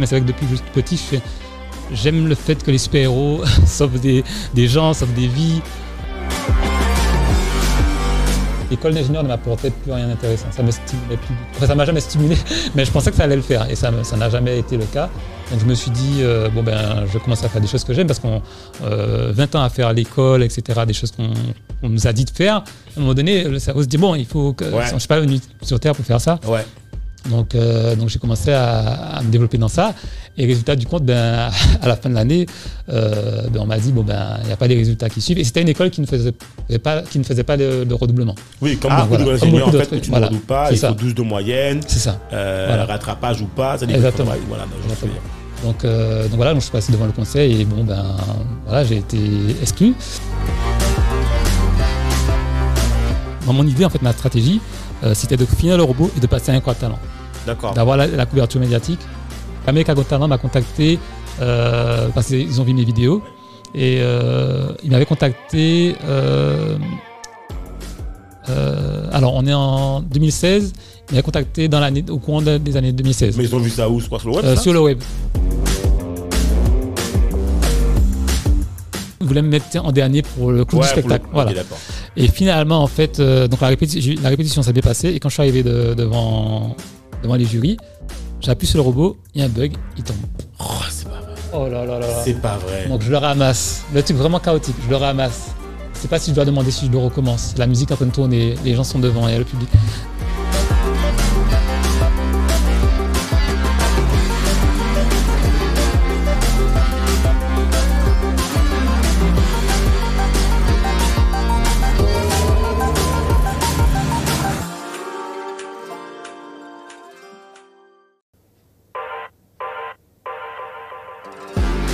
Mais c'est vrai que depuis que je suis petit, j'aime le fait que les super-héros sauvent des, gens, sauvent des vies. L'école d'ingénieur ne m'apportait plus rien d'intéressant. Ça me stimulait plus. Enfin, m'a jamais stimulé, mais je pensais que ça allait le faire et ça n'a jamais été le cas. Donc je me suis dit, euh, bon ben, je vais commencer à faire des choses que j'aime parce qu'on euh, 20 ans à faire l'école, etc., des choses qu'on on nous a dit de faire. À un moment donné, le cerveau se dit, bon, il faut que. Ouais. Je suis pas venu sur Terre pour faire ça. Ouais. Donc, euh, donc j'ai commencé à, à me développer dans ça. Et résultat du compte, ben, à la fin de l'année, euh, ben, on m'a dit bon ben il n'y a pas les résultats qui suivent. Et c'était une école qui ne faisait pas, qui ne faisait pas de, de redoublement. Oui, comme Ah, beaucoup voilà. de en fait, d'autres, tu voilà. ne redoubles pas, il ça. faut 12 de moyenne, C'est ça. euh, Voilà. rattrapage ou pas, ça. Exactement. Ouais, Voilà, je me Exactement. Donc, euh, donc voilà, donc je suis passé devant le conseil et bon ben voilà, j'ai été exclu. Dans mon idée, en fait, ma stratégie, euh, c'était de finir le robot et de passer à un de talent. D'accord. d'avoir la, la couverture médiatique. America Got Talent m'a contacté euh, parce qu'ils ont vu mes vidéos et euh, ils m'avaient contacté. alors, on est en 2016. Ils m'avaient contacté dans l'année, au courant de- des années 2016 Mais ils ont vu ça où? Sur le web euh, sur le web. Ils voulaient me mettre en dernier pour le Ouais, du spectacle. Voilà. Et finalement, en fait, euh, donc la répétition, la répétition s'est bien passée. Et quand je suis arrivé de- devant, devant les jurys, j'appuie sur le robot, il y a un bug, il tombe. Oh, c'est pas vrai. Oh là là là là. C'est pas vrai. Donc je le ramasse. Le truc vraiment chaotique, je le ramasse. Je sais pas si je dois demander si je le recommence. La musique est en train de tourner, les gens sont devant, il y a le public.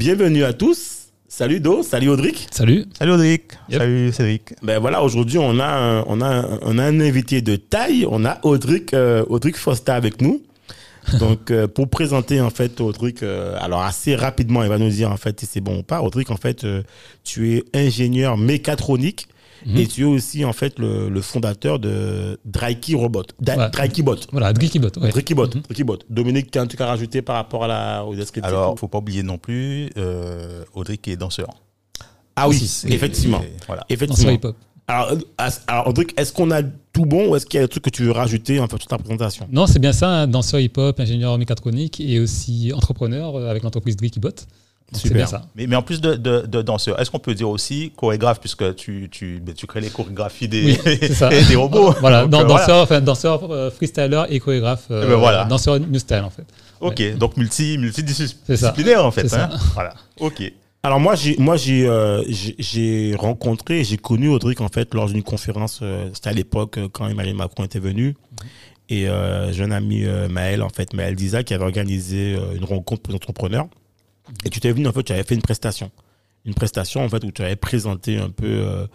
Bienvenue à tous. Salut Do, salut Audric. Salut. Salut Audric. Yep. Salut Cédric. Ben voilà, aujourd'hui on a un, on a un, on a un invité de taille. On a Audric, euh, Audric Fosta avec nous. Donc euh, pour présenter en fait Audric, euh, alors assez rapidement, il va nous dire en fait si c'est bon ou pas. Audric, en fait, euh, tu es ingénieur mécatronique Mhm. et tu es aussi en fait le, le fondateur de Drykey Robot, Da- Ouais. Bot. Voilà, Drikibot. Ouais. Drykey Bot. Drykey Bot. Dominique, tu as un truc à rajouter par rapport à la, aux Alors, faut pas oublier non plus euh, Audric qui est danseur. Ah oui, aussi, effectivement. et voilà. Effectivement. hip-hop. Alors, euh, alors Audric, est-ce qu'on a tout bon ou est-ce qu'il y a des trucs que tu veux rajouter en fait sur ta présentation? Non, c'est bien ça, un danseur hip-hop, ingénieur mécatronique et aussi entrepreneur euh, avec l'entreprise Drikibot. Super. bien ça. Mais, mais en plus de, de, de danseur, est-ce qu'on peut dire aussi chorégraphe puisque tu, tu, ben, tu crées les chorégraphies des, Oui, c'est ça. des robots Voilà, Donc, euh, danseur, enfin, danseur euh, freestyler et chorégraphe. euh, Eh ben voilà. Danseur new style en fait. Ok, donc multi, C'est ça. multidisciplinaire en fait. Hein. ça. Voilà. Ok. Alors moi, j'ai moi j'ai euh, j'ai- rencontré, j'ai connu Audric en fait lors d'une conférence. euh, C'était à l'époque euh, quand Emmanuel Macron était venu. Et euh, un ami euh, Maël en fait, Maël Diza, qui avait organisé euh, une rencontre pour les entrepreneurs. Et tu t'es venu en fait, tu avais fait une prestation, une prestation en fait où tu avais présenté un peu euh,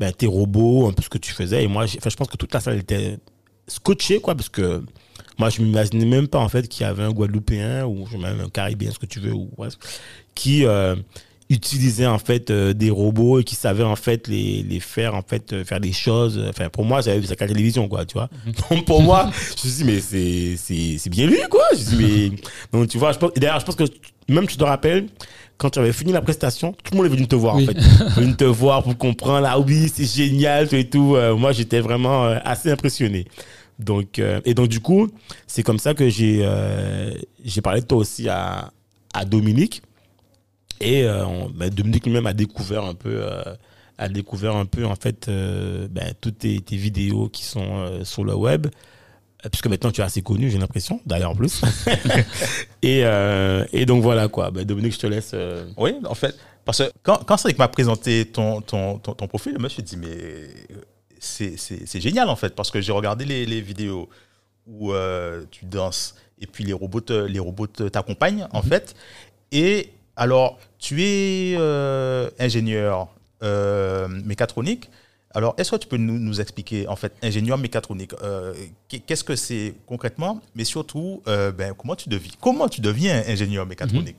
ben, tes robots, un peu ce que tu faisais. Et moi, je pense que toute la salle était scotchée quoi, parce que moi, je m'imaginais même pas en fait qu'il y avait un Guadeloupéen ou même un Caribéen, ce que tu veux, ou bref, qui euh, utilisait en fait euh, des robots et qui savait en fait les, les faire en fait euh, faire des choses. Enfin, pour moi, j'avais vu ça à la télévision, quoi, tu vois. Donc pour moi, je me suis dit mais c'est c'est c'est bien lui, quoi. Je me suis dit, mais donc tu vois, je pense. D'ailleurs, je pense que même tu te rappelles. Quand tu avais fini la prestation, tout le monde est venu te voir Oui. en fait. venu te voir pour comprendre. Ah oui, c'est génial, tout et tout. Euh, moi, j'étais vraiment assez impressionné. Donc, et donc, du coup, c'est comme ça que j'ai j'ai parlé de toi aussi à, à Dominique. Et euh, on- ben, Dominique lui-même a découvert un peu, euh, a découvert un peu en fait euh, ben, toutes tes, tes vidéos qui sont sur le web. Puisque maintenant tu es assez connu, j'ai l'impression, d'ailleurs en plus. et, et donc voilà quoi. Ben, Dominique, je te laisse. Oui, en fait, parce que quand, quand Cédric m'a présenté ton, ton, ton, ton profil, je me suis dit, mais c'est génial en fait, parce que j'ai regardé les, les vidéos où tu danses et puis les robots les robots t'accompagnent en fait. Et alors, tu es euh, ingénieur euh, mécatronique. Alors, est-ce que tu peux nous, expliquer, en fait, ingénieur mécatronique, euh, qu'est- qu'est-ce que c'est concrètement, mais surtout, ben, comment, tu deviens, comment tu deviens ingénieur mécatronique?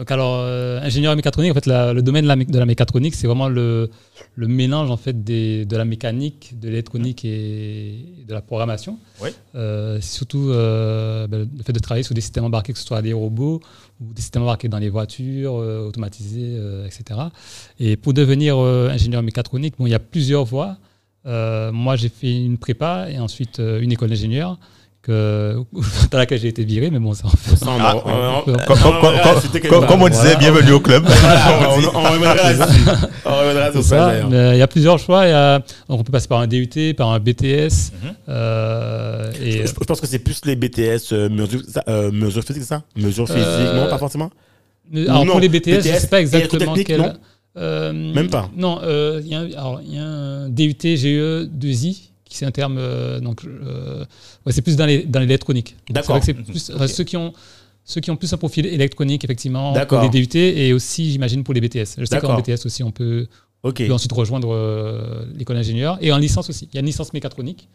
Donc alors, euh, ingénieur mécatronique, en fait, la- le domaine de la, mé- de la mécatronique, c'est vraiment le, le mélange en fait des, de la mécanique, de l'électronique et de la programmation. Oui. Euh, c'est surtout euh, ben, le fait de travailler sur des systèmes embarqués, que ce soit des robots ou des systèmes embarqués dans les voitures, automatisés, etc. Et pour devenir ingénieur mécatronique, bon, il y a plusieurs voies. Moi, j'ai fait une prépa et ensuite une école d'ingénieur que, dans laquelle j'ai été viré, mais bon, ça en fait. Ça, on- Ah, on- on- comme- on- Comme, comme- disait, Voilà. bienvenue au club. Voilà, on, on reviendra là-dessus. On reviendra sur ça. Mais Il y a plusieurs choix. Y a- on peut passer par un DUT, par un BTS. Mhm. euh, et, Je, je pense que c'est plus les BTS, euh, mesures ça, euh, mesures physiques, c'est ça? Mesures physiques, Euh, non, pas forcément? alors non, pour les BTS, je ne BTS sais pas exactement quel. non? euh, Même pas. Non, euh, il y, a un- alors, il y a un DUT GE 2I qui c'est un terme. euh, donc, euh, ouais, c'est plus dans l'électronique. D'accord. C'est plus enfin, Ok. ceux qui ont. Ceux qui ont plus un profil électronique, effectivement, pour les DUT et aussi, j'imagine, pour les BTS. Je sais qu'en. BTS aussi, on peut, Ok. on peut ensuite rejoindre euh, l'école d'ingénieur. Et en licence aussi. Il y a une licence mécatronique.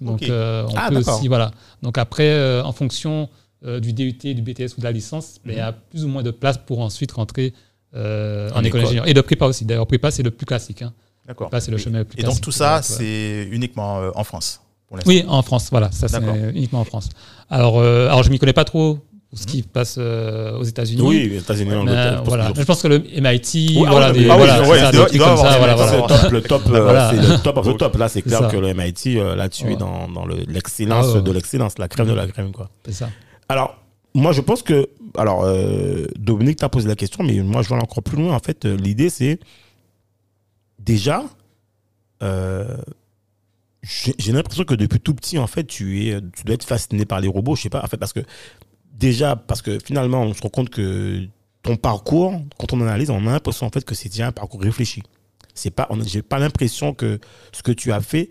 Donc, on Ah, peut aussi, voilà. Donc, après, en fonction du DUT, du BTS ou de la licence, ben, il y a plus ou moins de place pour ensuite rentrer euh, en, école. d'ingénieur. Et de prépa aussi. D'ailleurs, prépa, c'est le plus classique. Hein. D'accord. Prépa, c'est le Et- chemin le plus Et donc, tout ça, Ouais. c'est uniquement euh, en France, pour. Oui, en France, voilà. Ça, c'est D'accord. uniquement en France. Alors, euh, alors je m'y connais pas trop ce Mhm. qui passe euh, aux États-Unis. Oui, les États-Unis, je pense voilà. Je pense que le MIT, Oui, ah voilà, des, ah oui, voilà, ouais, c'est ça, des trucs comme ça, voilà, voilà. Le top, le top, euh, Voilà. c'est le top of the top. Là, c'est clair ça. que le MIT, euh, là, tu es Ouais. dans, dans le- l'excellence Ah ouais. de l'excellence, la crème de la crème, quoi. C'est ça. Alors, moi, je pense que. Alors, euh, Dominique t'a posé la question, mais moi, je vais aller encore plus loin. En fait, euh, l'idée, c'est. Déjà, euh, j'ai l'impression que depuis tout petit, en fait, tu, es, tu dois être fasciné par les robots. Je sais pas, en fait, parce que. Déjà, parce que finalement, on se rend compte que ton parcours, quand on analyse, on a l'impression, en fait, que c'est déjà un parcours réfléchi. C'est pas, j'ai pas l'impression que ce que tu as fait,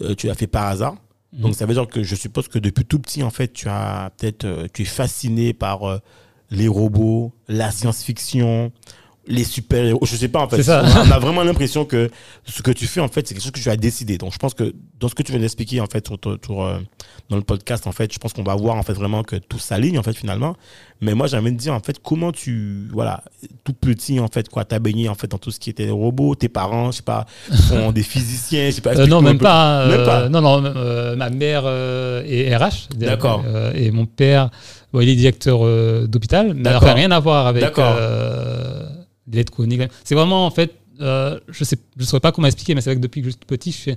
euh, tu l'as fait par hasard. Donc Mhm. ça veut dire que je suppose que depuis tout petit, en fait, tu as peut-être, euh, tu es fasciné par euh, les robots, la science-fiction, les super-héros. Je sais pas en fait. Ça. On a, vraiment l'impression que ce que tu fais en fait, c'est quelque chose que tu as décidé. Donc je pense que dans ce que tu viens d'expliquer en fait, sur, sur- sur, euh, dans le podcast, en fait, je pense qu'on va voir en fait vraiment que tout s'aligne en fait finalement. Mais moi, j'ai envie de dire en fait comment tu, voilà, tout petit en fait quoi, t'as baigné en fait dans tout ce qui était robots, tes parents, je sais pas, sont des physiciens, je sais pas. Euh, non, même pas. Même euh, pas. Non, non, euh, ma mère euh, est RH. D'accord. euh, et mon père, bon, il est directeur euh, d'hôpital, mais n'a rien à voir avec D'accord. Euh, l'électronique. C'est vraiment, en fait, euh, je sais, je saurais pas comment expliquer, mais c'est vrai que depuis que je suis petit,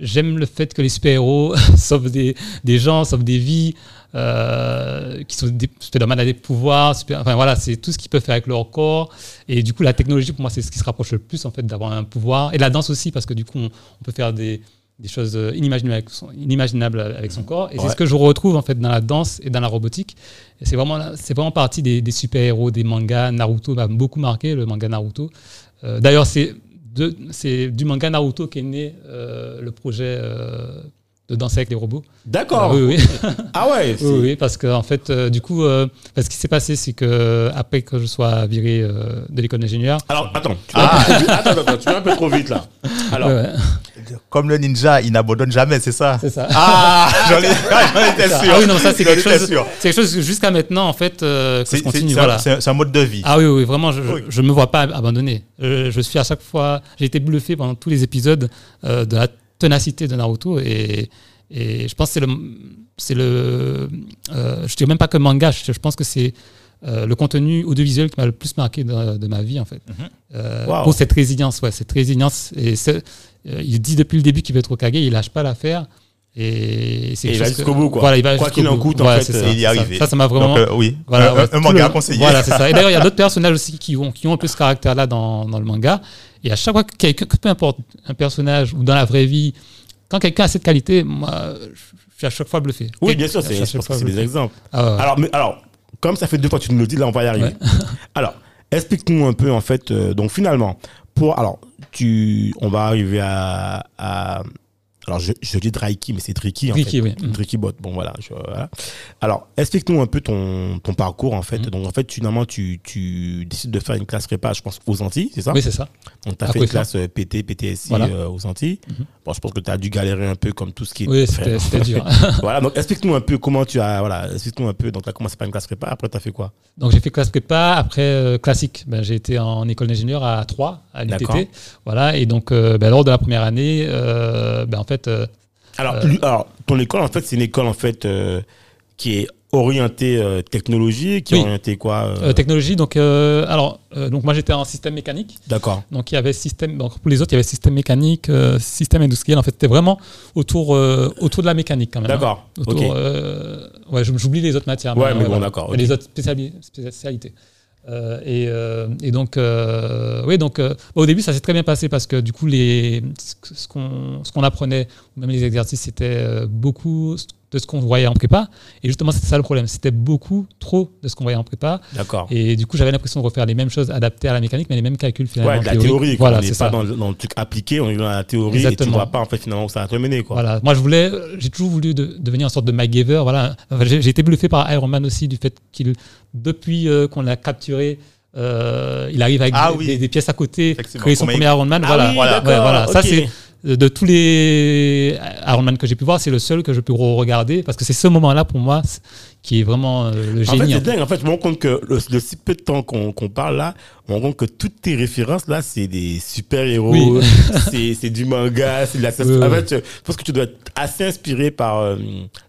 J'aime le fait que les super-héros sauvent des, gens, sauvent des vies, euh, qui sont des Spider-Man a des pouvoirs, enfin voilà, c'est tout ce qu'ils peuvent faire avec leur corps. Et du coup, la technologie, pour moi, c'est ce qui se rapproche le plus en fait d'avoir un pouvoir. Et la danse aussi, parce que du coup, on peut faire des, des choses euh, inimaginables avec son, inimaginables avec son corps. Et Ouais. c'est ce que je retrouve en fait dans la danse et dans la robotique. C'est vraiment, c'est vraiment partie des, des super-héros, des mangas. Naruto m'a beaucoup marqué, le manga Naruto. Euh, D'ailleurs, c'est de- c'est du manga Naruto qu'est né euh, le projet euh, de danser avec les robots. D'accord. Ah, oui, oui. Ah ouais. Oui, oui, parce que en fait, euh, du coup, euh, parce ce qui s'est passé, c'est que après que je sois viré euh, de l'école d'ingénieur, Alors, attends, tu vas, vite. attends, attends, attends, tu vas un peu trop vite là. Alors, Ouais, ouais, Comme le ninja, il n'abandonne jamais, c'est ça c'est ça. Ah, j'en ai- j'en étais sûr. Ah oui, non, ça c'est quelque chose. quelque chose que jusqu'à maintenant, en fait, euh, que je continue. c'est un- Voilà. un, un mode de vie. Ah oui, oui, vraiment, je, Oui. je me vois pas abandonner. Je, je suis à chaque fois, j'ai été bluffé pendant tous les épisodes euh, de la ténacité de Naruto et, et je pense que c'est le, c'est le, euh, je dirais même pas que manga, je, je pense que c'est euh, le contenu audiovisuel qui m'a le plus marqué de, de ma vie en fait. Mhm. Euh, Wow. Pour cette résilience, ouais, cette résilience. Et il dit depuis le début qu'il veut être Hokage, il lâche pas l'affaire. Et, c'est il va jusqu'au bout, quoi. Voilà, il va Quoi qu'il en coûte, en Voilà, fait, euh, ça, il y ça. Ça, m'a vraiment. Donc, euh, oui, Voilà, un, ouais, un tout manga le- conseillé. Voilà, c'est ça. Et d'ailleurs, il y a d'autres personnages aussi qui ont, qui ont un peu ce caractère-là dans, dans le manga. Et à chaque fois que quelqu'un, peu importe un personnage ou dans la vraie vie, quand quelqu'un a cette qualité, moi, je suis à chaque fois bluffé. oui, bien sûr, c'est, c'est des exemples. Ah ouais. Alors, mais, alors, comme ça fait deux fois que tu nous le dis, là, on va y arriver. Ouais. Alors, explique-nous un peu, en fait, euh, donc finalement, pour, alors, on va arriver à alors je, je dis Driki, mais c'est Tricky en Tricky, fait. oui. Mm. Tricky bot. Bon voilà, je- voilà. Alors explique-nous un peu ton, ton parcours en fait. Mm. Donc en fait, finalement, tu, tu décides de faire une classe prépa, je pense, aux Antilles, c'est ça? Oui, c'est ça. Donc tu as à fait une classe euh, PT, PTSI Voilà. euh, aux Antilles. Mhm. Bon, je pense que tu as dû galérer un peu comme tout ce qui est. Oui, c'était dur. voilà, donc explique-nous un peu comment tu as. Voilà, explique-nous un peu. Donc tu as commencé par une classe prépa, après tu as fait quoi? Donc j'ai fait classe prépa, après euh, classique. Ben, j'ai été en école d'ingénieur à 3, à l'UTT. Voilà, et donc euh, ben, lors de la première année, ben, en fait, euh, alors, Euh, alors, ton école, en fait, c'est une école en fait euh, qui est orientée euh, technologie, qui est orientée quoi euh, euh, technologie, donc, alors, donc moi j'étais en système mécanique. D'accord. Donc il y avait système, donc pour les autres, il y avait système mécanique, système industriel. En fait, c'était vraiment autour, autour de la mécanique quand même. hein. D'accord. Ouais, j'oublie les autres matières. Ouais, mais bon, d'accord. Les autres spéciali- spécialités. Euh, et, euh, et donc, euh, oui, donc euh, au début, ça s'est très bien passé parce que du coup, les, ce qu'on ce qu'on apprenait, même les exercices, c'était beaucoup de ce qu'on voyait en prépa. Et justement, c'était ça le problème. C'était beaucoup trop de ce qu'on voyait en prépa. D'accord. Et du coup, j'avais l'impression de refaire les mêmes choses adaptées à la mécanique, mais les mêmes calculs finalement. Ouais, de la théoriques. théorie. quoi. Voilà, on n'est c'est pas ça. dans, le- dans le truc appliqué, on est dans la théorie et tu Exactement. vois pas en fait finalement où ça va te mener. Quoi. Voilà, moi je voulais, j'ai toujours voulu de- devenir une sorte de MacGyver. Voilà, Enfin, j'ai été bluffé par Iron Man aussi du fait qu'il, depuis euh, qu'on l'a capturé, euh, il arrive avec Ah des, oui. des- des pièces à côté, créer son premier Iron Man. Ah voilà, oui, voilà. Ouais, voilà. Ça c'est de tous les Iron Man que j'ai pu voir, c'est le seul que je peux regarder parce que c'est ce moment-là pour moi c'est- qui est vraiment euh, le En fait, génie. c'est en fait. dingue. En fait, je me rends compte que le, le si peu de temps qu'on parle là, on rend compte que toutes tes références là, c'est des super-héros, Oui. c'est c'est du manga, c'est de la Oui, En fait, je pense que tu dois être assez inspiré par euh,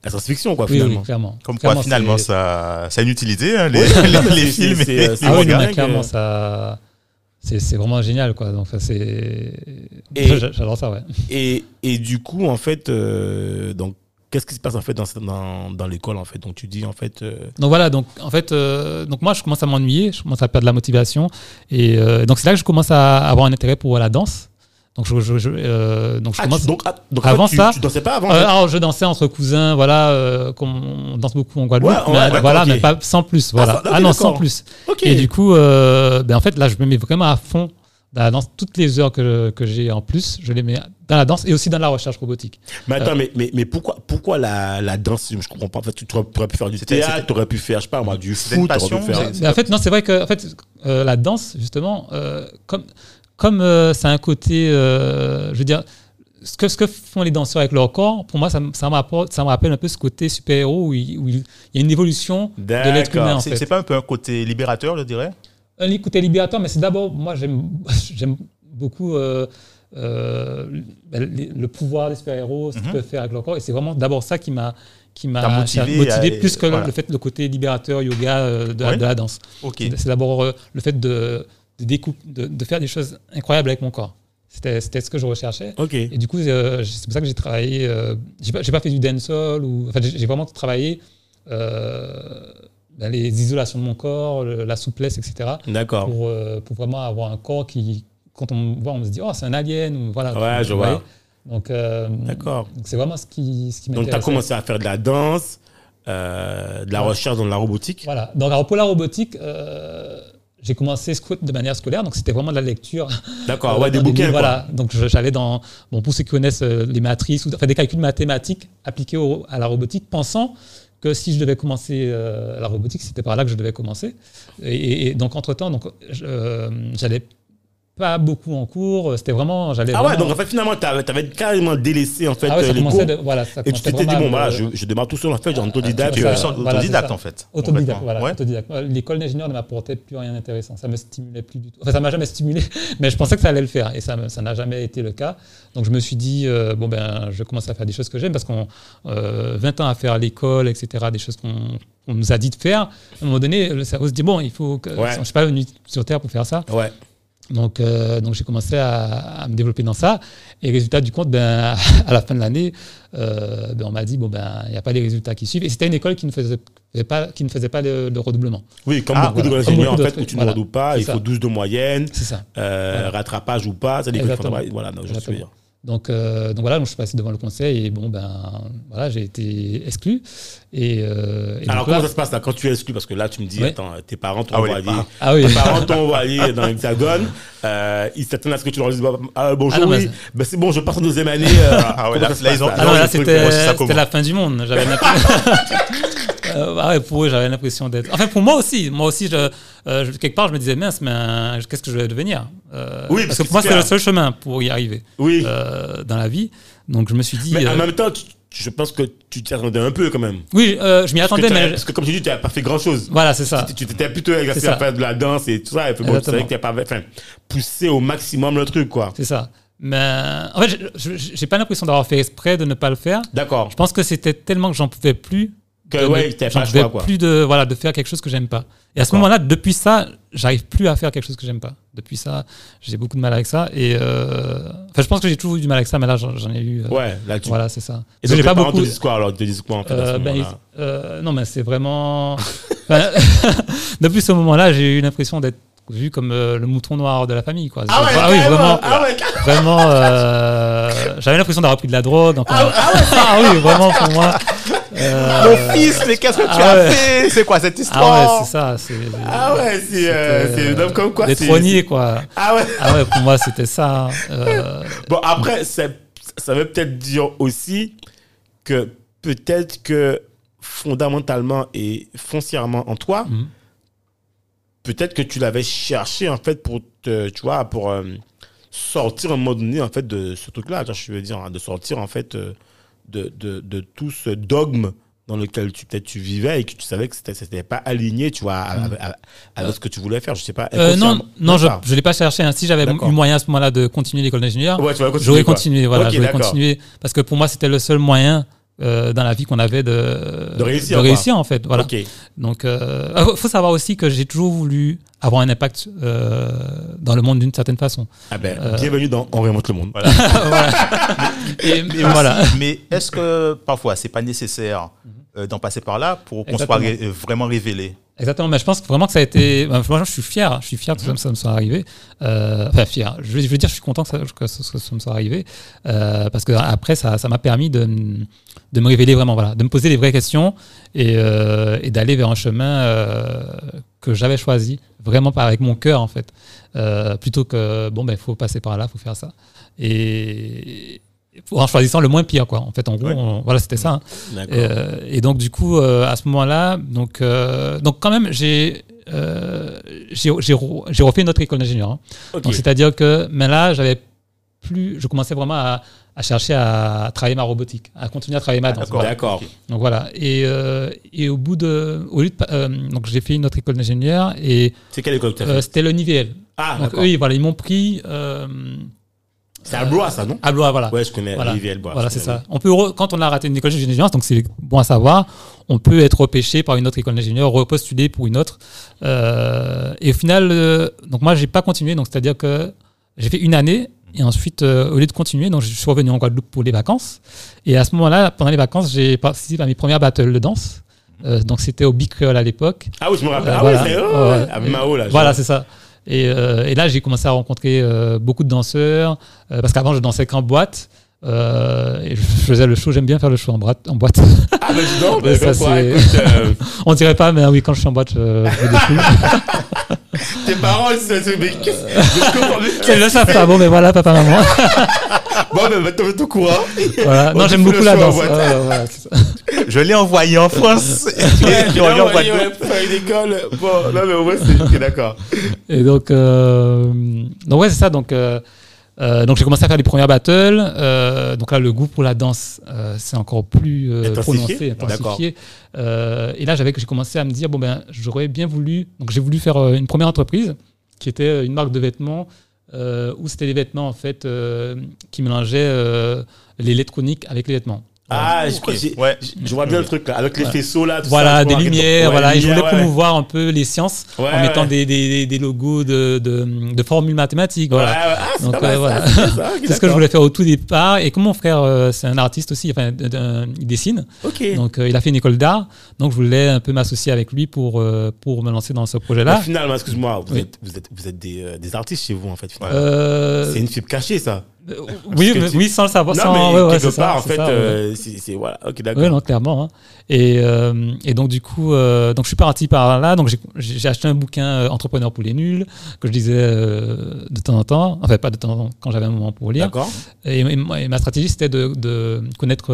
la science-fiction, quoi, Oui, oui, finalement. clairement. Comme quoi, finalement, c'est- ça, ça a une utilité, hein, les, les- c'est- les c'est- films. c'est- c'est Ah clairement, euh. ça. C'est vraiment génial, quoi. Donc, c'est. J'adore ça, ouais. Et, et du coup, en fait, euh, donc, qu'est-ce qui se passe en fait dans, dans, dans l'école, en fait? Donc, tu dis, en fait, euh, Donc voilà, donc en fait, euh, donc moi je commence à m'ennuyer, je commence à perdre la motivation, et euh, donc c'est là que je commence à avoir un intérêt pour la danse. Donc je, je- je- euh, donc je ah, commence. tu, donc, ah, donc, Avant fait, tu, ça- tu dansais pas avant Euh, alors je dansais entre cousins, voilà, euh, on danse beaucoup en Guadeloupe, Ouais, ouais, mais, voilà, ok. mais pas sans plus, voilà. ça- ok, ah non, sans plus. Ok. Et du coup, euh, ben en fait là je me mets vraiment à fond dans la danse. Toutes les heures que, que j'ai en plus, je les mets dans la danse et aussi dans la recherche robotique. Mais attends, Euh. mais, mais, mais pourquoi, pourquoi la, la danse Je comprends pas. En fait, tu aurais, aurais pu faire du théâtre, tu aurais pu faire, je sais pas moi, du foot, tu aurais pu faire. c'est- Mais en fait, non, c'est vrai que en fait, euh, la danse, justement, euh, comme, comme euh, ça a un côté, euh, je veux dire, ce que, ce que font les danseurs avec leur corps, pour moi, ça, me- ça, m'apporte- ça me rappelle un peu ce côté super-héros où, il, où il- il y a une évolution de l'être humain, en C'est pas un peu un côté libérateur, je dirais? Un côté libérateur, mais c'est d'abord, moi, j'aime beaucoup euh, euh, ben, le pouvoir des super-héros, ce qu'ils Mhm. peuvent faire avec leur corps, et c'est vraiment d'abord ça qui m'a qui m'a motivé plus que le- voilà. le fait le côté libérateur yoga euh, de, la- Oui. de la danse. C'est- C'est d'abord euh, le fait de, de, découpe, de, de faire des choses incroyables avec mon corps. C'était c'était ce que je recherchais. Et du coup, euh, c'est pour ça que j'ai travaillé. Euh, j'ai pas, j'ai pas fait du dancehall ou. Enfin, j'ai j'ai vraiment travaillé euh, ben, les isolations de mon corps, le- la souplesse, etc. D'accord. Pour, euh, pour vraiment avoir un corps qui, quand on me voit, on se dit oh c'est un alien ou voilà. Ouais, je vois. Donc D'accord. donc c'est vraiment ce qui ce qui Donc, tu as commencé à faire de la danse, de la Ouais. recherche dans la robotique. Voilà. Donc, alors, pour la robotique, j'ai commencé de manière scolaire, donc c'était vraiment de la lecture. D'accord, Euh, ouais, des bouquins. livres, quoi. Voilà. Donc, j'allais dans. Bon, pour ceux qui connaissent euh, les matrices, ou enfin des calculs mathématiques appliqués au- à la robotique, pensant que si je devais commencer euh, la robotique, c'était par là que je devais commencer. Et, et- donc, entre-temps, donc, j'allais pas beaucoup en cours. C'était vraiment. J'allais Ah ouais, vraiment- donc en fait, finalement, tu avais, carrément délaissé en fait Ah ouais, euh, ça les cours. de- voilà, ça Et tu t'étais dit, bon, voilà, je, je démarre tout seul en fait, j'ai autodidacte. Tu euh, autodidacte, c'est ça. en fait. Autodidacte, voilà. Ouais. autodidacte. L'école d'ingénieur ne m'apportait plus rien d'intéressant. Ça me stimulait plus du tout. Enfin, ça m'a jamais stimulé, mais je pensais que ça allait le faire et ça ça n'a jamais été le cas. Donc je me suis dit, euh, bon ben, je commence à faire des choses que j'aime parce qu'on euh, 20 ans à faire l'école, etc., des choses qu'on on nous a dit de faire. À un moment donné, le cerveau se dit, bon, il faut que. Ouais. Je suis pas venu sur Terre pour faire ça. Ouais. Donc, euh, donc j'ai commencé à, à me développer dans ça. Et résultat du compte, ben, à la fin de l'année, euh, ben, on m'a dit bon ben il n'y a pas les résultats qui suivent. Et c'était une école qui ne faisait pas, qui ne faisait pas de, de redoublement. Oui, comme Ah, beaucoup voilà. de Comme ingénieurs en fait, où tu ne redoubles pas, il ça. faut 12 de moyenne, ça. euh, Voilà. rattrapage ou pas, ça dépend. Voilà, donc je suis. Donc, euh, donc voilà, donc je suis passé devant le conseil et bon, ben voilà, j'ai été exclu. Et, euh, et Alors donc là- comment ça se passe là quand tu es exclu? Parce que là tu me dis, Ouais. attends, tes parents t'ont Ah envoyé. Ah oui. tes parents t'ont envoyé dans l'hexagone, euh, ils s'attendent à ce que tu leur dises, bah, ah, bonjour, Ah non, oui, c'est- ben, c'est bon, je passe en deuxième année. euh, Ah ouais, là- là, passe, ils ont- là Ah non, là, c'était la fin du monde. J'avais. Euh, ah ouais, pour eux, j'avais l'impression d'être. Enfin, pour moi aussi. Moi aussi, je, euh, quelque part, je me disais, mince, mais euh, qu'est-ce que je vais devenir Oui, parce parce que que pour moi, c'est le seul chemin pour y arriver Oui, dans la vie. Donc, je me suis dit. mais en même temps, tu- je pense que tu t'y attendais un peu quand même. Oui, je m'y attendais, mais. parce que comme tu dis, tu n'as pas fait grand chose. Voilà, c'est ça. Tu t'étais plutôt exercé à faire de la danse et tout ça. Et puis bon, tu savais que tu n'as pas enfin, poussé au maximum le truc, quoi. C'est ça. Mais en fait, je- je- j'ai pas l'impression d'avoir fait exprès de ne pas le faire. D'accord. Je pense que c'était tellement que j'en pouvais plus. Que, de ouais, choix, quoi. plus de voilà de faire quelque chose que j'aime pas. Et à ce moment-là, depuis ça, j'arrive plus à faire quelque chose que j'aime pas. Depuis ça, j'ai beaucoup de mal avec ça. Et euh, enfin, je pense que j'ai toujours eu du mal avec ça, mais là, j'en ai eu. euh, Ouais, là, tu. Voilà, c'est ça. Et donc, j'ai pas beaucoup. te disent quoi alors te disent quoi en fait Euh, ben, ils- euh, non, mais c'est vraiment. Depuis ce moment-là, j'ai eu l'impression d'être vu comme euh, le mouton noir de la famille, quoi. Ah ouais, oui, vraiment. Ah ouais. Vraiment, euh, j'avais l'impression d'avoir pris de la drogue. donc, euh, ah, oui, vraiment pour moi. Euh, Mon fils, mais qu'est-ce que tu ah as ouais. fait? C'est quoi cette ah histoire? ouais, c'est ça. C'est Ah ouais, c'est euh, comme quoi. C'est- rogné, quoi. Ah ouais. Ah ouais, pour moi, c'était ça. hein. Euh, Bon, après, ça, ça veut peut-être dire aussi que peut-être que fondamentalement et foncièrement en toi, Mhm. peut-être que tu l'avais cherché en fait pour te, tu vois, pour euh, sortir à un moment donné en fait de ce truc-là. Je veux dire, hein, de sortir en fait euh, de, de, de tout ce dogme dans lequel tu peut-être tu vivais et que tu savais que c'était c'était pas aligné, tu vois, à- à- à- avec ce que tu voulais faire. Je sais pas. euh, non, non, je ne l'ai pas cherché. hein. Si j'avais eu moyen à ce moment-là de continuer l'école d'ingénieur, Ouais, j'aurais continué. Voilà, Ok, j'aurais continué parce que pour moi, c'était le seul moyen euh, dans la vie qu'on avait de, De réussir, de réussir, en fait. Voilà. Donc, euh, faut savoir aussi que j'ai toujours voulu avoir un impact euh, dans le monde d'une certaine façon. Ah ben, Euh, bienvenue dans On remonte le monde. Et, Mais, et voilà. mais est-ce que parfois c'est pas nécessaire euh, d'en passer par là pour qu'on soit ré- vraiment révélé? Exactement, mais je pense vraiment que ça a été. ben, Moi, je suis fier, je suis fier que ça, me soit arrivé. Euh, enfin, fier. Je veux, dire, je suis content que ça, me soit arrivé euh, parce que après, ça, m'a permis de, de me révéler vraiment, voilà, de me poser les vraies questions et, euh, d'aller vers un chemin que j'avais choisi, vraiment avec mon cœur en fait, plutôt que bon ben, il faut passer par là, il faut faire ça et en choisissant le moins pire quoi. En fait, en gros, Ouais. on- voilà, c'était ça. hein. D'accord. Euh, et donc du coup, euh, à ce moment-là, donc euh, donc quand même, j'ai euh, j'ai j'ai re- j'ai refait une autre école d'ingénieur. hein. Ok. Donc c'est-à-dire que mais là, j'avais plus, je commençais vraiment à, à chercher à travailler ma robotique, à continuer à travailler ma danse. d'accord. Voilà. Donc voilà. Et, euh, et au bout de, au lieu de, euh, donc j'ai fait une autre école d'ingénieur et C'est quelle école que tu as euh, fait? c'était le NIVL. Ah, donc d'accord. eux, ils, voilà, ils m'ont pris euh, C'est à Blois, ça, non à Blois, voilà. Ouais, je connais Voilà, Olivier Blois. voilà c'est ça. On peut re- quand on a raté une école d'ingénieur, donc c'est bon à savoir, on peut être repêché par une autre école d'ingénieur, repostuler pour une autre. Euh, et au final, euh, donc moi j'ai pas continué, donc c'est-à-dire que j'ai fait une année et ensuite euh, au lieu de continuer, donc je suis revenu en Guadeloupe pour les vacances. Et à ce moment-là, pendant les vacances, j'ai participé à mes premières battles de danse. Euh, donc c'était au Big Creole à l'époque. Ah oui, je me rappelle. Euh, ah voilà. oui, c'est Ouais, ouais. à Mao, là. Voilà, c'est ça. Et, euh, et là, j'ai commencé à rencontrer euh, beaucoup de danseurs, euh, parce qu'avant, je dansais qu'en boîte. euh, et je faisais le show, j'aime bien faire le show en boîte. En boîte. Ah, bah, dis donc, Mais bah, ça, quoi, écoute, euh, On dirait pas, mais oui, quand je suis en boîte, je, je me défoule. tes parents, c'est. c'est- Mais qu'est-ce je mais Ils le savent pas. Bon, mais voilà, papa, maman. Bon, ben, maintenant, t'es au courant. Voilà. Non, j'aime beaucoup la danse. Ouais, ouais, ça. Je l'ai envoyé en France. Et on là, est en école. Bon, là, mais au moins, c'est. D'accord. Et donc, euh, donc ouais, c'est ça. Donc, euh, euh, donc j'ai commencé à faire les premières battles. Euh, donc là, le goût pour la danse, euh, c'est encore plus Intensifié prononcé, intensifié. Euh, et là, j'avais j'ai commencé à me dire bon ben, j'aurais bien voulu. Donc j'ai voulu faire une première entreprise qui était une marque de vêtements où c'était des vêtements en fait qui mélangeaient l'électronique avec les vêtements. Ah, je ouais. je vois bien le truc, là, avec les faisceaux, là. tout Voilà, ça, des lumières, ouais, voilà. Et je voulais promouvoir un peu les sciences en mettant des, des, des logos de, de, de formules mathématiques. Voilà. Ah, c'est euh, voilà. ce que je voulais faire au tout départ. Et comme mon frère, euh, c'est un artiste aussi, enfin, il dessine. Ok. Donc, euh, il a fait une école d'art. Donc, je voulais un peu m'associer avec lui pour, euh, pour me lancer dans ce projet-là. finalement, excuse-moi, vous, Oui. êtes, vous êtes, vous êtes des, des artistes chez vous, en fait. C'est une fibre cachée, ça. Euh, oui, que mais- tu- oui, sans le savoir. Non, sans, mais ouais, ouais, quelque ça, part, en fait, ça, ouais. euh, c'est c'est- voilà. Ok, d'accord. Oui, non, clairement. hein. Et, euh, et donc, du coup, euh, donc, je suis parti par là. Donc, j'ai- acheté un bouquin Entrepreneur pour les nuls que je lisais de temps en temps. Enfin, pas de temps en temps, quand j'avais un moment pour lire. D'accord. Et, et moi- et ma stratégie, c'était de, de connaître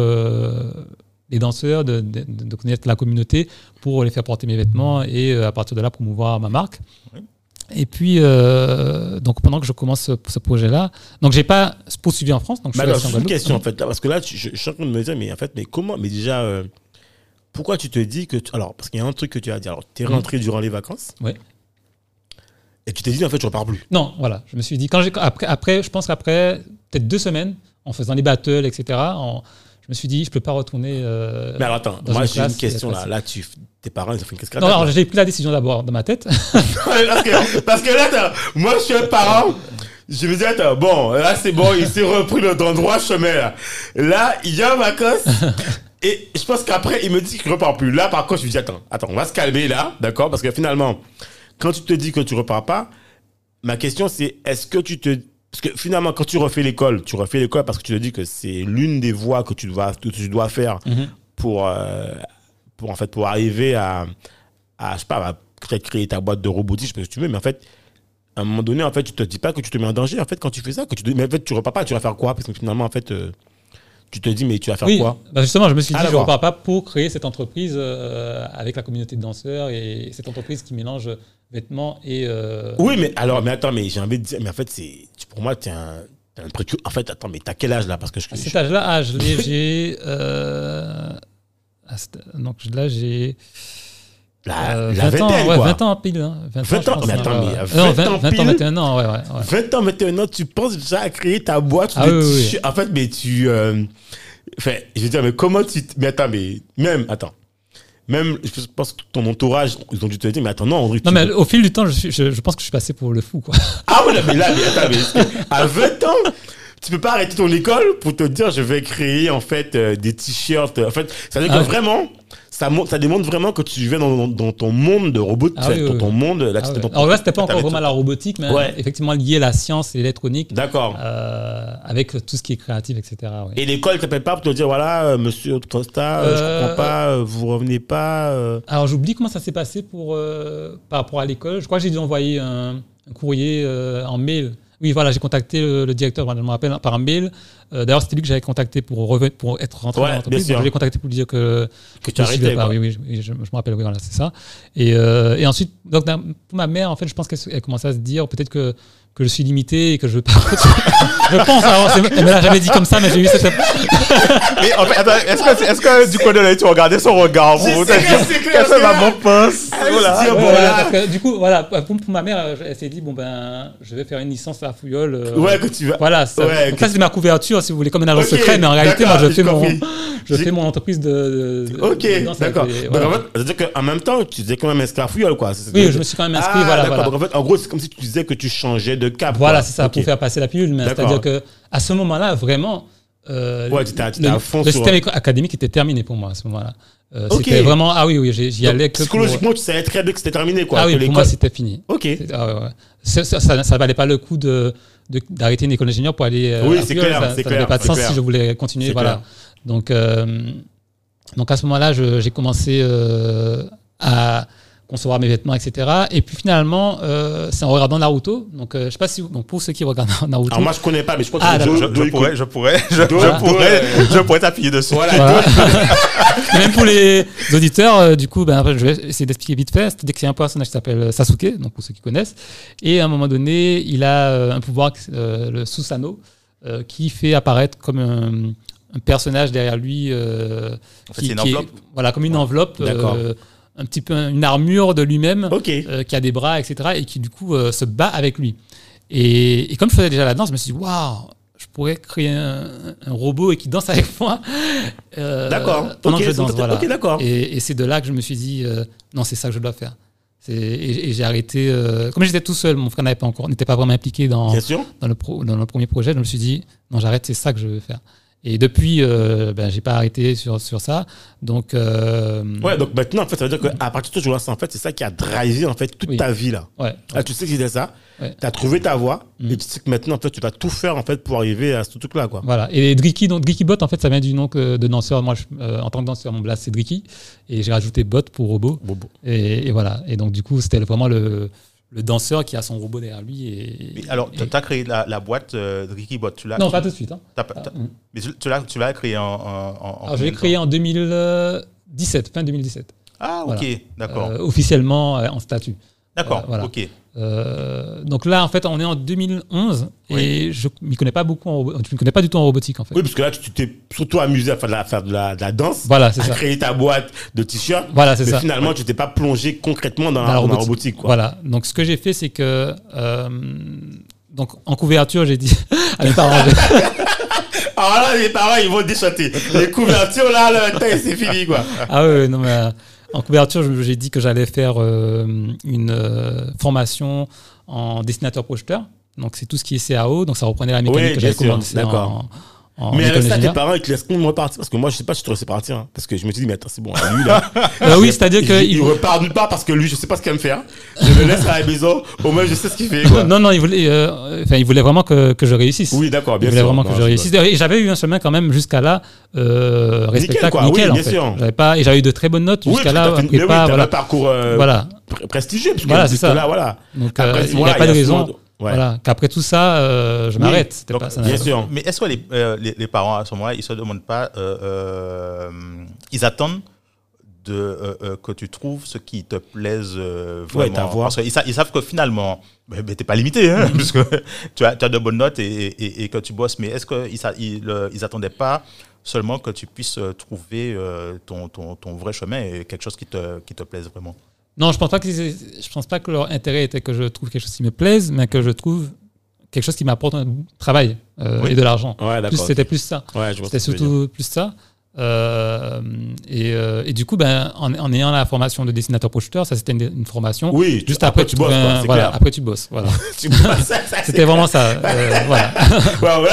les danseurs, de, de- de connaître la communauté pour les faire porter mes vêtements et à partir de là, promouvoir ma marque. Oui. Et puis, euh, donc pendant que je commence ce, ce projet-là, donc j'ai pas poursuivi en France, donc je suis alors, en une question en fait, là, parce que là, je, je suis en train de me dire, mais en fait, mais comment, mais déjà, euh, pourquoi tu te dis que, tu- alors, parce qu'il y a un truc que tu as dit, alors, tu es Mhm. rentré durant les vacances, Ouais. et tu t'es dit, en fait, je repars plus. Non, voilà, je me suis dit, quand j'ai, après, après, je pense qu'après peut-être deux semaines, en faisant les battles, etc., en- je me suis dit, je peux pas retourner. euh, Mais alors, attends, moi, j'ai une question là. Là, tu, tes parents, ils ont fait une cascade. non, alors j'ai pris la décision d'abord dans ma tête. parce, que, parce que là, moi, je suis un parent. Je me dis, attends, bon, là, c'est bon, il s'est repris le- droit chemin, là. Là, il y a vacances. Et je pense qu'après, il me dit qu'il repart plus. Là, par contre, je me dis, attends, attends, on va se calmer là, d'accord? Parce que finalement, quand tu te dis que tu repars pas, ma question, c'est, est-ce que tu te, parce que finalement, quand tu refais l'école, tu refais l'école parce que tu te dis que c'est l'une des voies que tu dois, que tu dois faire Mhm. pour, euh, pour, en fait, pour arriver à, à, je sais pas, à créer ta boîte de robotique, je sais pas ce que tu veux, mais en fait, à un moment donné, en fait, tu te dis pas que tu te mets en danger, en fait, quand tu fais ça, que tu te, mais en fait, tu repars pas, tu vas faire quoi? Parce que finalement, en fait, euh, tu te dis, mais tu vas faire oui, quoi? bah justement, je me suis Ah, dit, je d'accord. repars pas pour créer cette entreprise euh, avec la communauté de danseurs et cette entreprise qui mélange vêtements et. euh, Oui, mais alors, mais attends, mais j'ai envie de dire, mais en fait, c'est, pour moi, t'es un, un précu- En fait, attends, mais t'as quel âge là? Parce que je, À cet âge-là, ah, je l'ai- j'ai. euh, donc là, j'ai. la, euh, la 20 ans, vingtaine, ouais, quoi. 20 ans pile. Hein, 20, 20 je ans, pense, mais attends, ouais, mais à ouais. Non, 20 ans 20 ans, pile 21 ans, ouais, ouais. ouais. 20 ans, 21 ans, tu penses déjà à créer ta boîte? Ah de oui, oui. En fait, mais tu. euh, Enfin, je veux dire, mais comment tu. Mais attends, mais même. Attends. Même, je pense que ton entourage, ils ont dû te dire, mais attends, non, Henri, Non, mais au fil du temps, je, suis, je, je pense que je suis passé pour le fou, quoi. Ah oui, non, mais là, mais attends, mais à 20 ans, tu peux pas arrêter ton école pour te dire, je vais créer, en fait, euh, des t-shirts. En fait, ça veut dire Ah que ouais. vraiment, ça, ça démontre vraiment que tu viens dans, dans ton monde de robot, Ah oui, dans oui, ton oui. monde, là, Ah tu ouais. t'es dans- Alors là, c'était pas encore vraiment la robotique, mais Ouais. effectivement lié à la science et l'électronique, D'accord. euh, avec tout ce qui est créatif, etc. Et l'école t'appelle pas pour te dire, voilà, euh, monsieur Costa, euh, je comprends pas, euh, vous revenez pas. euh. Alors j'oublie comment ça s'est passé pour, par rapport à l'école. Je crois que j'ai dû envoyer un, un courrier en mail. Oui, voilà, j'ai contacté le, le directeur, je me rappelle, par un mail. Euh, D'ailleurs, c'était lui que j'avais contacté pour, être rentré Ouais, dans l'entreprise. Je l'ai contacté pour lui dire que, Que tu arrêtais, pas. Oui, oui, je, oui, je- je me rappelle, oui, voilà, c'est ça. Et, euh, et ensuite, donc, pour ma mère, en fait, je pense qu'elle commençait à se dire peut-être que, que je suis limité et que je veux pas. je pense, alors, elle me l'a jamais dit comme ça, mais j'ai eu cette. Mais en fait, attends, est-ce que, est-ce que du coin de l'œil, tu regardais son regard dire qu'est-ce que maman pense Ah, Voilà. Ouais, bon, voilà, là- parce que, du coup, voilà, pour, pour ma mère, euh, elle s'est dit bon ben, je vais faire une licence à Fouillol. euh, Ouais, que tu vas. Voilà, ça, Ouais, donc que- ça c'est ma couverture, si vous voulez, comme un agent Ok, secret, mais en réalité, moi, je fais, mon, je fais mon entreprise de. de- Ok, de danse avec d'accord. Donc en fait, qu'en même temps, tu disais quand même inscrit à Fouillol, quoi. Oui, je me suis quand même inscrit, Ah, voilà, d'accord. voilà. Donc en fait, en gros, c'est comme si tu disais que tu changeais de cap. Voilà, c'est ça, pour faire passer la pilule. C'est-à-dire que à ce moment-là, vraiment, euh, Ouais, t'étais à- t'étais le, le sur- système éco- académique était terminé pour moi à ce moment-là. Euh, Ok. C'était vraiment ah oui oui, j'y allais que pour- Psychologiquement, tu savais très bien que c'était terminé, quoi. ah oui, pour moi c'était fini. Ok. Ah ouais, ouais. C'est- Ça, ça, ça valait pas le coup de d'arrêter une école d'ingénieur pour aller. euh, Oui, c'est clair, Ça- n'avait pas de sens clair. si je voulais continuer. Voilà. clair. Donc euh, donc à ce moment-là, j'ai commencé à concevoir mes vêtements, etc. Et puis finalement, euh, c'est en regardant Naruto. Donc euh, je sais pas si vous- donc pour ceux qui regardent Naruto. Alors moi, je connais pas, mais je crois que Ah, Je, je pourrais, je pourrais, je, Do- je pourrais, je pourrais t'appuyer dessus. Voilà, Voilà. Même pour les auditeurs, euh, du coup, ben, après, je vais essayer d'expliquer vite fait. C'est-à-dire que c'est un personnage qui s'appelle Sasuke, donc pour ceux qui connaissent. Et à un moment donné, il a euh, un pouvoir, euh, le Susanoo, euh, qui fait apparaître comme un, un personnage derrière lui. euh, En fait, qui- c'est une qui est- enveloppe. voilà, comme une enveloppe. D'accord. Un petit peu une armure de lui-même, euh, qui a des bras, etc. Et qui, du coup, euh, se bat avec lui. Et, et comme je faisais déjà la danse, je me suis dit, waouh! Je pourrais créer un, un robot et qui danse avec moi. euh, D'accord. Pendant que je danse, voilà. d'accord. Et, et c'est de là que je me suis dit, non, c'est ça que je dois faire. C'est- Et, et j'ai arrêté. comme j'étais tout seul, mon frère n'avait pas encore, n'était pas vraiment impliqué dans, dans, le pro- dans le premier projet. Je me suis dit, non, j'arrête, c'est ça que je veux faire. Et depuis, euh, ben, j'ai pas arrêté sur, sur ça. Donc, euh, Ouais, donc maintenant, en fait, ça veut dire qu'à partir de ce jour-là, c'est en fait, c'est ça qui a drivé en fait toute Oui. ta vie là. ouais. Là, tu sais que c'était ça. Ouais. Tu as trouvé ta voie Mm. et tu sais que maintenant, en fait, tu vas tout faire en fait pour arriver à ce truc-là, quoi. Voilà. Et Dricky, donc Dricky Bot, en fait, ça vient du nom que- de danseur. Moi, je- euh, en tant que danseur, mon blast, c'est Dricky. Et j'ai rajouté Bot pour robot. Bobo. Et, et voilà. Et donc, du coup, c'était vraiment le, le danseur qui a son robot derrière lui. Et, Mais alors, tu as créé la, la boîte euh, Ricky Bot. Tu l'as Non, pas tout de suite. Hein. Ah, mais tu l'as créé en. en, en- en Alors, je l'ai créé en 2017, fin 2017. Ah, ok, Voilà. d'accord. Euh, officiellement euh, en statut. D'accord, voilà. ok. Euh, donc là, en fait, on est en 2011 Oui. et je m'y connais pas beaucoup. En, je m'y connais pas du tout en robotique, en fait. Oui, parce que là, tu t'es surtout amusé à faire de la, faire de la, de la danse, Voilà, c'est à ça. créer ta boîte de t-shirts. Voilà, c'est ça. finalement, tu t'es pas plongé concrètement dans, Dans la, robotique. quoi. Voilà. Donc, ce que j'ai fait, c'est que. euh, donc, en couverture, j'ai dit à mes parents. Alors là, les parents, ils vont déchanter. Les couvertures, là, le temps, c'est fini, quoi. ah ouais, ouais, non, mais. euh, en couverture, j'ai dit que j'allais faire euh, une euh, formation en dessinateur projeteur. Donc, c'est tout ce qui est CAO. Donc, ça reprenait la mécanique Oui, que j'avais commencé en, en mais avec ça, tes parents, ils te laissent complètement repartir. Parce que moi, je sais pas si je te laissais partir. hein. parce que je me suis dit, mais attends, c'est bon, lui, là. Euh, oui, c'est-à-dire il, que. il il- repart nulle part parce que lui, je sais pas ce qu'il va me faire. Je le laisse à la maison. Au moins, je sais ce qu'il fait, quoi. non, non, il voulait, euh, enfin, il voulait vraiment que, que je réussisse. Oui, d'accord, Il bien voulait sûr. vraiment Non, que je réussisse. Et j'avais eu un chemin quand même jusqu'à là euh, respectable, quoi, nickel, oui, en bien fait. sûr. J'avais pas, et j'avais eu de très bonnes notes Oui, jusqu'à là. oui, t'as voilà. un parcours euh, voilà. pr- prestigieux. Parce que Voilà, c'est jusque ça. là, voilà. Donc Après, euh, il n'y a pas il de raison. Ouais. Voilà, qu'après tout ça, euh, je Oui. m'arrête. Bien sûr. Mais est-ce que les, euh, les, les parents, à ce moment-là, ils se demandent pas. euh, euh, ils attendent de, euh, euh, que tu trouves ce qui te plaise euh, Ouais, vraiment? ta voix. Parce qu'ils sa- ils savent que finalement, ben, ben, t'es pas limité, hein, parce que tu as, tu as de bonnes notes et, et- et que tu bosses. Mais est-ce qu'ils ils, ils attendaient pas seulement que tu puisses trouver euh, ton, ton, ton vrai chemin et quelque chose qui te, qui te plaise vraiment? Non, je pense pas que je pense pas que leur intérêt était que je trouve quelque chose qui me plaise, mais que je trouve quelque chose qui m'apporte un travail euh, Oui. et de l'argent. Ouais. C'était plus ça. Ouais, C'était tu surtout plus ça. Euh, et, euh, et du coup, ben, en, en ayant la formation de dessinateur projeteur, ça c'était une, une formation. Oui, Juste après, après, tu bosses, voilà, clair. après tu bosses. Voilà. Tu C'était vraiment ça. euh, voilà.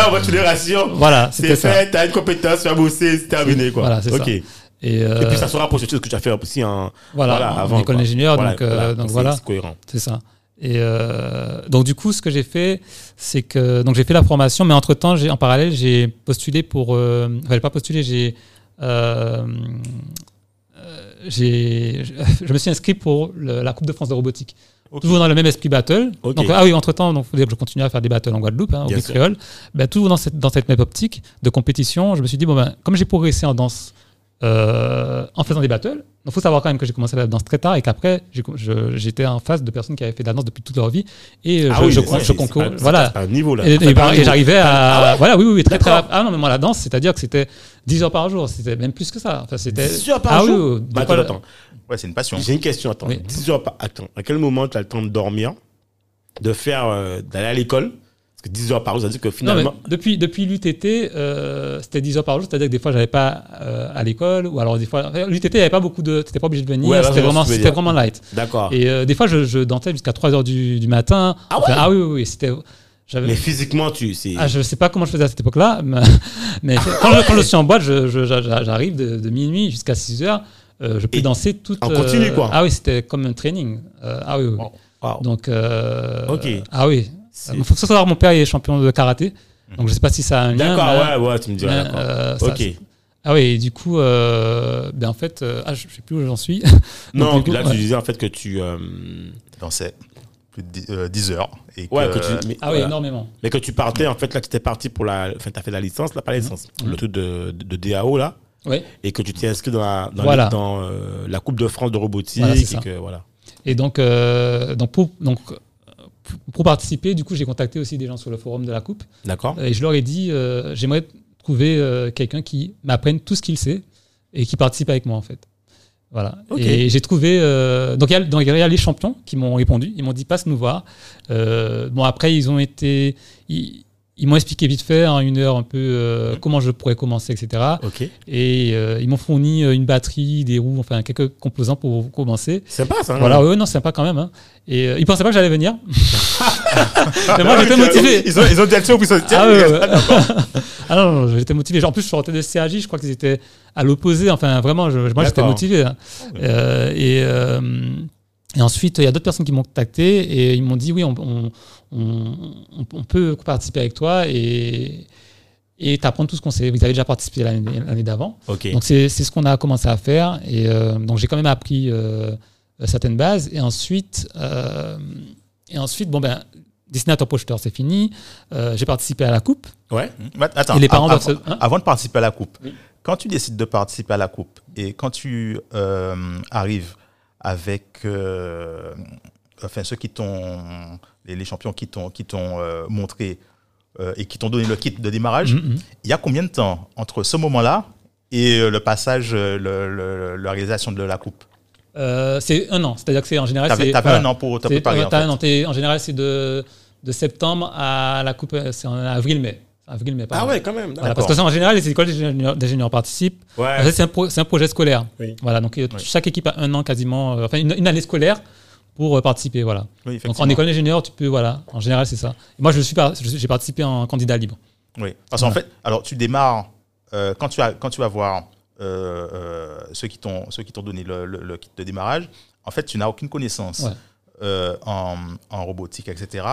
On voit toutes les ratios. voilà, c'était ça. t'as une compétence, tu as bossé, c'est terminé, quoi. Voilà, c'est Ok. ça. Et, euh, Et puis ça se rapproche de ce que tu as fait aussi en, voilà, voilà, en avant. école d'ingénieur. Voilà, donc, euh, voilà, donc c'est- voilà, C'est cohérent. c'est ça. Et euh, donc du coup, ce que j'ai fait, c'est que donc j'ai fait la formation, mais entre temps, j'ai en parallèle, j'ai postulé pour. Euh, enfin, pas postulé, j'ai. j'ai, je, me suis inscrit pour le- la Coupe de France de robotique. Toujours dans le même esprit battle. Donc, ah oui, entre-temps, il fallait que je continue à faire des battles en Guadeloupe, hein, au. Créole. Ben, toujours dans cette, dans cette même optique de compétition, je me suis dit, bon, ben, comme j'ai progressé en danse euh, en faisant des battles, il faut savoir quand même que j'ai commencé la danse très tard et qu'après, j'étais en face de personnes qui avaient fait de la danse depuis toute leur vie. Et euh, Ah je, oui, je, concours. Voilà. un niveau, là. Et, j'arrivais à. voilà, oui, oui, oui, très, très rapide. Ah non, mais moi, la danse, c'est-à-dire que c'était 10 heures par jour. C'était même plus que ça. Enfin, c'était. 10 heures par ah, oui, jour oui, Bah, attends, attends. Ouais, c'est une passion. J'ai une question, attends. Oui. 10 heures par... Attends, à quel moment tu as le temps de dormir, de faire, euh, d'aller à l'école 10 heures par jour, ça veut dire que Non, finalement... depuis, depuis l'UTT, euh, c'était 10 heures par jour, c'est-à-dire que des fois, j'avais pas euh, à l'école, ou alors des fois. L'UTT, il n'y avait pas beaucoup de. T'étais pas obligé de venir, Ouais, je c'était vraiment, vraiment light. D'accord. Et euh, des fois, je, je dansais jusqu'à 3 heures du, du matin. Ah Enfin, ouais ah oui, oui, oui, c'était. Mais physiquement, tu... Ah, je sais pas comment je faisais à cette époque-là, mais, mais quand, je, quand je suis en boîte, je- je- j'a- j'arrive de, de minuit jusqu'à 6 heures. je peux Et danser toute. en continu, quoi. Ah oui, c'était comme un training. Ah oui, oui. Wow. Donc. Ok. Ah oui. Il faut soit mon père, il est champion de karaté. Donc je sais pas si ça a un lien. D'accord, ouais, ouais, tu me diras, euh, ça- ok. Ah oui, et du coup, euh, ben en fait, euh, ah, je sais plus où j'en suis. Non, Donc, coup, là, ouais. tu disais en fait que tu... euh, Tu dansais plus de 10, euh, 10 heures. Et Ouais, que, que tu... Mais, Ah oui, énormément. Mais que tu partais, en fait, là, tu étais parti pour la... Enfin, tu as fait la licence, là, pas la licence, le truc de, de, de DAO, là, Oui. et que tu t'es inscrit dans la, dans, Voilà. les- dans, euh, la Coupe de France de robotique, Voilà, et ça. que, voilà. Et donc, euh, donc, pour, donc pour- participer, du coup, j'ai contacté aussi des gens sur le forum de la Coupe. D'accord Et je leur ai dit, euh, j'aimerais trouver euh, quelqu'un qui m'apprenne tout ce qu'il sait et qui participe avec moi, en fait. Voilà. Et j'ai trouvé. euh, donc, il y, a- y les champions qui m'ont répondu. Ils m'ont dit, passe nous voir. Bon, après, ils ont été. Ils, ils m'ont expliqué vite fait en une heure un peu euh, comment je pourrais commencer, etc. Et euh, ils m'ont fourni euh, une batterie, des roues, enfin quelques composants pour commencer. Sympa ça. hein. Voilà, eux, non, c'est sympa quand même. hein. Et euh, ils pensaient pas que j'allais venir. Mais moi, j'étais motivé. Ils ont, ils ont dit action, puis ils ont dit, Ah, ouais, ouais. ah non, non, j'étais motivé. En plus, je sortais de CAJ, je crois qu'ils étaient à l'opposé. Enfin, vraiment, je- moi, j'étais motivé. hein. Et, et ensuite, il y a d'autres personnes qui m'ont contacté et ils m'ont dit oui, on, on, on- on- on peut participer avec toi et et t'apprendre tout ce qu'on sait. Vous avez déjà participé l'année d'avant. Ok. Donc c'est ce qu'on a commencé à faire et euh, donc j'ai quand même appris euh, certaines bases et ensuite euh, et ensuite bon ben dessinateur projeteur c'est fini. J'ai participé à la coupe. Ouais. Mais Attends, Et les parents av- doivent avant, se- hein avant de participer à la coupe, Oui. quand tu décides de participer à la coupe et quand tu arrives avec enfin, ceux qui t'ont, les, les champions qui t'ont, qui t'ont euh, montré euh, et qui t'ont donné le kit de démarrage, Mhm, mhm. il y a combien de temps entre ce moment-là et euh, le passage, le- le- la réalisation de la coupe? Euh, c'est un an, c'est-à-dire que c'est en général T'avais, c'est t'avais voilà. un an pour te C'est- préparer. en t'as fait. un an, t'es- en général c'est de de septembre à la coupe c'est en avril-mai. Avril-mai. Ah pardon. ouais, quand même. Voilà, parce que ça, en général, les écoles d'ingénieurs participent. Ouais. c'est un, pro- c'est un projet scolaire. Oui. Voilà, donc Oui. chaque équipe a un an quasiment, euh, enfin une, une année scolaire pour euh, participer. Voilà. Oui, Donc en école d'ingénieur, tu peux, voilà, en général, c'est ça. Et moi, je suis j'ai participé en candidat libre. Oui, parce qu'en Voilà. fait, alors tu démarres euh, quand tu as quand tu vas voir euh, euh, ceux qui t'ont donné le, le- le kit de démarrage, en fait, tu n'as aucune connaissance Ouais. euh, en, en robotique, etc.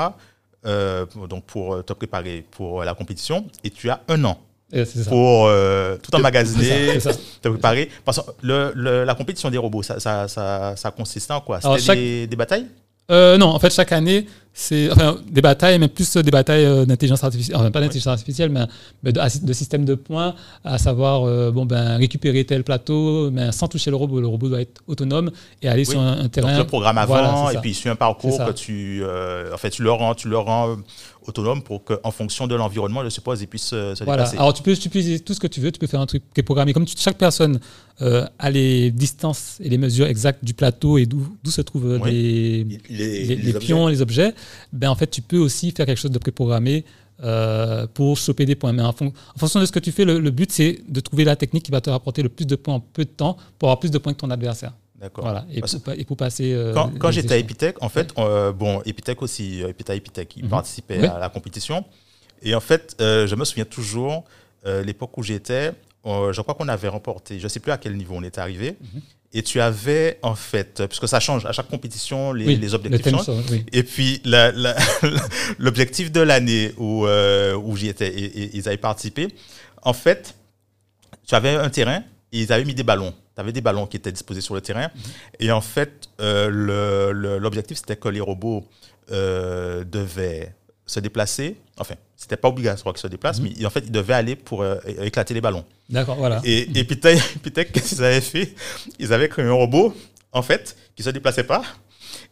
donc pour te préparer pour la compétition, et tu as un an Et ça. pour euh, tout emmagasiner, te préparer. Parce que le, le- la compétition des robots, ça, ça, ça, ça consistait en quoi? C'était chaque- des, des batailles? Euh, non, en fait, chaque année, c'est enfin, des batailles, mais plus des batailles euh, d'intelligence artificielle, enfin, pas d'intelligence artificielle, mais, mais de, de système de points, à savoir euh, bon, ben, récupérer tel plateau, mais sans toucher le robot. Le robot doit être autonome et aller Oui. sur un, un terrain. Donc le programme avant, Voilà, et puis il suit un parcours que tu, en fait, tu le rends, tu le rends autonome pour qu'en fonction de l'environnement, je suppose, il puisse euh, se Voilà. déplacer. Alors tu peux, tu peux utiliser tout ce que tu veux, tu peux faire un truc qui est programmé. Comme tu- chaque personne euh, a les distances et les mesures exactes du plateau et d'où se trouvent euh, Oui. Les, les, les pions, les objets, ben en fait tu peux aussi faire quelque chose de préprogrammé euh, pour choper des points. Mais en, fon- en fonction de ce que tu fais, le, le but c'est de trouver la technique qui va te rapporter le plus de points en peu de temps pour avoir plus de points que ton adversaire. D'accord. Voilà. Et, Parce- pour, pa- et pour passer. euh, Quand, j'étais à. Epitech, en fait, euh, bon, Epitech aussi, euh, Epita Epitech, il participait Oui. à la compétition. Et en fait, euh, je me souviens toujours, l'époque où j'étais, je crois qu'on avait remporté, je ne sais plus à quel niveau on était arrivé. Mhm. Et tu avais, en fait, puisque ça change, à chaque compétition, les, Oui, les le objectifs thème changent. oui. Et puis, l'objectif de l'année où, où j'y étais et, et ils avaient participé, en fait, tu avais un terrain et ils avaient mis des ballons. Tu avais des ballons qui étaient disposés sur le terrain. Et en fait, euh, l'objectif, c'était que les robots euh, devaient se déplacer. Enfin, c'était pas obligatoire qu'ils se déplacent, mais en fait, ils devaient aller pour euh, éclater les ballons. D'accord, voilà. Et, et t'as- qu'est-ce qu'ils avaient fait? Ils avaient créé un robot, en fait, qui se déplaçait pas.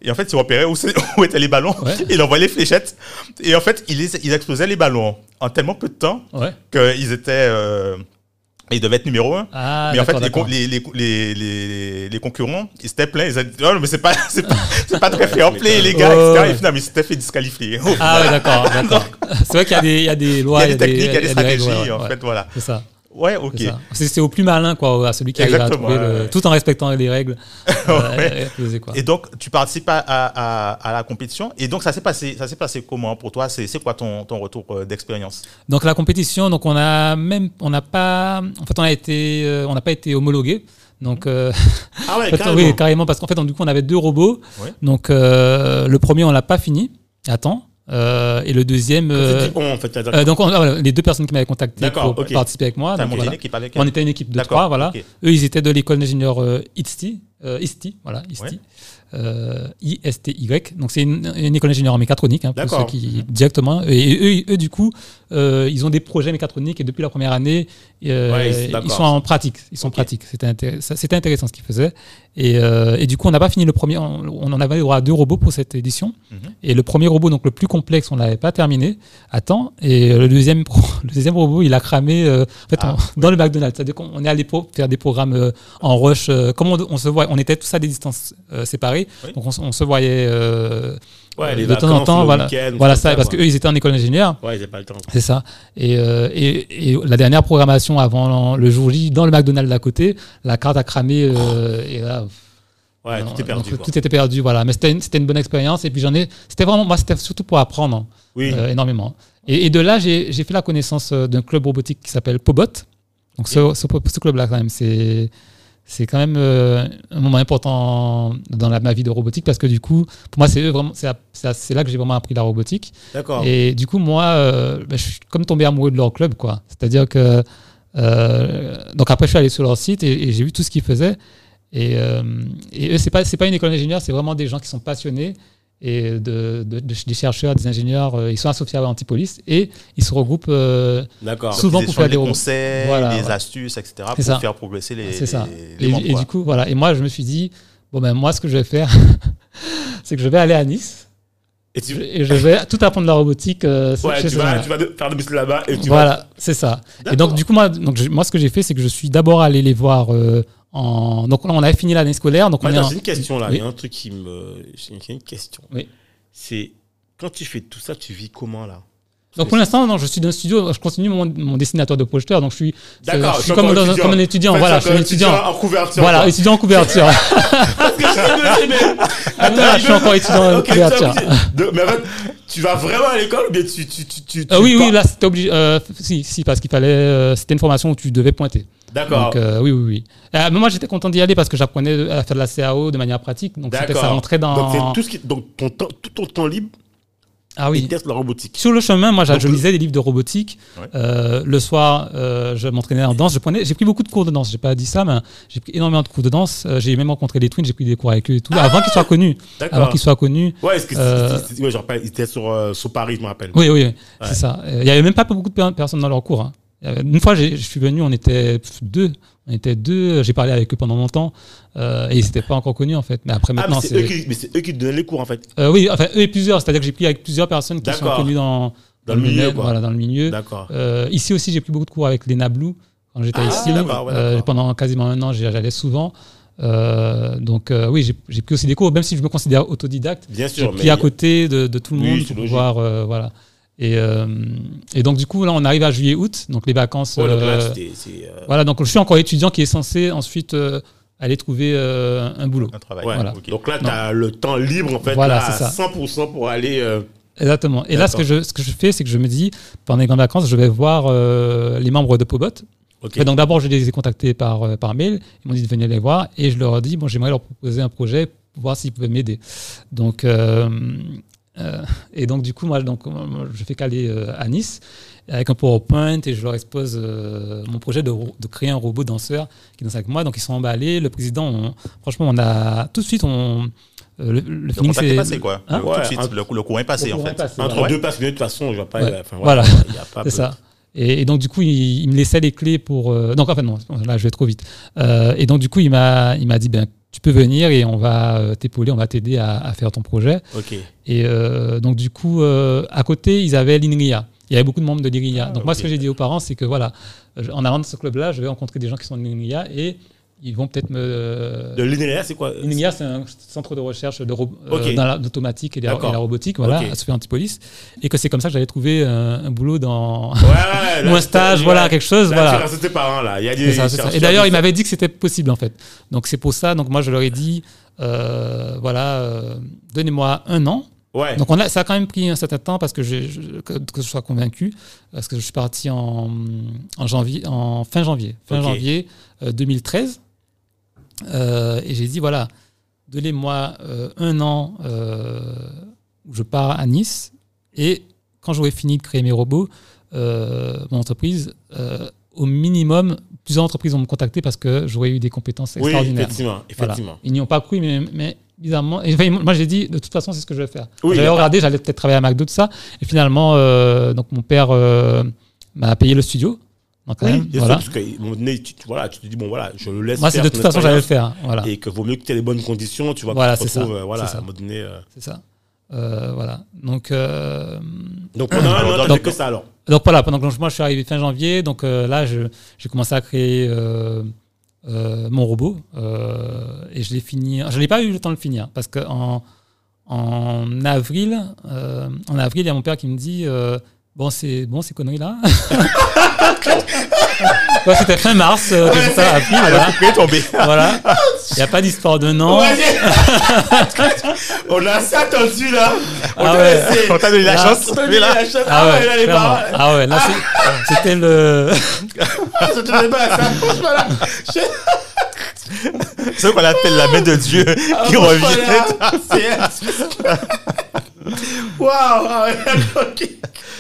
Et en fait, ils repéraient où, où étaient les ballons. Ouais. Ils envoyaient les fléchettes. Et en fait, ils, ils explosaient les ballons en tellement peu de temps Ouais. qu'ils étaient. euh, ils devaient être numéro un. Ah, mais en fait, les, les, les, les, concurrents, ils étaient pleins. Ils dit, oh, mais c'est pas, c'est pas, c'est pas très fair play, les gars, Oh, etc. Et finalement, ils s'étaient fait disqualifier. Ah ouais, d'accord, d'accord. C'est vrai qu'il y a des, il y a des Il lois, y a des techniques, il y a des stratégies, ouais, en ouais. fait, voilà. C'est ça. Ouais, ok. c'est au plus malin, quoi, à celui qui arrive à trouver le- tout en respectant les règles. euh, Ouais. et exploser, quoi. Et donc, tu participes à, à, à, à la compétition. Et donc, ça s'est passé, ça s'est passé comment pour toi? C'est quoi ton, ton retour euh, d'expérience? Donc la compétition, donc on a même, on n'a pas, en fait on a été, euh, on n'a pas été homologué. Donc euh, Ah ouais, en fait, carrément. oui, carrément parce qu'en fait donc, du coup on avait deux robots. Ouais. Donc le premier on l'a pas fini temps Euh, et le deuxième. Euh, on, en fait, euh, donc on- ah, voilà, les deux personnes qui m'avaient contacté pour ok. participer avec moi. Donc, voilà. avec On était une équipe de trois, voilà. Eux, ils étaient de l'école d'ingénieurs euh, ISTI, euh, ISTI, voilà, ISTI, Ouais. euh, I-S-T-Y. Donc c'est une, une école d'ingénieurs en mécatronique, hein, pour ceux qui directement. Et, eux, eux, du coup, euh, ils ont des projets mécatroniques et depuis la première année, euh, Ouais, ils- sont en pratique. Ils sont pratiques. C'était intéressant, ce qu'ils faisaient. Et, euh, et du coup, on n'a pas fini le premier. On, on en avait droit à deux robots pour cette édition. Mhm. Et le premier robot, donc le plus complexe, on l'avait pas terminé à temps. Et le deuxième, pro- le deuxième robot, il a cramé en fait, Ah, on- dans le McDonald's. C'est-à-dire qu'on on est allé pour faire des programmes en rush. comme on, on se voit, on était tous à des distances séparées. Oui. Donc on, se- on se voyait Ouais, les de temps en temps, voilà, voilà ça, ça, parce qu'eux ils étaient en école d'ingénieur. Ouais, j'ai pas le temps. C'est ça. Et, euh, et, et la dernière programmation avant le jour J, dans le McDonald's d'à côté, la carte a cramé. euh, et là, Ouais, non, tout est perdu. donc, tout était perdu, voilà. Mais c'était une, une bonne expérience. Et puis j'en ai. C'était vraiment. Moi, c'était surtout pour apprendre Oui. euh, énormément. Et, et de là, j'ai j'ai fait la connaissance euh, d'un club robotique qui s'appelle Pobot. Donc ce, ce, ce club-là, quand même, c'est. C'est quand même euh, un moment important dans la, ma vie de robotique parce que du coup, pour moi, c'est eux vraiment, c'est là que j'ai vraiment appris la robotique. D'accord. Et du coup, moi, euh, ben, je suis comme tombé amoureux de leur club, quoi. C'est-à-dire que. euh, donc après, je suis allé sur leur site et, et j'ai vu tout ce qu'ils faisaient. Et, euh, et eux, c'est pas, c'est pas une école d'ingénieurs, c'est vraiment des gens qui sont passionnés et de, de- de- des chercheurs, des ingénieurs. euh, ils sont associés à Antipolis et ils se regroupent. euh, souvent pour faire des des conseils, Voilà, des astuces, etc. Pour ça. faire progresser les, c'est ça. les, les Et, membres, et quoi. du coup, voilà. Et moi, je me suis dit, bon, ben, moi, ce que je vais faire, c'est que je vais aller à Nice Et tu, et je vais tout apprendre la robotique. euh, ouais, tu vas, tu vas de- faire de là-bas et tu vas. Voilà, c'est ça. Et donc, du coup, moi, donc, je- moi, ce que j'ai fait, c'est que je suis d'abord allé les voir euh, en. Donc, là, on avait fini l'année scolaire. Donc, on Mais est attends, en- j'ai une question là. Oui. Il y a un truc qui me. J'ai une question. Oui. C'est quand tu fais tout ça, tu vis comment là? Donc, pour l'instant, non, je suis dans le studio. Je continue mon, mon dessinateur de projeteur. Donc, je suis, D'accord. je suis comme, dans un- étudiant. comme un étudiant. En fait, voilà, je suis un étudiant. en couverture. Voilà, quoi. étudiant en couverture. Parce que je mais- Ah, non, je suis encore étudiant en couverture. de- Mais en fait, tu vas vraiment à l'école ou bien tu. tu, tu, tu, Euh, oui, oui, là, c'était obligé. euh, si, si, parce qu'il fallait. euh, c'était une formation où tu devais pointer. D'accord. Donc, euh, oui, oui, oui. Euh, mais moi, j'étais content d'y aller parce que j'apprenais à faire de la CAO de manière pratique. Donc, c'était- ça rentrait dans. Donc, tout ce qui. Donc, ton temps, tout ton temps libre, Ah oui. la robotique. Sur le chemin, moi, Donc, je lisais des livres de robotique. Ouais. Euh, le soir, euh, je m'entraînais en danse. Je prenais, j'ai pris beaucoup de cours de danse. J'ai pas dit ça, mais j'ai pris énormément de cours de danse. Euh, j'ai même rencontré les twins. J'ai pris des cours avec eux et tout, avant qu'ils soient connus. Avant D'accord. qu'ils soient connus. Ouais, est-ce que ouais, je rappelle, il était sur, sur Paris, je me rappelle. Oui, oui, Ouais. c'est ça. Il y avait même pas beaucoup de per- personnes dans leur cours. hein. Avait- Une fois, j'ai- je suis venu, on était deux. On était deux. J'ai parlé avec eux pendant longtemps euh, et ils n'étaient pas encore connus en fait. Mais après, Ah, mais maintenant, c'est eux, qui- mais c'est eux qui te donnaient les cours en fait. Euh, oui, enfin, eux et plusieurs. C'est-à-dire que j'ai pris avec plusieurs personnes qui sont connues dans, Dans le milieu, quoi. Voilà, dans le milieu. D'accord. Euh, ici aussi, j'ai pris beaucoup de cours avec Lena Blue quand j'étais Ah, ici. ouais, Euh, pendant quasiment un an, j'allais souvent. Euh, donc euh, oui, j'ai j'ai pris aussi des cours, même si je me considère autodidacte. Bien J'ai sûr. pris à côté de, de tout le Oui, monde pour pouvoir euh, voilà. Et, euh, et donc du coup là, on arrive à juillet-août, donc les vacances. Donc là, euh, euh, voilà, donc je suis encore étudiant qui est censé ensuite euh, aller trouver euh, un boulot. Un travail. ouais. voilà. Donc là, tu as le temps libre en fait, Voilà, là, c'est à ça. 100% pour aller. euh, Exactement. Et là, ce que, je, ce que je fais, c'est que je me dis, pendant les grandes vacances, je vais voir euh, les membres de Pobot. Ok. Et donc d'abord, je les ai contactés par, euh, par mail. Ils m'ont dit de venir les voir et je leur ai dit, bon, j'aimerais leur proposer un projet pour voir s'ils pouvaient m'aider. Donc, euh, euh, et donc du coup, moi, donc, moi, je fais caler euh, à Nice avec un PowerPoint et je leur expose euh, mon projet de, créer un robot danseur qui danse avec moi. Donc ils sont emballés. Le président, on- franchement, on a tout de suite, on, euh, le, le Le feeling, contact est c'est- passé, quoi. Hein Le- Ouais, tout de suite, un- le, le courant est passé, Le en fait. passé, Entre voilà. deux passionnés, de toute façon, je vois pas. Ouais. euh, Voilà. C'est ça. Et, et donc, du coup, il, il me laissait les clés pour. euh, donc, en fait, non, là, je vais trop vite. Euh, et donc, du coup, il m'a il m'a dit ben, tu peux venir et on va euh, t'épauler, on va t'aider à, à faire ton projet. Ok. Et euh, donc, du coup, euh, à côté, ils avaient l'INRIA. Il y avait beaucoup de membres de l'INRIA. Ah, donc, moi, ce que j'ai dit aux parents, c'est que voilà, en allant dans ce club-là, je vais rencontrer des gens qui sont de l'INRIA et ils vont peut-être me. De l'INRIA, c'est quoi? L'INRIA, c'est un centre de recherche de ro- euh, dans la- l'automatique et, la- et la robotique, voilà, Ok. à Sophie Antipolis. Et que c'est comme ça que j'allais trouver un, un boulot dans. Ouais, ouais. là, ou un stage, voilà, quelque chose. Là, voilà. tu là. Il y a des. C'est ça, c'est ça. chercheurs Et d'ailleurs, il qui- m'avait dit que c'était possible en fait. Donc c'est pour ça. Donc moi, je leur ai dit, euh, voilà, euh, donnez-moi un an. Ouais. Donc on a, ça a quand même pris un certain temps parce que, je, que, que je sois convaincu, parce que je suis parti en, en janvier, en fin janvier, fin janvier euh, 2013. Euh, et j'ai dit voilà, donnez-moi euh, un an euh, où je pars à Nice et quand j'aurai fini de créer mes robots, mon entreprise, au minimum, plusieurs entreprises vont me contacter parce que j'aurais eu des compétences Oui, extraordinaires. effectivement. Voilà. effectivement. Ils n'y ont pas cru, mais, mais bizarrement. et enfin, moi, j'ai dit, de toute façon, c'est ce que je vais faire. Oui, j'avais regardé, j'allais peut-être travailler à McDo, tout ça. Et finalement, euh, donc mon père euh, m'a payé le studio. Quand Oui, même, sûr, voilà. parce qu'à un moment donné, tu, voilà, tu te dis, bon, voilà, je le laisse Moi, c'est de toute façon, j'allais le faire. Voilà, Et que vaut mieux que tu aies les bonnes conditions, tu vois, Voilà, que tu te c'est ça, retrouves, euh, voilà, c'est ça. à un moment donné. euh. c'est ça. Euh, voilà. Donc, euh, Donc pendant un an, donc- que ça alors. donc voilà, pendant que moi je suis arrivé fin janvier, donc euh, là je- j'ai commencé à créer euh, mon robot et je l'ai fini. Je n'ai pas eu le temps de le finir parce que en, en avril, en avril, il y a mon père qui me dit Bon, c'est bon, ces conneries-là. Ouais, C'était fin mars, euh, j'ai ça appris. Voilà. Il est tombé. Voilà. Il n'y a pas d'histoire de nom. On a assez attendu là. On Ah t'a ouais. laissé. On t'a donné la chance. On t'a donné la chance. Ah ouais, là, les. Ah ouais, là, c'est- c'était le. Ah, je te dis pas ça. Franchement, là. je- c'est ce qu'on appelle la main de Dieu qui revient. Waouh. ah ouais, ok.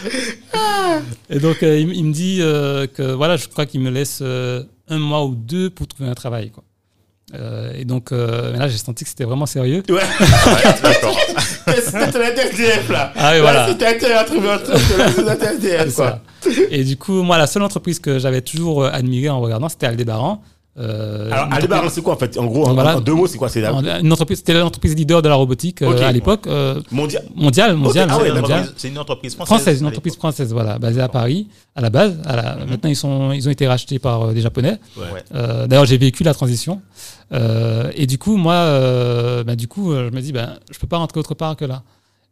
Et donc, euh, il, il me dit euh, que voilà, je crois qu'il me laisse euh, un mois ou deux pour trouver un travail. Quoi. Euh, et donc, euh, mais là, j'ai senti que c'était vraiment sérieux. Ouais. D'accord. C'était ton SDF là. Ah oui, Là, voilà. C'était à trouver un truc. Là, c'est un SDF C'est quoi. ça. Et du coup, moi, la seule entreprise que j'avais toujours admirée en regardant, c'était Aldébaran. Euh, Alors, Aldebaran, c'est quoi en fait En gros, en, Voilà. en deux mots, c'est quoi C'est la entreprise- une entreprise, c'était l'entreprise leader de la robotique euh, à l'époque, euh, mondiale. mondiale, mondiale, ah ouais, mondiale. C'est une entreprise française. Française, une entreprise française, voilà, basée à Paris, à la base. À la- Maintenant, ils, sont, ils ont été rachetés par euh, des Japonais. Ouais. D'ailleurs, j'ai vécu la transition. Et du coup, moi, bah, du coup, je me dis, ben, je peux pas rentrer autre part que là.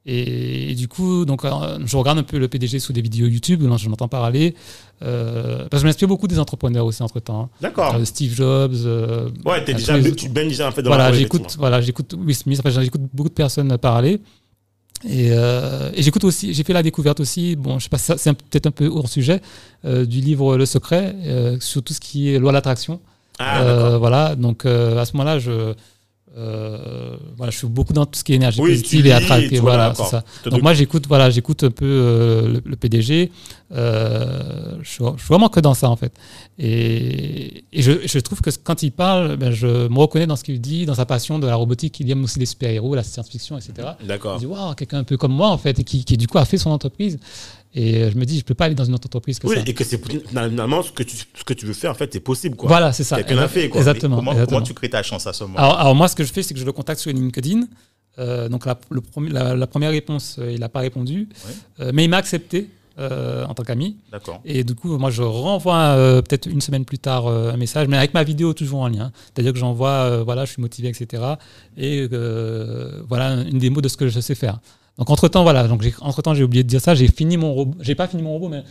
Et, et du coup, donc, euh, je regarde un peu le PDG sous des vidéos YouTube, dont je m'entends parler. Euh, parce que je m'inspire beaucoup des entrepreneurs aussi entre temps. D'accord. Steve Jobs. euh, Ouais, t'es à déjà, les- tu baignes déjà en fait dans voilà, j'écoute, voilà, j'écoute Will Smith, enfin, j'écoute beaucoup de personnes parler. Et, euh, et j'écoute aussi, j'ai fait la découverte aussi, bon, je sais pas, c'est un- peut-être un peu hors sujet, euh, du livre Le Secret, euh, sur tout ce qui est loi de l'attraction. Ah, Euh, voilà, donc euh, à ce moment-là, je, euh, voilà, je suis beaucoup dans tout ce qui est énergie Oui, positive lis et tout, Voilà, c'est ça. Donc moi, j'écoute, voilà, j'écoute un peu euh, le, le PDG. Euh, je, suis, je suis vraiment que dans ça en fait. Et, et je, je trouve que quand il parle, ben, je me reconnais dans ce qu'il dit, dans sa passion de la robotique. Il aime aussi les super-héros, la science-fiction, etc. D'accord. dis waouh, quelqu'un un peu comme moi en fait, et qui, qui du coup a fait son entreprise. Et je me dis, je peux pas aller dans une autre entreprise que Oui, ça. et que c'est finalement ce que tu ce que tu veux faire en fait, c'est possible quoi. Voilà, c'est ça. Quelqu'un l'a fait, quoi. Exactement. Comment, exactement. comment tu crées ta chance à ce moment Alors, alors moi, ce que je fais, c'est que je le contacte sur LinkedIn. Euh, donc la, le premier- la, la première réponse, euh, il n'a pas répondu. Euh, mais il m'a accepté euh, en tant qu'ami. D'accord. Et du coup, moi, je renvoie euh, peut-être une semaine plus tard euh, un message, mais avec ma vidéo toujours en lien. C'est-à-dire que j'envoie, euh, voilà, je suis motivé, etc. Et euh, voilà une démo de ce que je sais faire. Donc entre temps, voilà. Donc j'ai- entre temps, j'ai oublié de dire ça. J'ai fini mon robot. J'ai pas fini mon robot, mais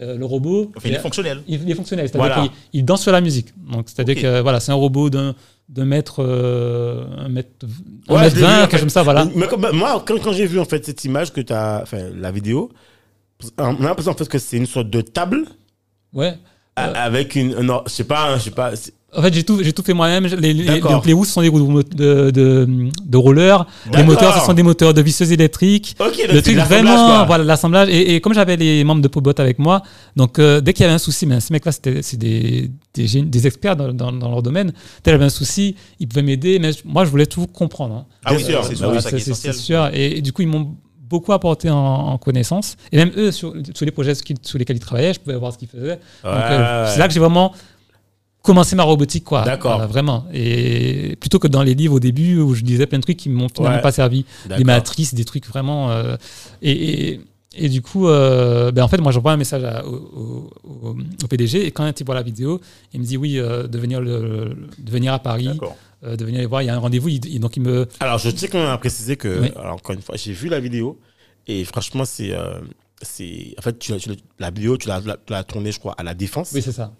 euh, le robot. Enfin, il est fonctionnel. il, il est fonctionnel, c'est-à-dire Voilà. qu'il il danse sur la musique. Donc, c'est-à-dire que voilà, c'est un robot d'un d'un mètre, euh, un mètre, un Ouais, mètre vu, en vingt, fait. quelque chose comme ça, voilà. Mais moi, quand, quand j'ai vu en fait cette image que tu as, enfin la vidéo, on a l'impression en fait que c'est une sorte de table Ouais. A- avec une, un or- je sais pas, je sais pas. En fait, j'ai tout, j'ai tout fait moi-même. Les, les, donc, les roues ce sont des roues de, de, de roller. Les moteurs, ce sont des moteurs de visseuses électriques. Ok, donc le truc vraiment, quoi. voilà, l'assemblage. Et, et comme j'avais les membres de Pobot avec moi, donc euh, dès qu'il y avait un souci, mais ces mecs-là, c'était c'est des, des, experts dans, dans, dans leur domaine. Dès qu'il y avait un souci, ils pouvaient m'aider, mais moi, je voulais tout comprendre. hein. Ah oui, c'est bah sûr, oui, c'est c'est sûr. Et, et du coup, ils m'ont beaucoup apporté en, en connaissances. Et même eux, sur, sur les projets sur lesquels ils travaillaient, je pouvais voir ce qu'ils faisaient. Euh, Ouais. c'est là que j'ai vraiment commencé ma robotique, quoi. D'accord. Vraiment. Et plutôt que dans les livres au début où je disais plein de trucs qui m'ont finalement Ouais. pas servi. Des matrices, des trucs vraiment. euh, et, et, et du coup, euh, ben en fait, moi, j'envoie un message à- au, au- au- au PDG et quand il voit la vidéo, il me dit oui, euh, de, venir le, de venir à Paris, de venir les voir. Il y a un rendez-vous. donc, il me. Alors, je tiens quand même à préciser que, Oui. alors, encore une fois, j'ai vu la vidéo et franchement, c'est. euh, c'est en fait, tu, tu la vidéo, tu l'as tu tournée, je crois, à la Défense. Oui, c'est ça.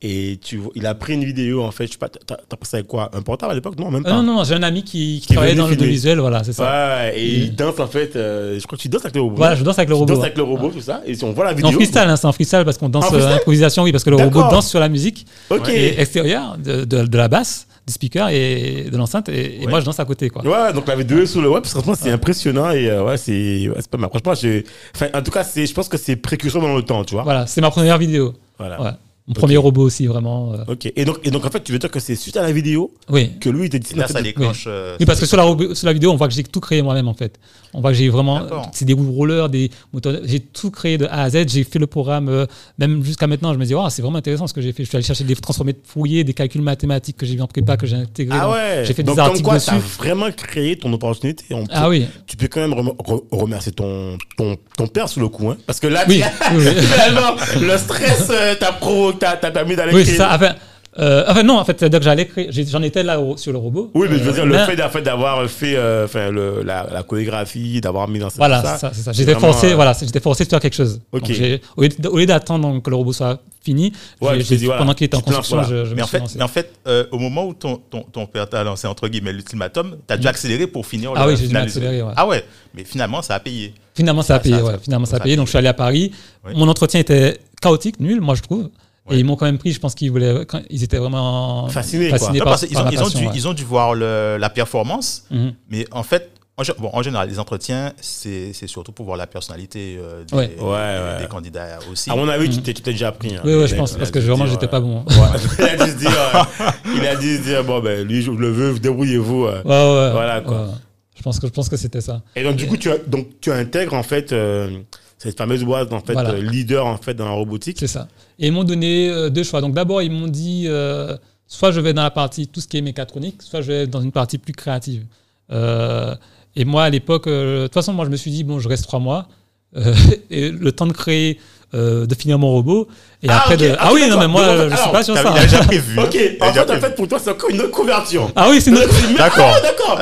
Et tu, il a pris une vidéo, en fait, je sais pas, t'as ça avec quoi? Un portable à l'époque? Non, même Ah pas. non, non, j'ai un ami qui, qui travaillait dans l'audiovisuel, voilà, c'est ça. Ouais, et Il- il danse, en fait, euh, je crois que tu danses avec le robot. Voilà, je danse avec le Tu robot. danses ouais. avec le robot, tout ça. Et si on voit la vidéo. en freestyle, hein, c'est en freestyle parce qu'on danse En euh, improvisation, oui, parce que le robot danse sur la musique Ok. et extérieure de, de, de la basse, du speaker et de l'enceinte, et, et Ouais. moi je danse à côté, quoi. Ouais, donc la vidéo sur le web, parce que franchement, c'est impressionnant et euh, ouais, c'est c'est pas mal. Franchement, je, enfin, en tout cas, c'est, je pense que c'est précurseur dans le temps, tu vois. Voilà, c'est ma première vidéo. Voilà. Mon premier robot aussi, vraiment. euh. Ok. Et donc, et donc, en fait, tu veux dire que c'est suite à la vidéo Oui. que lui, il t'a dit. Là, en fait, ça déclenche. euh, Oui, parce que sur la, robo- sur la vidéo, on voit que j'ai tout créé moi-même en fait. On voit que j'ai vraiment. C'est des rollers, des moteurs. J'ai tout créé de A à Z. J'ai fait le programme, euh, même jusqu'à maintenant, je me dis, oh, c'est vraiment intéressant ce que j'ai fait. Je suis allé chercher des transformés de Fourier, des calculs mathématiques que j'ai vu en prépa, que j'ai intégré. Ah ouais. J'ai fait donc, des articles quoi, dessus. vraiment créé ton opportunité. On peut- Ah oui. Tu peux quand même rem- re- remercier ton, ton, ton père sur le coup, hein. Parce que là, Oui, oui, oui. finalement, le stress euh, t'a provoqué, t'a t'a permis d'aller Oui, créer. c'est ça. Enfin, Euh, enfin non, en fait, c'est-à-dire que j'allais créer, j'ai- j'en étais là au- sur le robot. Oui, mais je veux dire, le fait d'a- fait d'avoir fait euh, enfin, le- la, la chorégraphie, d'avoir mis dans cette Voilà, c'est ça, c'est ça. c'est J'étais vraiment, forcé, euh, voilà, c'est- j'étais forcé de faire quelque chose. Ok. Donc, j'ai- au lieu d- au lieu d'attendre donc, que le robot soit fini, Ouais, j'ai- tu t'es j'ai- dit, voilà, pendant qu'il était en tu te lances, construction, voilà. je, je Mais me en suis fait, lancé. mais en fait euh, au moment où ton, ton, ton père t'a lancé entre guillemets l'ultimatum, tu as dû accélérer pour finir Ah le oui, j'ai dû finaliser. m'accélérer, ouais. Ah ouais, mais finalement, ça a payé. Finalement, ça a Ça- payé. ça- ouais, ça- finalement, ça ça a a payé. Donc, je suis allé à Paris. Oui. Mon entretien était chaotique, nul, moi, je trouve. Ouais. Et ils m'ont quand même pris. Je pense qu'ils voulaient. quand- ils étaient vraiment Fascinés, quoi. Non, par, parce qu'ils par ont, la ils ont dû, ouais. ils ont dû voir le- la performance, Mhm. mais en fait, en, bon, en général, les entretiens, c'est surtout pour voir la personnalité euh, des, Ouais. des- Ouais, ouais. des candidats aussi. À mon avis, Mhm. tu t'es tu t'es déjà pris. hein. Oui, je pense. Parce que vraiment, j'étais euh, pas bon. Ouais, il a dû se dire, euh, il a dû se dire, bon, ben, lui, je le veux, débrouillez-vous. Ouais, ouais. Voilà, quoi. ouais. Je pense que, je pense que c'était ça. Et donc, du coup, tu, as, donc, tu intègres, en fait, euh, cette fameuse boîte, en fait, Voilà. euh, leader, en fait, dans la robotique. C'est ça. Et ils m'ont donné euh, deux choix. Donc d'abord, ils m'ont dit euh, soit je vais dans la partie tout ce qui est mécatronique, soit je vais dans une partie plus créative. Euh, et moi, à l'époque, euh, de toute façon, moi, je me suis dit, bon, je reste trois mois. euh, et le temps de créer, de finir mon robot. Et Ah, après ok. de. Ah, Ah oui, non, mais moi, je suis alors, pas sur ça. Il a déjà prévu. Ok, Il a en fait, en fait, pour toi, c'est encore une autre couverture. Ah oui, c'est une autre- D'accord. Ah, d'accord.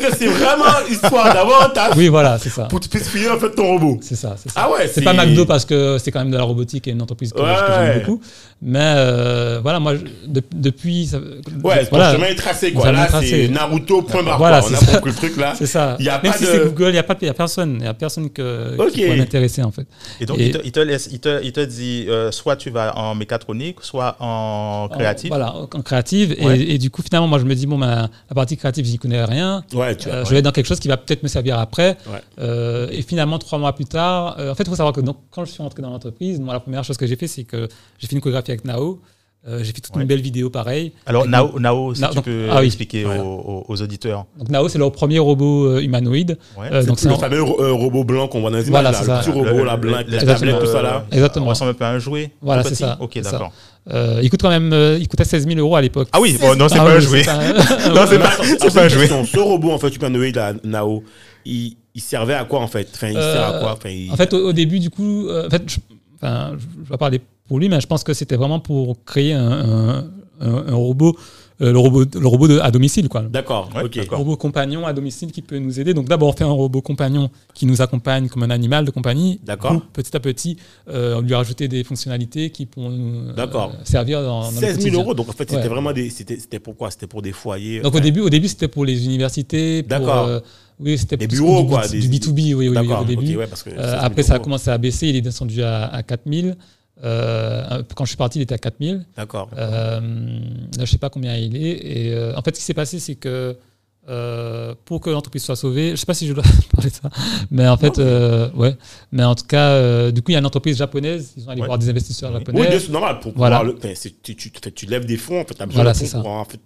Que c'est vraiment histoire d'avoir un taf Oui, voilà, c'est ça. pour que tu puisses finir, en fait, ton robot. C'est ça, c'est ça. Ah ouais, c'est pas McDo parce que c'est quand même de la robotique et une entreprise que, Ouais, que j'aime beaucoup. Mais euh, voilà, moi, je- de- depuis. ça- Ouais, voilà, ton chemin est tracé, quoi. Là, c'est Naruto, point barre. Voilà. On a c'est ça. compris le truc, là. c'est ça. Il y a Même pas si de- c'est Google, il n'y a, pas- il y a personne. Il y a personne Ok. qui pourrait m'intéresser, en fait. Et donc, Et- il, te, il te laisse, il, te, il te dit euh, soit tu vas en mécatronique, soit en créatif. En, voilà, en créative. Et- Ouais. Et, du coup, finalement, moi, je me dis, bon, ben, la partie créative, j'y connais rien. Ouais, tu Euh, vois. Je vais dans quelque chose qui va peut-être me servir après. Ouais. Euh, et finalement, trois mois plus tard, euh, en fait, il faut savoir que donc, quand je suis rentré dans l'entreprise, moi, la première chose que j'ai fait, c'est que j'ai fait une chorégraphie avec Nao. Euh, j'ai fait toute Ouais. une belle vidéo pareille. Alors, Nao, Nao si Nao, tu donc- peux ah oui. expliquer aux, auditeurs. Donc Nao, c'est leur premier robot euh, humanoïde. Ouais. Euh, donc C'est le fameux euh, robot blanc qu'on voit dans les images, Voilà, là, c'est le ça. petit robot, là, blanc, la tablette, tout ça, là. Exactement. On ressemble un peu à un jouet. Voilà, c'est ça, Ok, d'accord. Euh, il coûte quand même, euh, il coûtait 16 000 euros à l'époque. Ah oui, bon, non, c'est Ah pas un jouet. Non, c'est pas, un jouet. Ce robot, en fait, humanoïde, là, Nao, il, il servait à quoi, en fait? Enfin, il sert à quoi? Enfin, il- En fait, au, au début, du coup, en fait, je, enfin, je, vais pas parler pour lui, mais je pense que c'était vraiment pour créer un, un- un- un robot, euh, le robot, le robot de- à domicile, quoi. D'accord, Ouais, ok. Robot compagnon à domicile qui peut nous aider. Donc d'abord, on fait un robot compagnon qui nous accompagne comme un animal de compagnie. D'accord. Petit à petit, euh, on lui a rajouté des fonctionnalités qui pourront nous euh, D'accord. servir dans, dans le 16 000 quotidien. euros, donc en fait, c'était Ouais. vraiment des. C'était c'était pourquoi C'était pour des foyers. Donc au début, au début c'était pour les universités. pour, D'accord. Oui, c'était Des plus bureaux, du, quoi, Du, des- B2B, oui, oui, au début. ok, ouais, parce que Euh, 16 000 après, ça a commencé à baisser. Il est descendu à, à 4000. Euh, quand je suis parti, il était à 4000. D'accord. Euh, là, je sais pas combien il est. Et euh, en fait, ce qui s'est passé, c'est que euh, pour que l'entreprise soit sauvée, je sais pas si je dois parler de ça, mais en fait, euh, ouais. Mais en tout cas, euh, du coup, il y a une entreprise japonaise. Ils sont allés Ouais. voir des investisseurs Oui. japonais. Oui, c'est normal. Pour Voilà. pouvoir le- enfin, c'est- tu, tu, tu lèves des fonds, en fait, tu as besoin Voilà, de fonds ça. pour, en fait,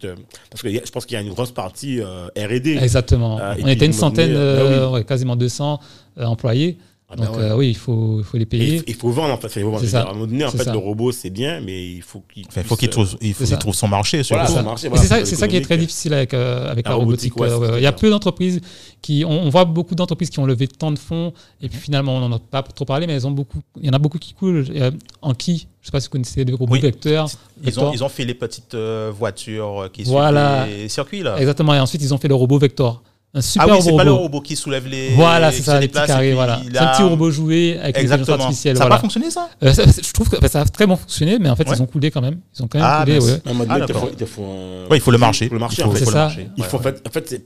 parce que je pense qu'il y a une grosse partie R&D. Exactement. On était une centaine, euh, bah ouais, quasiment 200 euh, employés. Ah ben Donc ouais. euh, oui, il faut, il faut les payer. il- il faut vendre, en fait. Il faut vendre. À un moment donné, en fait, ça. le robot, c'est bien, mais il faut qu'il Enfin, il faut qu'il trouve, il faut qu'il trouve son marché. Voilà, surtout. son marché, Et voilà, c'est ça, sur c'est ça qui est très difficile avec, euh, avec La la, robotique. robotique, ouais, euh, c'est ouais. Il y a peu d'entreprises qui. On, on voit beaucoup d'entreprises qui ont levé tant de fonds, et puis finalement, on n'en a pas trop parlé, mais elles ont beaucoup, il y en a beaucoup qui coulent. Euh, en qui? Je ne sais pas si vous connaissez des robots Oui. vecteurs. Ils ont, ils ont fait les petites euh, voitures qui suivent Voilà. les circuits, là. Exactement. Et ensuite, ils ont fait le robot Vector. Un super Ah oui, c'est robot. pas le robot qui soulève les. Voilà, c'est ça, les petits carrés. Voilà. il C'est un petit robot joué avec Exactement. artificielle. Ça n'a voilà. pas fonctionné, ça? Euh, ça- je trouve que enfin, ça a très bon fonctionné, mais en fait, Ouais. ils ont coulé quand même. Ils ont quand même Ah, coulé, ouais. Ah, il faut- il te faut un- Ouais, il faut le marché. Il faut le marché, Il faut- en fait. Ça. Il faut, en fait, en fait,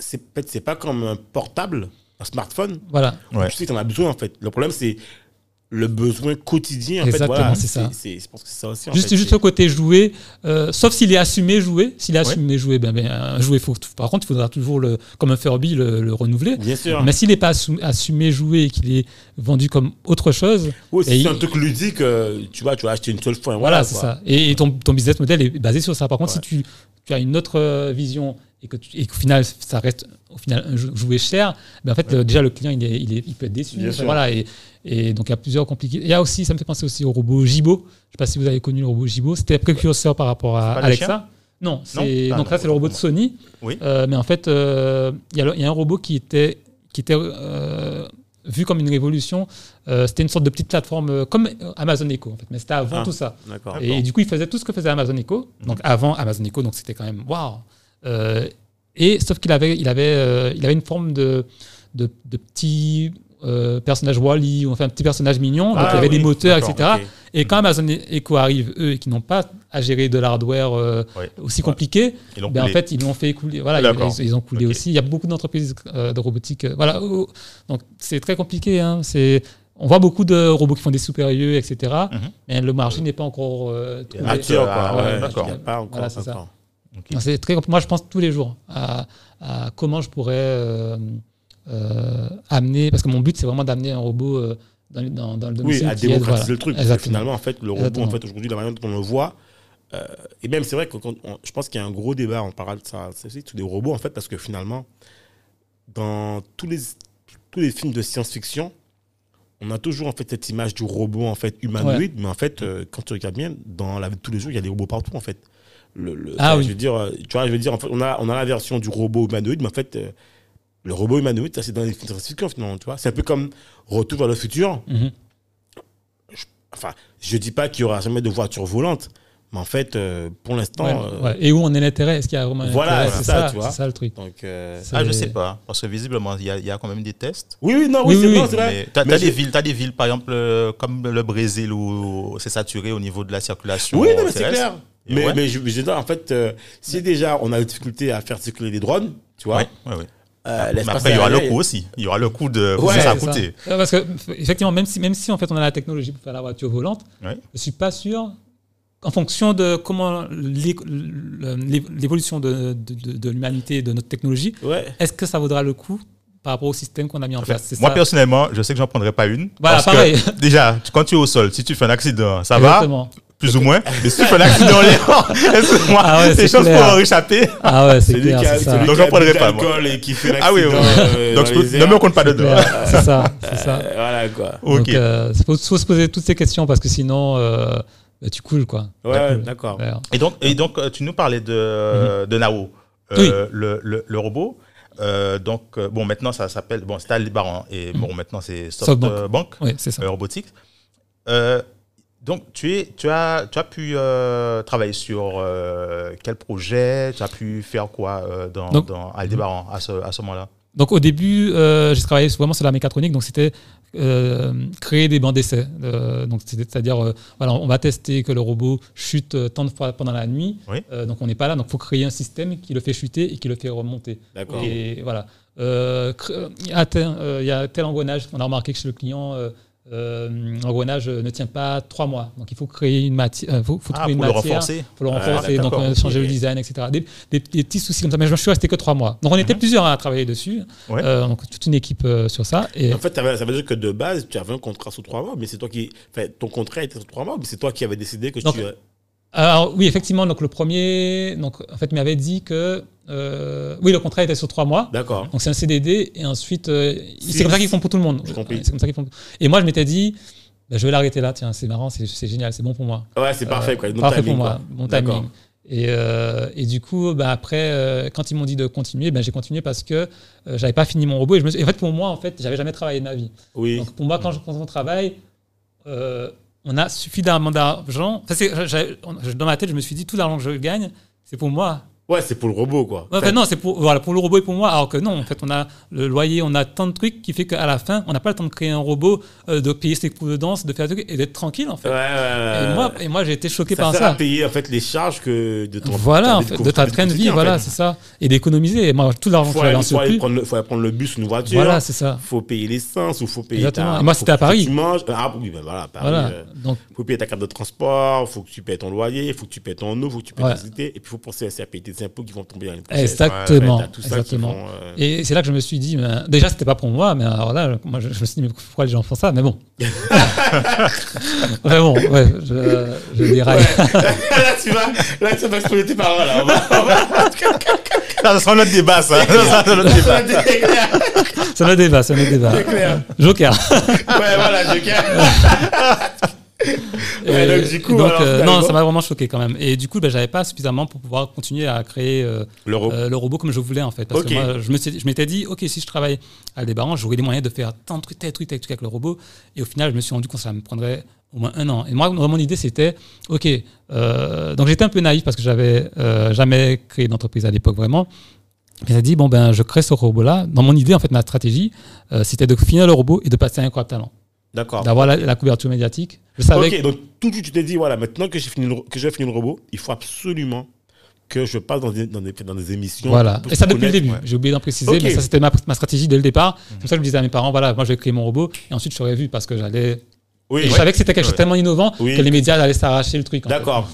c'est- pas- comme un portable, un smartphone. Voilà. Tu sais que tu en as besoin, en fait. Le problème, c'est le besoin quotidien. En Exactement, voilà, c'est ça. Je pense que c'est ça aussi. en Juste, fait, juste le côté jouet, euh, sauf s'il est assumé joué. S'il est Ouais. assumé joué, ben, ben, un jouet, faut, par contre, il faudra toujours, le, comme un Furby, le, le renouveler. Bien sûr. Mais s'il n'est pas assum- assumé joué et qu'il est vendu comme autre chose, Oui, si c'est un truc ludique, euh, tu vois, tu vas acheter une seule fois. voilà, Voilà, c'est ça. Et, et ton, ton business model est basé sur ça. Par contre, Ouais. si tu, tu as une autre euh, vision et qu'au final, ça reste au final un jou- jouet cher, ben en fait, le- déjà le client il, est, il, est- il peut être déçu. Bien sûr. Voilà, et, et donc il y a plusieurs compliqués. Il y a aussi, ça me fait penser aussi au robot Jibo. Je ne sais pas si vous avez connu le robot Jibo. C'était un précurseur par rapport à Alexa. Non, c'est donc non, ça c'est le robot de Sony. Oui. Euh, mais en fait, euh, il y, a y un robot qui était qui était euh, vu comme une révolution. C'était une sorte de petite plateforme comme Amazon Echo, en fait, mais c'était avant Ah. tout ça. D'accord. Et, du coup, il faisait tout ce que faisait Amazon Echo, donc avant Amazon Echo, donc c'était quand même waouh. Et sauf qu'il avait, il avait, il avait une forme de, de, de petit euh, personnage Wally, ou enfin un petit personnage mignon. donc Ah il y avait oui, des moteurs, etc. Et quand Amazon Echo arrive, eux, et qui n'ont pas à gérer de l'hardware euh, Ouais. aussi compliqué, Ils l'ont ben, en fait, ils l'ont fait écouler. Voilà, ils, ils ont coulé aussi. Il y a beaucoup d'entreprises euh, de robotique. euh, voilà. Oh. Donc, c'est très compliqué. Hein. C'est, on voit beaucoup de robots qui font des super-yeux, etc. Mhm. Mais le marché n'est pas encore euh, trouvé. Mature, quoi. Ah, ouais, ouais, d'accord. il y a Pas encore. Voilà, c'est très Moi, je pense tous les jours à, à comment je pourrais amener, parce que mon but, c'est vraiment d'amener un robot euh, dans, dans, dans le domicile. Oui, à aide, démocratiser voilà. le truc. Parce que finalement, en fait, le robot, Exactement. en fait, aujourd'hui, la manière dont on le voit, euh, et même c'est vrai que quand on- je pense qu'il y a un gros débat, on parle de ça, c'est tous des robots, en fait, parce que finalement, dans tous les, tous les films de science-fiction, on a toujours en fait cette image du robot en fait humanoïde, mais en fait, euh, quand tu regardes bien, dans la vie de tous les jours, il y a des robots partout en fait. Le, le- Ah oui. Je veux dire, euh, tu vois, je veux dire, en fait, on a, on a la version du robot humanoïde, mais en fait, euh, le robot humanoïde, ça c'est dans les films de science-fiction finalement, tu vois. C'est un peu comme Retour vers le futur. Mhm. Enfin, je dis pas qu'il y aura jamais de voiture volante, mais en fait, euh, pour l'instant, Ouais, euh, ouais. Et où on est l'intérêt? Est-ce qu'il y a vraiment un Voilà, intérêt? c'est C'est ça, ça, tu vois. ça le truc. donc. euh, Ah, je sais pas. Parce que visiblement, il y, a- il y a quand même des tests. Oui, oui, non, oui, Oui, c'est oui, oui. vrai. T'as je- des villes, t'as des villes, par exemple, euh, comme le Brésil où c'est saturé au niveau de la circulation. Oui, non, mais c'est clair. Et Mais, ouais. mais je, je veux dire, en fait, euh, si déjà on a la difficulté à faire circuler des drones, tu vois, Ouais, ouais, ouais. Euh, Mais après, il y aura le coût aussi. Il y aura le coût de Ouais, ça a coûté. Parce que, effectivement, même si, même si en fait, on a la technologie pour faire la voiture volante, Ouais. je suis pas sûr, en fonction de comment l'é- l'é- l'évolution de, de, de- de l'humanité et de notre technologie, Ouais. est-ce que ça vaudra le coup par rapport au système qu'on a mis en place? moi, ça. personnellement, je sais que j'en prendrai pas une. Voilà, parce pareil. que, déjà, quand tu es au sol, si tu fais un accident, ça Exactement. va, plus ou moins. Mais si tu fais un accident en l'air, excuse-moi, Ah ouais, c'est clair. pour en échapper. Ah ouais, c'est clair, qui ça. Donc, j'en a prendrai pas, moi. et qui fait Ah oui, l'accident, oui, oui. euh, Donc, peux- les ne me compte pas dedans. Ouais, C'est ça, c'est ça. Euh, voilà quoi. Ok. Donc, euh, il faut, faut se poser toutes ces questions parce que sinon, euh, bah, tu coules, quoi. Ouais, coules. d'accord. Ouais. Et donc, et donc tu nous parlais de, de Nao, euh, le, le, le robot. Euh, donc, bon, maintenant, ça s'appelle. Bon, c'était Aldebaran. Et bon, maintenant, c'est Softbank. SoftBank Oui, c'est ça. euh, Robotics. Euh, donc, tu, es, tu, as, tu as pu euh, travailler sur euh, quel projet? Tu as pu faire quoi euh, dans, Donc- dans Aldebaran à ce, à ce moment-là? Donc au début, euh, j'ai travaillé vraiment sur la mécatronique, donc c'était euh, créer des bancs d'essai. Euh, donc c'est-à-dire, euh, voilà, on va tester que le robot chute euh, tant de fois pendant la nuit. Oui. Euh, donc on n'est pas là, donc il faut créer un système qui le fait chuter et qui le fait remonter. D'accord. Et voilà. Il y a tel, euh, il y a tel engrenage, on a remarqué que chez le client, euh, euh, l'engrenage euh, ne tient pas trois mois. Donc il faut créer une matière, il faut, faut Ah, trouver pour une le matière. renforcer faut le Ah, renforcer, donc euh, changer le design, etc. Des, des- des petits soucis comme ça, mais je me suis resté que trois mois. Donc on était plusieurs à travailler dessus, Ouais. Euh, donc toute une équipe euh, sur ça. Et En fait, ça veut, dire que de base, tu avais un contrat sous trois mois, mais c'est toi qui. Enfin, ton contrat était sous trois mois, mais c'est toi qui avais décidé que Donc, tu. Alors oui, effectivement, donc le premier, donc en fait, m'avait dit que euh, oui, le contrat était sur trois mois. D'accord. Donc c'est un CDD et ensuite euh, c'est comme ça qu'ils font pour tout le monde. J'ai compris. Comme ça qu'ils font. Et moi je m'étais dit, bah, je vais l'arrêter là. Tiens, c'est marrant, c'est génial, c'est bon pour moi. Ouais, c'est parfait, quoi. Euh, Bon parfait timing, pour moi, bon timing. Et, euh, et du coup, bah, après, euh, quand ils m'ont dit de continuer, ben j'ai continué parce que euh, j'avais pas fini mon robot. Et, je me suis- en fait, pour moi, en fait, j'avais jamais travaillé de ma vie. Oui. Donc pour moi, quand, je, quand on travaille, euh, on a suffisamment d'argent. Enfin, dans ma tête, je me suis dit, tout l'argent que je gagne, c'est pour moi. Ouais, c'est pour le robot, quoi. Ouais, enfin, non, c'est pour, voilà, pour le robot et pour moi. Alors que non, en fait, on a le loyer, on a tant de trucs qui fait qu'à la fin, on n'a pas le temps de créer un robot, euh, de payer ses cours de danse, de faire des trucs et d'être tranquille, en fait. Ouais, ouais. Et moi, et moi j'ai été choqué ça par sert ça. à payer, en fait, les charges que de ton. Voilà, en fait, de ta train de vie, en voilà, fait. c'est ça. Et d'économiser. Et moi, tout l'argent que Faut j'avais aller, en faut, aller prendre le, faut aller prendre le bus ou une voiture. Voilà, c'est ça. faut payer l'essence ou faut payer. Exactement. ta- Et moi, c'était à Paris. Tu manges. Ah oui, ben voilà, Paris. Voilà. euh, Donc, faut payer ta carte de transport, faut que tu payes ton loyer, faut que tu payes ton eau, faut que tu payes l'électricité, et puis faut penser à payer tes impôts qui vont tomber l'année prochaine. exactement. Ouais, tout ça exactement. vont, euh, Et c'est là que je me suis dit, mais, déjà, c'était pas pour moi, mais alors là, moi, je, je me suis dit, mais pourquoi les gens font ça? Mais bon. Vraiment, ouais, je, je déraille. là, tu vas, là, tu vas exploser tes paroles. là. On va- on va- Ça sera notre débat, ça. Ça sera notre débat. C'est autre débat, c'est un autre débat. Joker. Ouais, voilà, calme. Et- donc, du coup, et donc, alors, euh, non, ça m'a vraiment choqué quand même. Et du coup, ben, j'avais pas suffisamment pour pouvoir continuer à créer euh, Le robot. euh, le robot comme je voulais en fait. Parce que moi, je m'étais dit, ok, si je travaille à Aldebaran, j'aurais les moyens de faire tant de trucs, tel truc, tel truc avec le robot. Et au final, je me suis rendu compte que ça me prendrait au moins un an. Et moi, mon idée, c'était, ok, donc j'étais un peu naïf parce que j'avais jamais créé d'entreprise à l'époque vraiment. Mais j'ai dit, bon, ben, je crée ce robot-là. Dans mon idée, en fait, ma stratégie, euh, c'était de finir le robot et de passer à un incroyable talent. D'accord. D'avoir la, la couverture médiatique. Je savais Ok, donc tout de suite, tu t'es dit, voilà, maintenant que j'ai fini le, que j'ai fini le robot, il faut absolument que je passe dans des, dans des, dans des émissions. Voilà. pour Et ça depuis le connaître. début. Ouais. J'ai oublié d'en préciser, Ok. mais ça c'était ma, ma stratégie dès le départ. Comme ça, je me disais à mes parents, voilà, moi je vais créer mon robot et ensuite je serais vu parce que j'allais. Oui, et je ouais. savais que c'était quelque chose de tellement innovant Oui. que les médias allaient s'arracher le truc. en fait. D'accord.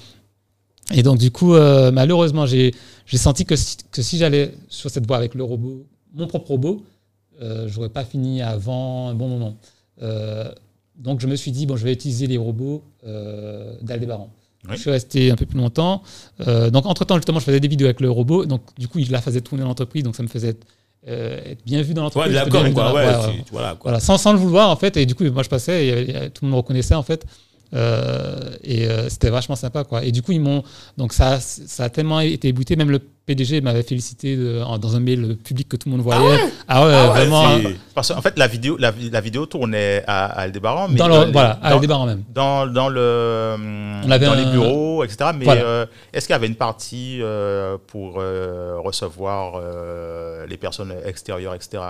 Et donc du coup, euh, malheureusement, j'ai j'ai senti que si, que si j'allais sur cette voie avec le robot, mon propre robot, euh, j'aurais pas fini avant un bon moment. Euh, donc je me suis dit bon, je vais utiliser les robots euh, d'Aldébaran. Oui. Je suis resté un peu plus longtemps. Euh, donc entre temps, justement, je faisais des vidéos avec le robot. Donc du coup, il la faisait tourner dans l'entreprise, donc ça me faisait être, euh, être bien vu dans l'entreprise. d'accord, quoi. Ouais, c'est- voilà, quoi. Voilà, sans, sans le vouloir en fait. Et du coup, moi je passais, et, avait- tout le monde me reconnaissait en fait. Euh, et euh, c'était vachement sympa quoi. Et du coup, ils m'ont donc ça, ça a tellement été ébouté. Même le PDG m'avait félicité de- en- dans un mail public que tout le monde voyait. Ah ouais, Ah ouais, vraiment. Parce qu'en fait, la vidéo, la, la vidéo tournait à, à Aldébaran, mais Dans dans, le, les- voilà, à dans, Aldébaran même. dans, dans le, On avait dans un- les bureaux, etc. Mais Voilà. euh, est-ce qu'il y avait une partie euh, pour euh, recevoir les personnes extérieures, etc.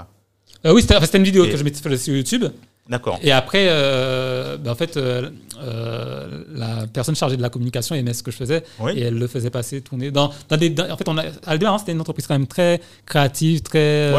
Oui, c'était une vidéo Et- que je mettais sur YouTube. D'accord. Et après, euh, ben, en fait, euh, euh, la personne chargée de la communication aimait ce que je faisais Oui. et elle le faisait passer, tourner dans, dans des. dans- en fait, on a, Aldébaran, c'était une entreprise quand même très créative, très.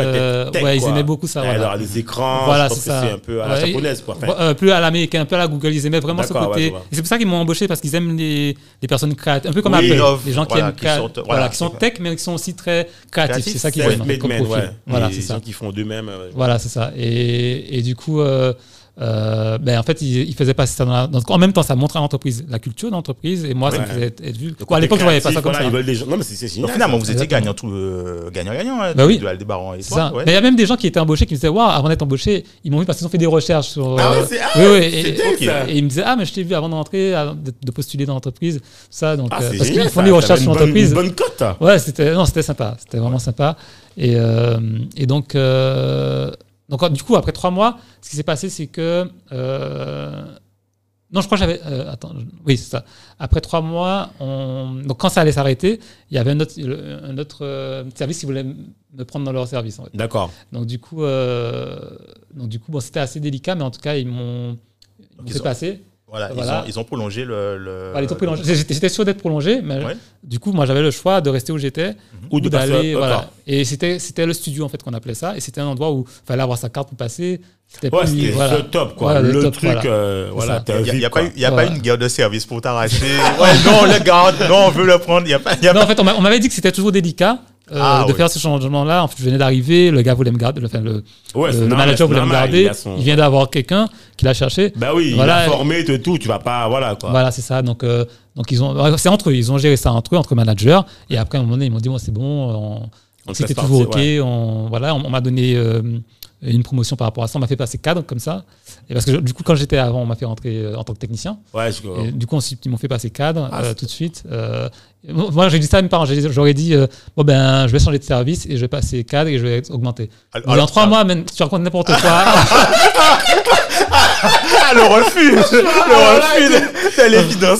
tech, ouais, ils aimaient beaucoup ça. Ouais, voilà. Alors, les écrans, Voilà, c'est un peu à la Ouais, japonaise, quoi. Enfin, plus à l'américain, un peu à la Google, ils aimaient vraiment ce ouais, côté. et c'est pour ça qu'ils m'ont embauché parce qu'ils aiment les, les personnes créatives, un peu comme Oui, Apple, innove, les gens qui aiment qui sont- voilà, qui sont tech mais qui sont aussi très créatifs. C'est ça qu'ils aiment ouais. Voilà, c'est ça. qui font d'eux-mêmes. Voilà, c'est ça. Et, et du coup, euh, euh, ben, en fait, il, il faisait passer ça dans la. dans- en même temps, ça montrait à l'entreprise la culture de l'entreprise et moi, ça me Ouais. faisait être, être vu. à l'époque, je voyais pas ça comme ça. Ils des gens. Non, mais c'est c'est génial. Finalement, vous étiez gagnant tout, euh, gagnant-gagnant hein, Bah oui. de et ça. ouais. Mais il y a même des gens qui étaient embauchés qui me disaient Waouh, avant d'être embauché, ils m'ont vu parce qu'ils ont fait des recherches sur. Ah ouais, euh, c'est- ah oui, oui, c'est et, dingue, et- ça. et ils me disaient Ah, mais je t'ai vu avant d'entrer, avant de, de postuler dans l'entreprise. Ça, donc. Ah, euh, parce qu'ils font des recherches sur l'entreprise. Une bonne cote. Ouais, c'était non, c'était sympa, c'était vraiment sympa. Et, euh, et donc, euh, donc du coup, après trois mois, ce qui s'est passé, c'est que euh, non, je crois que j'avais euh, attends, je- oui, c'est ça. Après trois mois, on, donc quand ça allait s'arrêter, il y avait un autre, un autre euh, service qui voulait me prendre dans leur service. En fait. D'accord. Donc du coup, donc du coup, bon, c'était assez délicat, mais en tout cas, ils m'ont ils m'ont Ils fait ont- passer. Voilà, Voilà. Ils, ont, ils ont prolongé le. le- Voilà, ils ont prolongé. J'étais j'étais sûr d'être prolongé, mais Ouais. du coup, moi, j'avais le choix de rester où j'étais Ou de passer- d'aller. d'accord. Voilà. Et c'était c'était le studio en fait qu'on appelait ça, et c'était un endroit où il fallait avoir sa carte pour passer. C'était Ouais, plus- c'était voilà. le top, quoi. Le top, truc, voilà. euh, voilà, Il n'y a, VIP, y a pas, y a pas une guerre de service pour t'arracher. ouais, non, le garde, non, on veut le prendre. Il y a pas. y a Non, pas- en fait, on m'avait dit que c'était toujours délicat. Euh, Ah, de oui. faire ce changement-là, en fait, je venais d'arriver, le gars voulait me garder, le, enfin, le, Ouais, le- c'est le normal, manager voulait me garder, il a son- il vient d'avoir quelqu'un qui l'a cherché. Bah oui, Voilà. il a formé de tout, tu vas pas, voilà, quoi. Voilà, c'est ça. Donc, euh, donc ils ont, c'est entre eux, ils ont géré ça entre eux, entre managers. Et après, à un moment donné, ils m'ont dit, bon, c'est bon, on, On c'était toujours OK. ouais. On, voilà, on, on m'a donné euh, une promotion par rapport à ça. On m'a fait passer cadre comme ça. Et parce que je- du coup, quand j'étais avant, on m'a fait rentrer euh, en tant que technicien. Ouais, je Et du coup, ensuite, ils m'ont fait passer cadre Ah, euh, tout de suite. Euh, moi, j'ai dit ça à mes parents. J'ai- J'aurais dit, bon, ben, je vais changer de service et je vais passer cadre et je vais être augmenté. Alors- Mais dans trois mois, même, tu racontes n'importe quoi. Ah, le refus Le refus de, de l'évidence.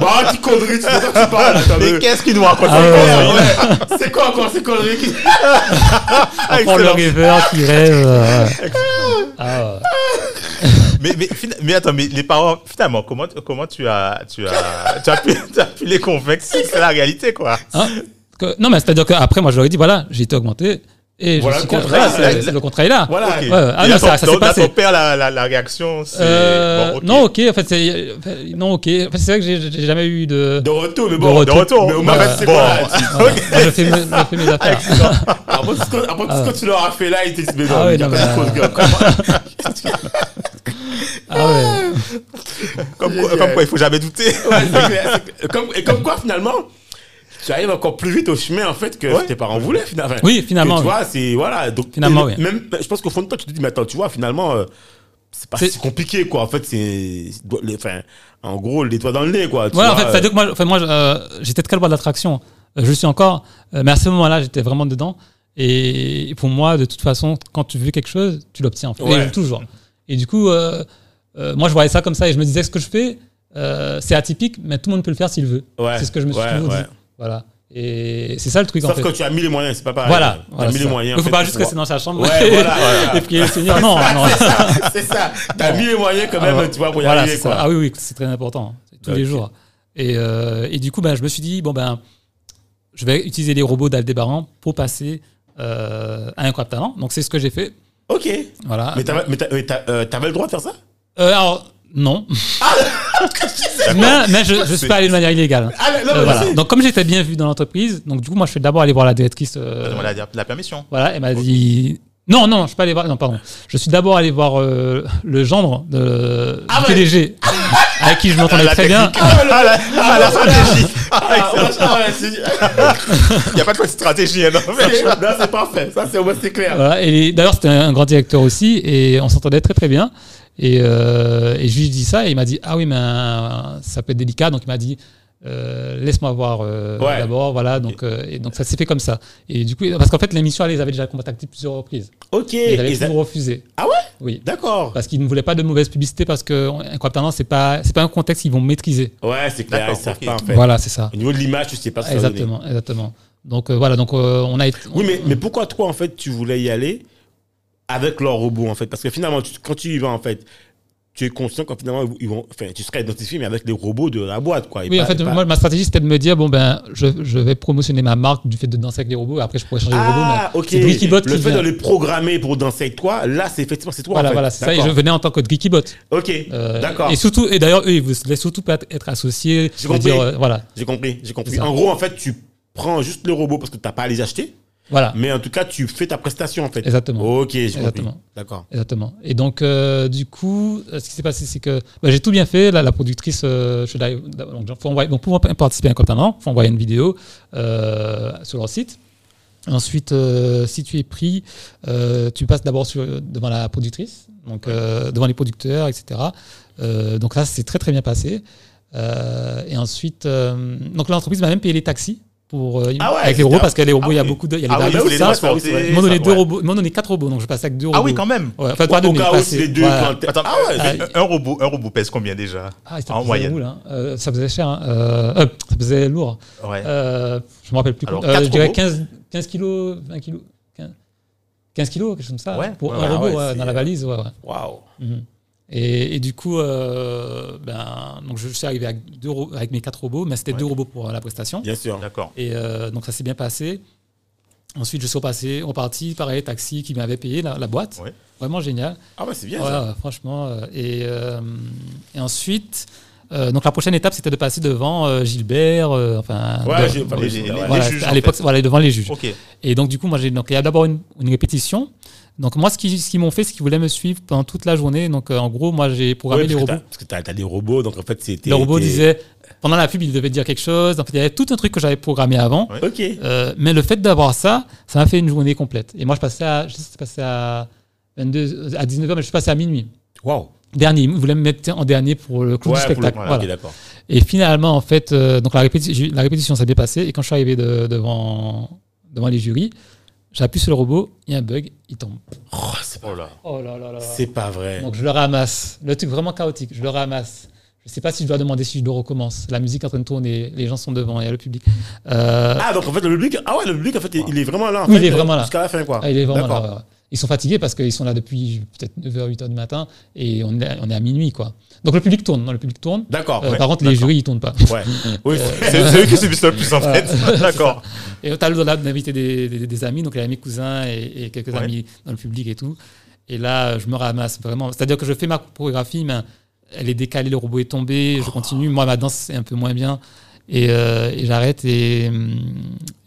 Bah, tu conneries, tu sais tu parles, Mais qu'est-ce qu'il nous raconte Ah, C'est quoi encore ces conneries? Qui- Encore le rêveur qui rêve. euh. Ah, ouais. mais, mais, fina- mais attends, mais les parents, finalement, comment, comment tu, as, tu, as, tu, as pu, tu as pu les convaincre? Si c'est la réalité, quoi. Hein? Que- non, mais c'est-à-dire qu'après, moi, je leur ai dit, voilà, j'ai été augmenté. Et Voilà le là, contrat est là. Voilà. Ok. Ouais, ouais. Ah là, ça- ton- ça s'est là, passé. ton père, la, la, la réaction, c'est. Euh, bon. Non, ok. En fait, c'est enfin, non, ok. En fait, c'est vrai que j'ai jamais eu de. De retour, mais De bon. retour. De retour. Mais au moins, c'est bon. Moi, je fais, mes- je fais mes affaires. Après tout ce que- après tout ce que tu leur as fait là, ils t'expliquent. Ah a non, mais-. Ah ouais. Comme, quoi, comme quoi, il faut jamais douter. Ouais, clair. Comme- Et comme quoi, finalement, tu arrives encore plus vite au chemin, en fait, que Ouais. tes parents voulaient, finalement. Oui, finalement, Que tu oui. vois, c'est. Voilà. Donc, Finalement, oui. Même, je pense qu'au fond de toi, tu te dis, mais attends, tu vois, finalement. euh, c'est pas C'est- si compliqué, quoi. En fait, c'est. Enfin, en gros, les doigts dans le nez, quoi. tu Ouais, en fait, c'est-à-dire que moi, enfin, moi euh, j'étais très loin de l'attraction. Euh, je le suis encore, euh, mais à ce moment-là, j'étais vraiment dedans. Et pour moi, de toute façon, quand tu veux quelque chose, tu l'obtiens. En fait. Ouais. Et toujours. Et du coup, euh, euh, moi, je voyais ça comme ça et je me disais, ce que je fais, euh, c'est atypique, mais tout le monde peut le faire s'il veut. Ouais, C'est ce que je me suis ouais, toujours ouais. dit. Voilà. Et c'est ça le truc, en Sauf fait. que tu as mis les moyens, c'est pas pareil. Voilà. Tu voilà as mis c'est les ça. moyens. Il en faut fait, pas juste pouvoir- rester dans sa chambre Ouais, voilà, voilà. et prier le Seigneur. Non, non. c'est ça. T'as mis les moyens quand même, Ah, tu vois, pour y voilà, arriver, c'est ça. quoi. Ah oui, oui, c'est très important. C'est Tous les jours. Et, euh, et du coup, ben, je me suis dit, bon, ben, je vais utiliser les robots d'Aldébaran pour passer euh, à un crop talent. Donc, c'est ce que j'ai fait. Ok. Voilà. Mais t'avais euh, t'avais le droit de faire ça? Euh, alors, non. mais mais je ne suis pas allé de manière illégale. Ah, non, Euh, voilà. Donc, comme j'étais bien vu dans l'entreprise, donc du coup, moi, je suis d'abord allé voir la directrice. Euh, demander la, la permission. Voilà, elle m'a dit. Non, non, je suis pas allé voir. Non, pardon. Je suis d'abord allé voir euh, le gendre de, Ah du ouais. PDG, avec qui je m'entendais La très bien. Ah, la, ah, la stratégie. Ah, ah, Il n'y a pas de petite stratégie. hein, non, c'est- non, parfait. Ça, c'est au moins, c'est clair. Voilà, et d'ailleurs, c'était un grand directeur aussi, et on s'entendait très très bien. Et, euh, et je lui ai dit ça, et il m'a dit Ah oui, mais euh, ça peut être délicat. Donc il m'a dit euh, Laisse-moi voir euh, Ouais. d'abord. Voilà, donc, euh, et donc ça s'est fait comme ça. Et du coup, parce qu'en fait, l'émission, elle les avait déjà contactés plusieurs reprises. Ok. Et ils avaient Et ça- toujours refusé. Ah ouais? Oui. D'accord. Parce qu'ils ne voulaient pas de mauvaise publicité, parce qu'un quoi talent, c'est pas, c'est pas un contexte qu'ils vont maîtriser. Ouais, c'est clair. D'accord, Ils savent ok. pas, en fait. Voilà, c'est ça. Au niveau de l'image, tu sais pas ce que. Exactement, exactement. Donc euh, voilà, donc euh, on a été. Oui, mais, mais pourquoi toi, en fait, tu voulais y aller avec leur robot, en fait Parce que finalement, tu- quand tu y vas, en fait, tu es conscient quand finalement, ils vont, enfin, tu seras identifié, mais avec les robots de la boîte, quoi. et Oui, pas- en fait, et pas- moi, ma stratégie, c'était de me dire, bon, ben, je, je vais promotionner ma marque du fait de danser avec les robots. Après, je pourrais changer les robots. Ah, Mais ok. Geekybot Le fait vient. de les programmer pour danser avec toi, là, c'est effectivement, c'est toi, Voilà, en fait. voilà, c'est ça. Et je venais en tant que Geekybot. Ok, Euh, d'accord. Et surtout, et d'ailleurs, eux, ils vous laissent surtout pas être associés. J'ai compris. dire, euh, voilà, J'ai compris, j'ai compris. En gros, en fait, tu prends juste le robot parce que tu n'as pas à les acheter, voilà, mais en tout cas, tu fais ta prestation, en fait. exactement. Ok. Exactement. D'accord. Exactement. Et donc, euh, du coup, euh, ce qui s'est passé, c'est que bah, j'ai tout bien fait. La, la productrice, euh, je suis allé- donc, faut envoyer- donc, pour participer à un contenant, il faut envoyer une vidéo euh, sur leur site. Ensuite, euh, si tu es pris, euh, tu passes d'abord sur- devant la productrice, donc euh, devant les producteurs, etc. Euh, donc là, c'est très très bien passé. Euh, et ensuite, euh, donc l'entreprise m'a même payé les taxis pour euh, Ah ouais, avec les robots parce que les robots, ah il y a oui. beaucoup de, il y a les Ah oui, balises, vous les ça. transportez. ça, oui, Ils m'ont donné ça, deux ouais. robots, ils m'ont donné quatre robots, donc je passais avec deux robots. Ah oui, quand même. Ouais, enfin, Au, pas au donné, cas où passé. c'est les deux, Voilà. quand t'es- Attends, Ah ouais, Ah, mais- un, robot, un robot pèse combien déjà Ah, En en moyenne. Euh, ça faisait cher. hein. Euh, ça faisait lourd. Ouais. Je me rappelle plus. Alors, je dirais robots 15, 15 kilos, 20 kilos. 15, 15 kilos, quelque chose comme ça. Pour un robot dans la valise. Ouais. Waouh. Et, et du coup, euh, ben, donc je suis arrivé avec, deux ro- avec mes quatre robots, mais c'était Ouais. deux robots pour euh, la prestation. Bien sûr. D'accord. Et euh, donc ça s'est bien passé. Ensuite, je suis repassé, reparti, pareil, taxi qui m'avait payé la, la boîte. Ouais. Vraiment génial. Ah ouais, c'est bien Ouais, ça. franchement. et, euh, et ensuite, euh, donc la prochaine étape, c'était de passer devant euh, Gilbert, euh, enfin, Ouais, de- j'ai- enfin, les- oui, les- ouais. voilà, juges, à en l'époque, fait. voilà, devant les juges. Et donc du coup, moi, j'ai donc il y a d'abord une, une répétition. Donc moi, ce qu'ils ce m'ont fait, c'est qu'ils voulaient me suivre pendant toute la journée. Donc euh, en gros, moi, j'ai programmé Ouais, les robots. Parce que t'as t'as des robots, donc en fait, c'était. Le robot t'es- disait pendant la pub, il devait dire quelque chose. En fait, il y avait tout un truc que j'avais programmé avant. Ouais. Ok. Euh, mais le fait d'avoir ça, ça m'a fait une journée complète. Et moi, je passais à, je sais, passé à 22, à 19h, mais je suis passé à minuit. Waouh. Dernier, ils voulaient me mettre en dernier pour le clou Ouais, du spectacle. voilà. Et finalement, en fait, euh, donc la répétition, j'ai- la répétition s'est bien passée. Et quand je suis arrivé de- devant, devant les jurys, j'appuie sur le robot, il y a un bug, il tombe. Oh, c'est Oh là. Oh là là là. c'est pas vrai. Donc je le ramasse. Le truc vraiment chaotique, je le ramasse. Je sais pas si je dois demander si je le recommence. La musique est en train de tourner, les gens sont devant, il y a le public. Euh, Ah, donc en fait, le public, ah ouais, le public, en fait, il est vraiment là. en Oui, fait, il est vraiment là. Jusqu'à la fin, quoi. ah, il est vraiment D'accord. là. ouais. Ils sont fatigués parce qu'ils sont là depuis peut-être 9h, 8h du matin et on est, on est à minuit. quoi. Donc le public tourne. Non, le public tourne. D'accord. Euh, ouais. par contre, les jurys, ils tournent pas. Ouais. Oui, C'est c'est eux qui subissent le plus en Voilà. fait. D'accord. Et tu as le droit d'inviter des, des- des amis, donc il y a mes cousins et, et quelques Ouais. amis dans le public et tout. Et là, je me ramasse vraiment. C'est-à-dire que je fais ma chorégraphie, mais elle est décalée, le robot est tombé, je continue. Moi, ma danse, c'est un peu moins bien. Et, euh, et j'arrête. Et,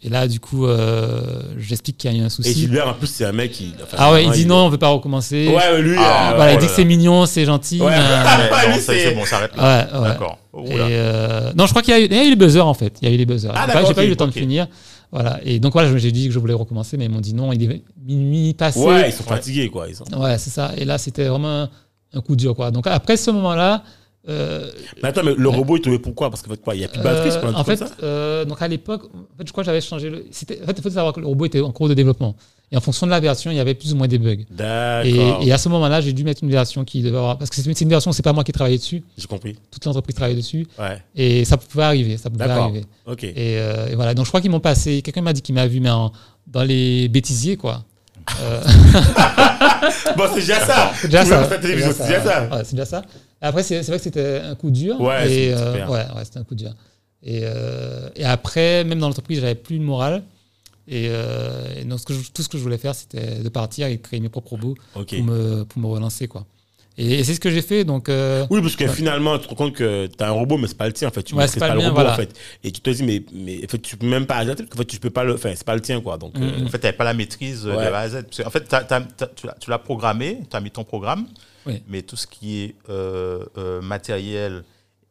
et là, du coup, euh, j'explique qu'il y a eu un Et souci. Gilbert, en plus, c'est un mec qui. enfin, Ah ouais, il dit non, on veut pas recommencer. Ouais, lui. Ah, euh, voilà, il oh dit là que c'est mignon, c'est gentil. Ouais. mais- Ah, lui, non, ça, c'est- c'est bon, ça arrête là. Ouais, ouais. D'accord. Oh Et, euh, non, je crois qu'il y, a eu- il y a eu les buzzers en fait. Il y a eu les buzzers. Ah, J'ai pas- d'accord, J'ai pas ok, eu le temps de finir. Voilà. Et donc voilà, j'ai dit que je voulais recommencer, mais ils m'ont dit non. Il est minuit passé. Ouais, ils sont fatigués, quoi. Ils sont... Ouais, c'est ça. Et là, c'était vraiment un, un coup dur, quoi. Donc après ce moment-là, euh, Mais attends, mais le robot, il tombait pourquoi? Parce fait, quoi, il n'y a plus de batterie, c'est pas un euh, en fait, ça? euh, donc à l'époque, en fait, je crois que j'avais changé le. En fait, il faut savoir que le robot était en cours de développement. Et en fonction de la version, il y avait plus ou moins des bugs. D'accord. Et, et à ce moment-là, j'ai dû mettre une version qui devait avoir. Parce que c'est une version, c'est pas moi qui travaillais dessus. J'ai compris. Toute l'entreprise travaillait dessus. Ouais. Et ça pouvait arriver. Ça pouvait arriver. Ok. Et, euh, et voilà. Donc je crois qu'ils m'ont passé. Quelqu'un m'a dit qu'il m'a vu, mais en- dans les bêtisiers, quoi. Bon, c'est déjà ça. c'est déjà ça. vois, la télévision, c'est déjà ça. Ouais, c'est déjà ça. Après, c'est vrai que c'était un coup dur. Ouais, c'est euh, ouais, ouais, c'était un coup dur. Et, euh, et après, même dans l'entreprise, j'avais plus de morale. Et, euh, et donc, ce que je- tout ce que je voulais faire, c'était de partir et de créer mes propres robots Ok. pour, me, pour me relancer. Quoi. Et, et c'est ce que j'ai fait. Donc, euh, Oui, parce que Ouais. finalement, tu te rends compte que tu as un robot, mais c'est pas le tien, en fait. Tu c'est pas le le mien, robot, voilà. en fait. Et tu te dis, mais, mais en fait, tu peux même pas adapter, parce qu'en fait, tu peux pas le. Enfin, c'est pas le tien, quoi. Donc, euh, Mhm. En fait, tu n'avais pas la maîtrise Ouais. de A à Z. Parce en fait, tu l'as programmé, tu as mis ton programme, Oui. mais tout ce qui est euh, euh, matériel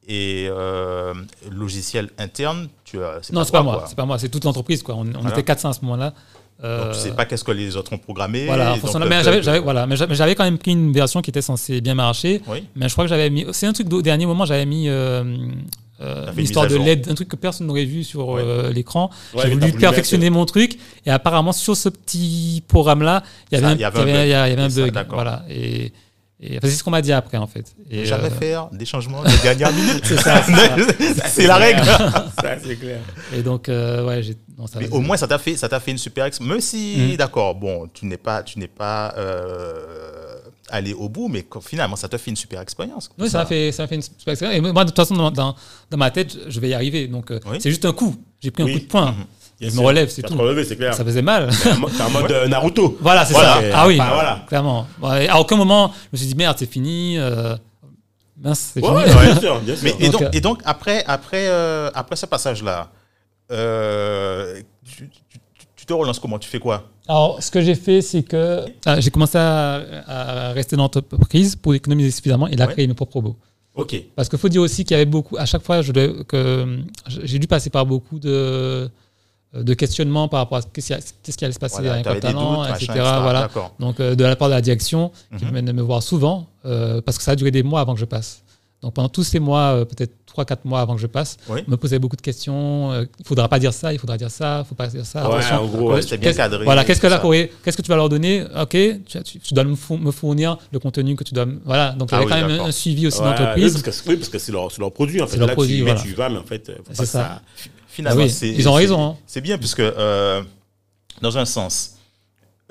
et euh, logiciel interne, tu as. non, c'est pas moi. C'est pas moi. C'est toute l'entreprise. Quoi. On, on Voilà. était 400 à ce moment-là. Donc, tu sais pas qu'est-ce que les autres ont programmé. Voilà, donc, mais j'avais, j'avais- voilà, mais j'avais quand même pris une version qui était censée bien marcher. Oui. Mais je crois que j'avais mis. C'est un truc au dernier moment, j'avais mis euh, une histoire de. LED, un truc que personne n'aurait vu sur Ouais. euh, l'écran. Ouais, J'ai voulu perfectionner mon truc. Et apparemment, sur ce petit programme-là, il y avait un, bug. Voilà. Et, et enfin, c'est ce qu'on m'a dit après, en fait. Et, Jamais euh, faire des changements de dernière minute. C'est ça, c'est la règle. ça, c'est clair. Et donc, euh, ouais, j'ai. au moins, ça t'a fait, ça t'a fait une super ex. Même si, Mhm. d'accord, bon, tu n'es pas, tu n'es pas euh, allé au bout, mais finalement, ça t'a fait une super expérience. Oui, ça a fait, ça fait une super expérience. Et moi, de toute façon, dans, dans, dans ma tête, je vais y arriver. Donc, Oui. c'est juste un coup. J'ai pris un Oui. coup de poing. Mhm. Bien Je me relève, c'est tout. c'est clair. Ça faisait mal. T'es en mode- Naruto. Voilà, c'est Voilà. ça. Ah oui, Bah, voilà. clairement. Ouais, à aucun moment, je me suis dit, merde, c'est fini. euh, mince, c'est Ouais, fini. ouais, bien sûr, bien sûr. Mais, et, Donc, donc, euh, et donc, après, après, euh, après ce passage-là, euh, tu, tu- tu te relances comment? Tu fais quoi? Alors, ce que j'ai fait, c'est que ah, j'ai commencé à, à rester dans l'entreprise pour économiser suffisamment et là, Ouais. créer mes propres robots. Ok. Parce qu'il faut dire aussi qu'il y avait beaucoup, à chaque fois, je devais- que j'ai dû passer par beaucoup de, de questionnements par rapport à ce qu'est-ce qui, allait se passer Voilà, avec t'avais le des talent, doutes, machin, etc. Voilà. Donc, euh, de la part de la direction, qui Mhm. venait de me voir souvent, euh, parce que ça a duré des mois avant que je passe. Donc, pendant tous ces mois, euh, peut-être 3-4 mois avant que je passe, Oui. on me posait beaucoup de questions. euh, il faudra pas dire ça, il faudra dire ça, il faut pas dire ça. Ouais, en gros, Ouais, bien Qu'est-ce- cadré. Voilà, qu'est-ce que, là, qu'est-ce que tu vas leur donner? Ok, tu, tu- tu dois me, fou- me fournir le contenu que tu dois. me- Voilà, donc il y Ah avait quand même un suivi aussi Ouais, d'entreprise. Oui, parce que, c'est leur, c'est leur produit, en fait. C'est leur Là, produit, tu vas, mais en fait, C'est ça. Finalement, Ah oui, ils ont raison, hein. C'est bien, puisque euh, dans un sens,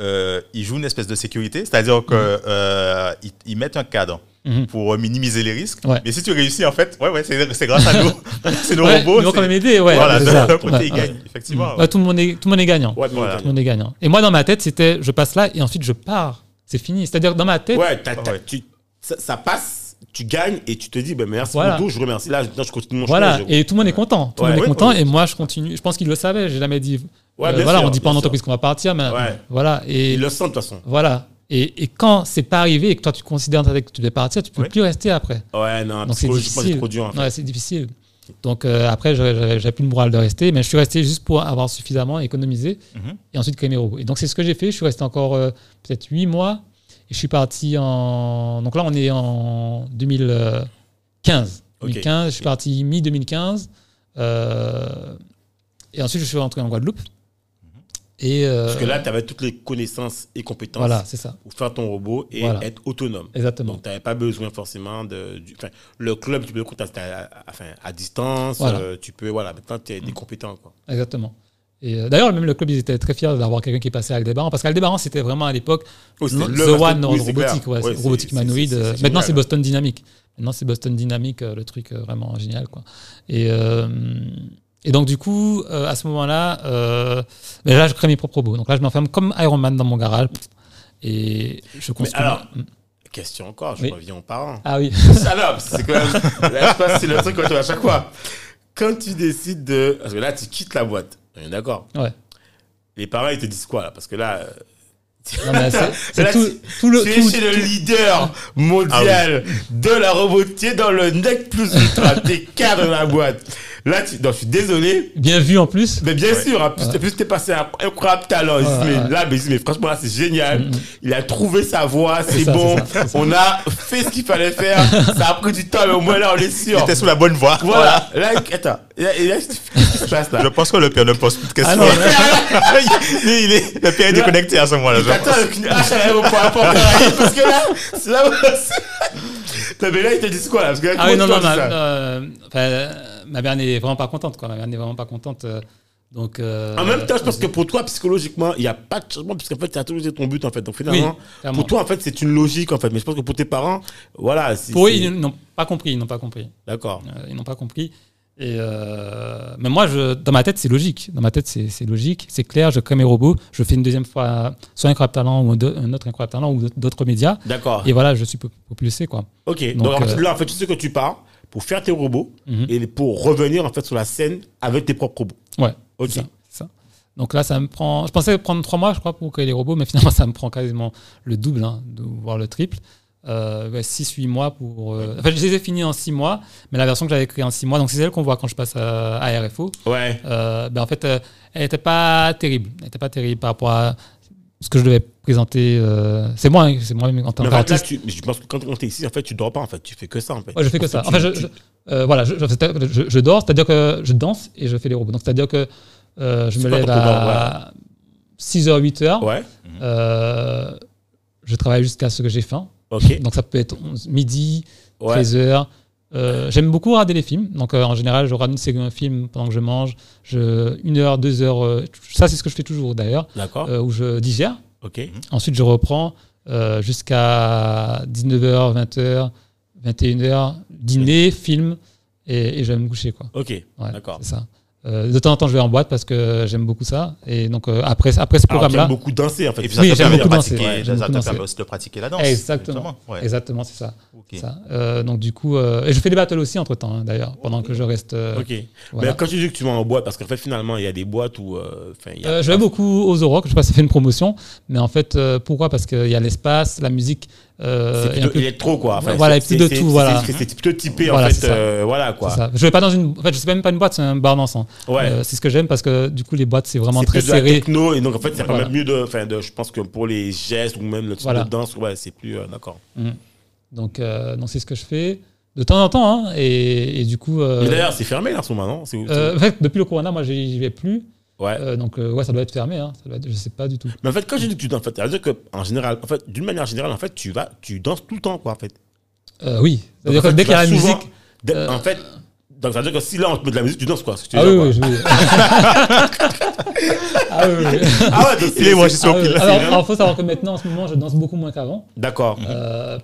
euh, ils jouent une espèce de sécurité, c'est-à-dire qu'ils ils, ils mettent un cadre Mhm. pour minimiser les risques. Ouais. Mais si tu réussis, en fait, ouais, ouais, c'est grâce à nous. c'est nos Ouais, robots. ils vont quand même aider, ouais. voilà, c'est d'un côté, Ouais, ils ouais. gagnent, effectivement. Ouais, tout, le monde est, tout le monde est gagnant. Ouais, mais Voilà. Tout le monde est gagnant. Et moi, dans ma tête, c'était je passe là et ensuite je pars. C'est fini. C'est-à-dire, dans ma tête, Ouais, t'as- t'as- Ouais. tu- ça, ça passe, tu gagnes et tu te dis, ben, merci Voilà. beaucoup, je remercie. Là, maintenant, je continue mon voilà. chemin. Et tout le monde est content. Tout le Ouais, monde est ouais, content. ouais. Et moi, je continue. Je pense qu'il le savait. J'ai jamais dit. Ouais, euh, voilà, sûr, on dit pas en entreprise qu'on va partir, mais Ouais. voilà. Et Ils le sentent, de toute façon. voilà. Et, et quand c'est pas arrivé et que toi tu considères que tu devais partir, tu peux plus rester après. Ouais, non, Donc c'est difficile. c'est trop dur, en fait. Ouais, c'est difficile. Donc euh, après, j'avais- plus le moral de rester, mais je suis resté juste pour avoir suffisamment économisé Mhm. et ensuite créer mes robots. Et donc c'est ce que j'ai fait. Je suis resté encore euh, peut-être 8 mois je suis parti en. Donc là, on est en 2015. Ok. 2015, je suis parti mi-2015. euh, et ensuite, je suis rentré en Guadeloupe. Et, euh, Parce que là, tu avais toutes les connaissances et compétences voilà, c'est ça. pour faire ton robot et Voilà. être autonome. Exactement. Donc, tu n'avais pas besoin forcément de. du- le club, tu peux le contacter à, à- enfin, à distance. Voilà. euh, tu peux. Voilà, maintenant, tu es des compétents. Quoi. Exactement. Et euh, d'ailleurs, même le club, ils étaient très fiers d'avoir quelqu'un qui passait à Aldebaran. Parce qu'Aldebaran, c'était vraiment à l'époque Oh, the le one en oui, robotique, ouais, Ouais, robotique humanoïde. euh. Maintenant, c'est Boston Dynamics. Maintenant, c'est Boston Dynamics, euh, le truc euh, vraiment génial. Quoi. Et, euh, et donc, du coup, euh, à ce moment-là, euh, ben là, je crée mes propres robots. Donc là, je m'enferme comme Iron Man dans mon garage. Et je construis. alors. Question encore, je Oui. reviens aux parents. Ah oui. Alors, c'est quand même. Là, je que c'est le truc qu'on à chaque fois. Quand tu décides de. Parce que là, tu quittes la boîte. On est d'accord. Ouais. Les parents, ils te disent quoi, là? Parce que là. euh, c'est- tout, tout le. tu es tout- chez le leader mondial de la robotique dans le nec plus ultra. T'es cadre de la boîte. Là, tu, non, je suis désolé. Bien vu en plus. Mais bien Ouais. sûr, en plus, plus, t'es passé un incroyable talent. Il Ouais, mais ouais. là, mais, mais franchement, là, c'est génial. Il a trouvé sa voix, c'est ça, bon. c'est ça, c'est ça. On a fait ce qu'il fallait faire. ça a pris du temps, mais au moins là, on est sûr. T'es sous la bonne voie. Voilà. Là, attends. Et là, qu'est-ce qui se passe là? Je pense que le père ne pose plus de questions. Ah non, Lui, il est, le père est déconnecté à ce moment-là. Attends, hache à l'aéroport, à Port-Caraïbes, parce que là, c'est là où. Mais là, il te dit quoi là Parce que là, Ah oui, non, non, ma, euh, enfin, ma mère n'est vraiment pas contente, quoi. Ma mère n'est vraiment pas contente. euh, donc, euh, En même temps, je pense que pour toi, psychologiquement, il n'y a pas de changement, parce qu'en fait, ça a toujours été ton but, en fait. Donc finalement, clairement. pour toi, en fait, c'est une logique, en fait. Mais je pense que pour tes parents, voilà. c'est- Pour eux, c'est- ils n'ont pas compris. Ils n'ont pas compris. D'accord. Euh, ils n'ont pas compris. Et euh, mais moi, je, dans ma tête, c'est logique. Dans ma tête, c'est logique, c'est clair. Je crée mes robots. Je fais une deuxième fois soit Incroyable Talent ou de- un autre Incroyable Talent ou d'autres- médias. D'accord. Et voilà, je suis propulsé, quoi. Ok. Donc, euh, là, en fait, tu sais que tu pars pour faire tes robots Mhm. et pour revenir, en fait, sur la scène avec tes propres robots. Ouais. Ok. Ça. Donc là, ça me prend. Je pensais prendre trois mois, je crois, pour créer les robots, mais finalement, ça me prend quasiment le double, hein, voire le triple. Euh, 6-8 mois pour. euh, Enfin, je les ai finis en 6 mois, mais la version que j'avais créée en 6 mois, donc c'est celle qu'on voit quand je passe à, à RFO. Ouais. Euh, ben en fait, euh, elle n'était pas terrible. Elle n'était pas terrible par rapport à ce que je devais présenter. euh, c'est moi, hein, c'est moi en tant en fait, qu'artiste. tu, je pense que quand, tu es ici, en fait, tu dors pas, en fait. Tu fais que ça, en fait. Ouais, je fais que ça. tu- Enfin, je, voilà, je, je- je- dors, c'est-à-dire que je danse et je fais les robots. Donc, c'est-à-dire que je me lève à 6h, 8h. Ouais. Je travaille jusqu'à ce que j'ai faim. Donc, ça peut être 11 midi, Ouais. 13h. Euh, J'aime beaucoup regarder les films. Donc, euh, en général, je regarde un film pendant que je mange. Je, une heure, deux heures. euh, ça, c'est ce que je fais toujours d'ailleurs, D'accord. où je digère. Ok. Ensuite, je reprends jusqu'à 19h, 20h, 21h, dîner, film, et, et je vais me coucher. Quoi. Ok. Ouais, D'accord. C'est ça. Euh, de temps en temps, je vais en boîte parce que j'aime beaucoup ça. Et donc, euh, après, après ce Alors, programme-là. j'aime beaucoup danser, en fait. Et puis ça Oui, j'aime beaucoup danser, ouais, ça aussi de pratiquer la danse. Exactement. Ouais. Exactement, c'est ça. Euh, donc, du coup, et je fais des battles aussi entre temps, d'ailleurs, pendant que je reste. Ok. voilà. Mais quand tu dis que tu vas en boîte, parce qu'en fait, finalement, il y a des boîtes où. y a- je vais beaucoup aux Oroc, je sais pas si ça fait une promotion, mais en fait, pourquoi? Parce qu'il y a l'espace, la musique. Euh, C'est plutôt électro, quoi. Enfin, Voilà, c'est- et puis de tout, c'est- voilà. C'est plutôt typé, Voilà, en fait. euh, voilà, quoi. Ça. Je vais pas dans une. En fait, je sais même pas une boîte, c'est un bar dansant. Ouais. Euh, c'est ce que j'aime parce que du coup, les boîtes, c'est vraiment très plus de la serré. techno, et donc en fait, ça Voilà. permet mieux de, enfin, de. Je pense que pour les gestes ou même le type Voilà. de danse, ouais, c'est plus. euh, D'accord. Donc, euh, c'est ce que je fais de temps en temps. hein, et, et du coup. Mais d'ailleurs, c'est fermé là en ce moment, non? En fait, depuis le corona, moi, j'y vais plus. Ouais. Euh, donc, euh, ouais, ça doit être fermé. Hein, ça doit être, je sais pas du tout. Mais en fait, quand je dis que tu danses, en fait, ça veut dire que, en général, en fait, d'une manière générale, en fait, tu vas, tu danses tout le temps, quoi, en fait. Euh, oui. Donc, C'est-à-dire en que fait, dès qu'il y a la souvent- musique. dès- euh, En fait, donc ça veut dire que si là on te met de la musique, tu danses, quoi. c'est ce que tu Ah veux oui, oui, quoi. oui. ah oui, oui. Ah ouais, donc Il est moi, je suis Ah au oui. pile. Alors, alors, faut savoir que maintenant, en ce moment, je danse beaucoup moins qu'avant. D'accord. Euh,